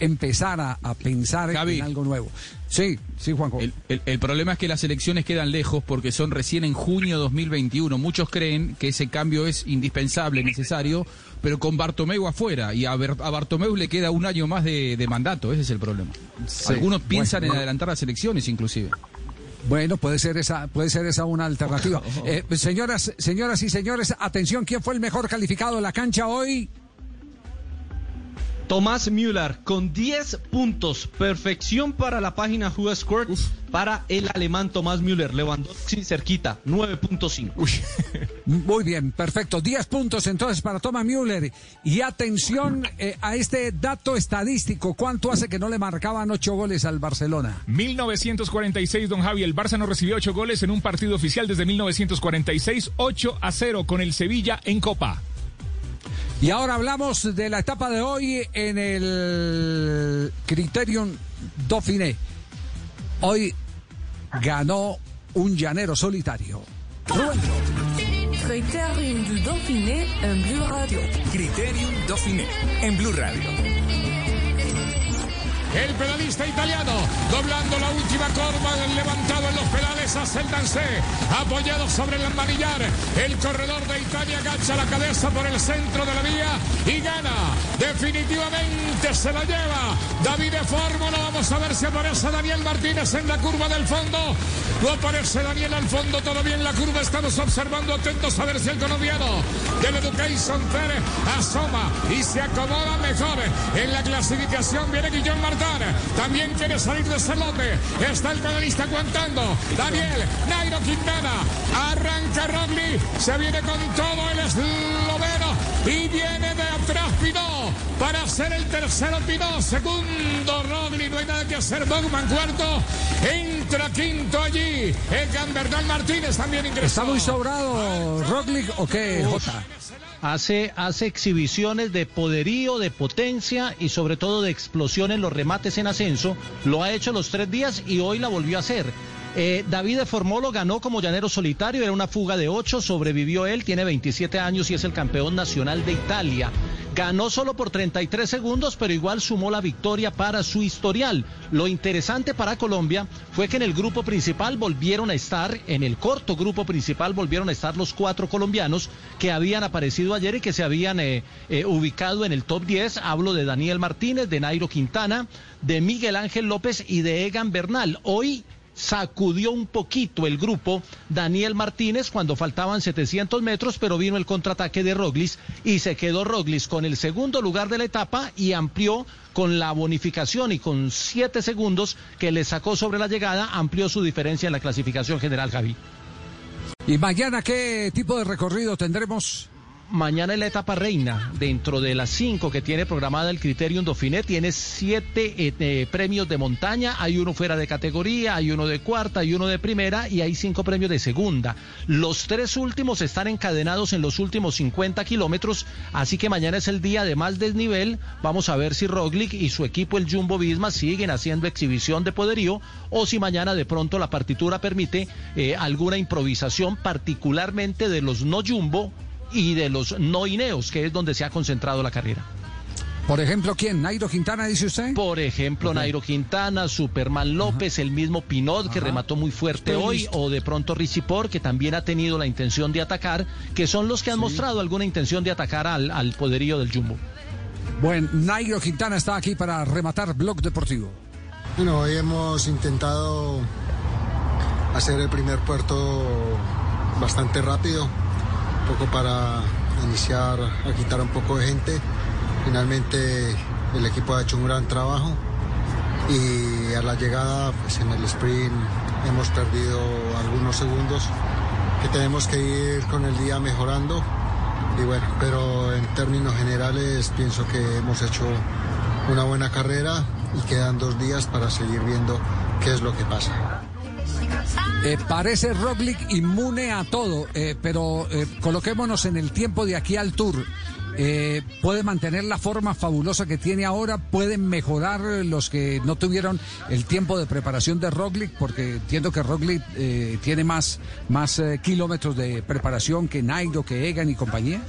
empezar a, a pensar Javi. en algo nuevo. Sí, sí, Juanjo. El, el, el, problema es que las elecciones quedan lejos porque son recién en junio 2021. Muchos creen que ese cambio es indispensable, necesario, pero con Bartomeu afuera. Y a, Bartomeu le queda un año más de, de mandato. Ese es el problema. Sí. Algunos piensan bueno, en adelantar las elecciones, inclusive. Bueno, puede ser esa, puede ser esa una alternativa. Eh, señoras, señoras y señores, atención, ¿quién fue el mejor calificado de la cancha hoy? Tomás Müller con 10 puntos. Perfección para la página Who Scored para el alemán Tomás Müller. Lewandowski cerquita, 9.5. Muy bien, perfecto. 10 puntos entonces para Tomás Müller. Y atención eh, a este dato estadístico. ¿Cuánto hace que no le marcaban 8 goles al Barcelona? 1946, don Javi. El Barça no recibió 8 goles en un partido oficial desde 1946. 8 a 0 con el Sevilla en Copa. Y ahora hablamos de la etapa de hoy en el Criterium Dauphiné. Hoy ganó un llanero solitario. Criterium du Dauphiné en Blue Radio. Criterium Dauphiné en Blue Radio. El pedalista italiano, doblando la última curva, levantado en los pedales hacia el apoyado sobre el manillar. El corredor de Italia agacha la cabeza por el centro de la vía y gana. Definitivamente se la lleva. David de Fórmula, vamos a ver si aparece Daniel Martínez en la curva del fondo. No aparece Daniel al fondo, todavía en la curva estamos observando atentos a ver si el colombiano del Education Fair asoma y se acomoda mejor. En la clasificación viene Guillón Martínez. También quiere salir de ese lote. Está el pedalista aguantando. Daniel, Nairo Quintana. Arranca Rogli. Se viene con todo el esloveno. Y viene de atrás Pinó para ser el tercero Pinó. Segundo Rogli. No hay nada que hacer. Bogman cuarto. Entra quinto allí. El Bernal Martínez también ingresó. ¿Está muy sobrado Roglic o qué, Jota? Hace, hace exhibiciones de poderío, de potencia y sobre todo de explosión en los remates en ascenso. Lo ha hecho los tres días y hoy la volvió a hacer. Eh, David Formolo ganó como llanero solitario, era una fuga de ocho, sobrevivió él, tiene 27 años y es el campeón nacional de Italia. Ganó solo por 33 segundos, pero igual sumó la victoria para su historial. Lo interesante para Colombia fue que en el grupo principal volvieron a estar, en el corto grupo principal volvieron a estar los cuatro colombianos que habían aparecido ayer y que se habían eh, eh, ubicado en el top 10. Hablo de Daniel Martínez, de Nairo Quintana, de Miguel Ángel López y de Egan Bernal. Hoy sacudió un poquito el grupo Daniel Martínez cuando faltaban 700 metros, pero vino el contraataque de Roglis y se quedó Roglis con el segundo lugar de la etapa y amplió con la bonificación y con siete segundos que le sacó sobre la llegada, amplió su diferencia en la clasificación general, Javi. ¿Y mañana qué tipo de recorrido tendremos? Mañana en la etapa reina, dentro de las cinco que tiene programada el Criterium Dauphiné, tiene siete eh, eh, premios de montaña. Hay uno fuera de categoría, hay uno de cuarta, hay uno de primera y hay cinco premios de segunda. Los tres últimos están encadenados en los últimos 50 kilómetros, así que mañana es el día de más desnivel. Vamos a ver si Roglic y su equipo, el Jumbo Visma, siguen haciendo exhibición de poderío o si mañana de pronto la partitura permite eh, alguna improvisación, particularmente de los no Jumbo y de los no Ineos, que es donde se ha concentrado la carrera. Por ejemplo, ¿quién? ¿Nairo Quintana, dice usted? Por ejemplo, Nairo Quintana, Superman López, el mismo Pinot, que remató muy fuerte hoy, o de pronto Richipor, que también ha tenido la intención de atacar, que son los que han mostrado alguna intención de atacar al, al poderío del Jumbo. Bueno, Nairo Quintana está aquí para rematar Blog Deportivo. Bueno, hoy hemos intentado hacer el primer puerto bastante rápido poco para iniciar a quitar un poco de gente. Finalmente el equipo ha hecho un gran trabajo y a la llegada pues en el sprint hemos perdido algunos segundos que tenemos que ir con el día mejorando y bueno, pero en términos generales pienso que hemos hecho una buena carrera y quedan dos días para seguir viendo qué es lo que pasa. Eh, parece Roglic inmune a todo, eh, pero eh, coloquémonos en el tiempo de aquí al Tour. puede mantener la forma fabulosa que tiene ahora, pueden mejorar los que no tuvieron el tiempo de preparación de Roglic, porque entiendo que Roglic tiene más, más kilómetros de preparación que Nairo, que Egan y compañía.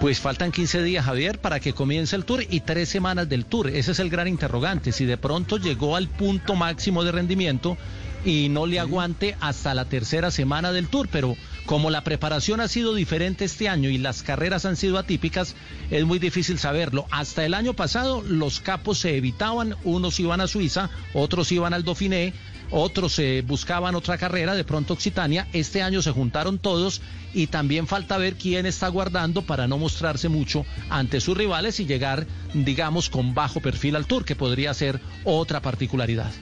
Pues faltan 15 días, Javier, para que comience el tour y tres semanas del tour. Ese es el gran interrogante. Si de pronto llegó al punto máximo de rendimiento, y no le aguante hasta la tercera semana del Tour, pero como la preparación ha sido diferente este año y las carreras han sido atípicas, es muy difícil saberlo. Hasta el año pasado los capos se evitaban, unos iban a Suiza, otros iban al Dauphiné, otros se buscaban otra carrera, de pronto Occitania, este año se juntaron todos y también falta ver quién está guardando para no mostrarse mucho ante sus rivales y llegar, digamos, con bajo perfil al Tour, que podría ser otra particularidad.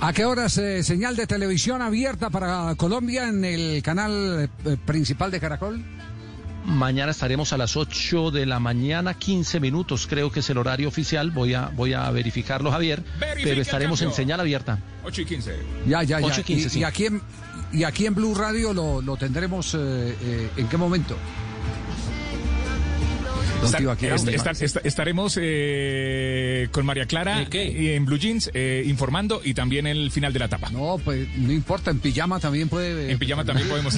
¿A qué horas eh, señal de televisión abierta para Colombia en el canal eh, principal de Caracol? Mañana estaremos a las 8 de la mañana, 15 minutos, creo que es el horario oficial. Voy a, voy a verificarlo, Javier. pero estaremos en señal abierta. 8 y 15. Ya, ya, ya. y, aquí en, y aquí en Blue Radio lo, lo tendremos eh, en qué momento estaremos eh, con María Clara en Blue Jeans eh, informando y también el final de la etapa. No, pues no importa, en pijama también puede. En pijama también podemos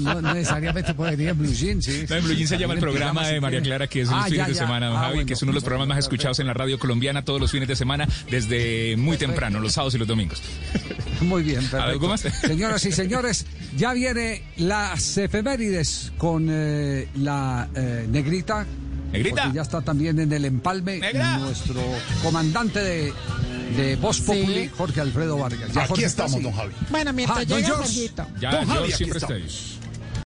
no, necesariamente puede ir en Blue Jeans. en Blue Jeans se llama el programa de María Clara, que es el ah, fin de semana, ah, Javi, que es uno de los programas más escuchados en la radio colombiana todos los fines de semana, desde muy temprano, los sábados y los domingos. Muy bien, ¿Algo más? Señoras y señores, ya viene las efemérides con eh, la eh, Negrita. Negrita. ya está también en el empalme nuestro comandante de, de Voz Populi, Jorge Alfredo Vargas. aquí estamos, don Javi. Bueno, mientras ah, llega Ya, don Javi, siempre estáis.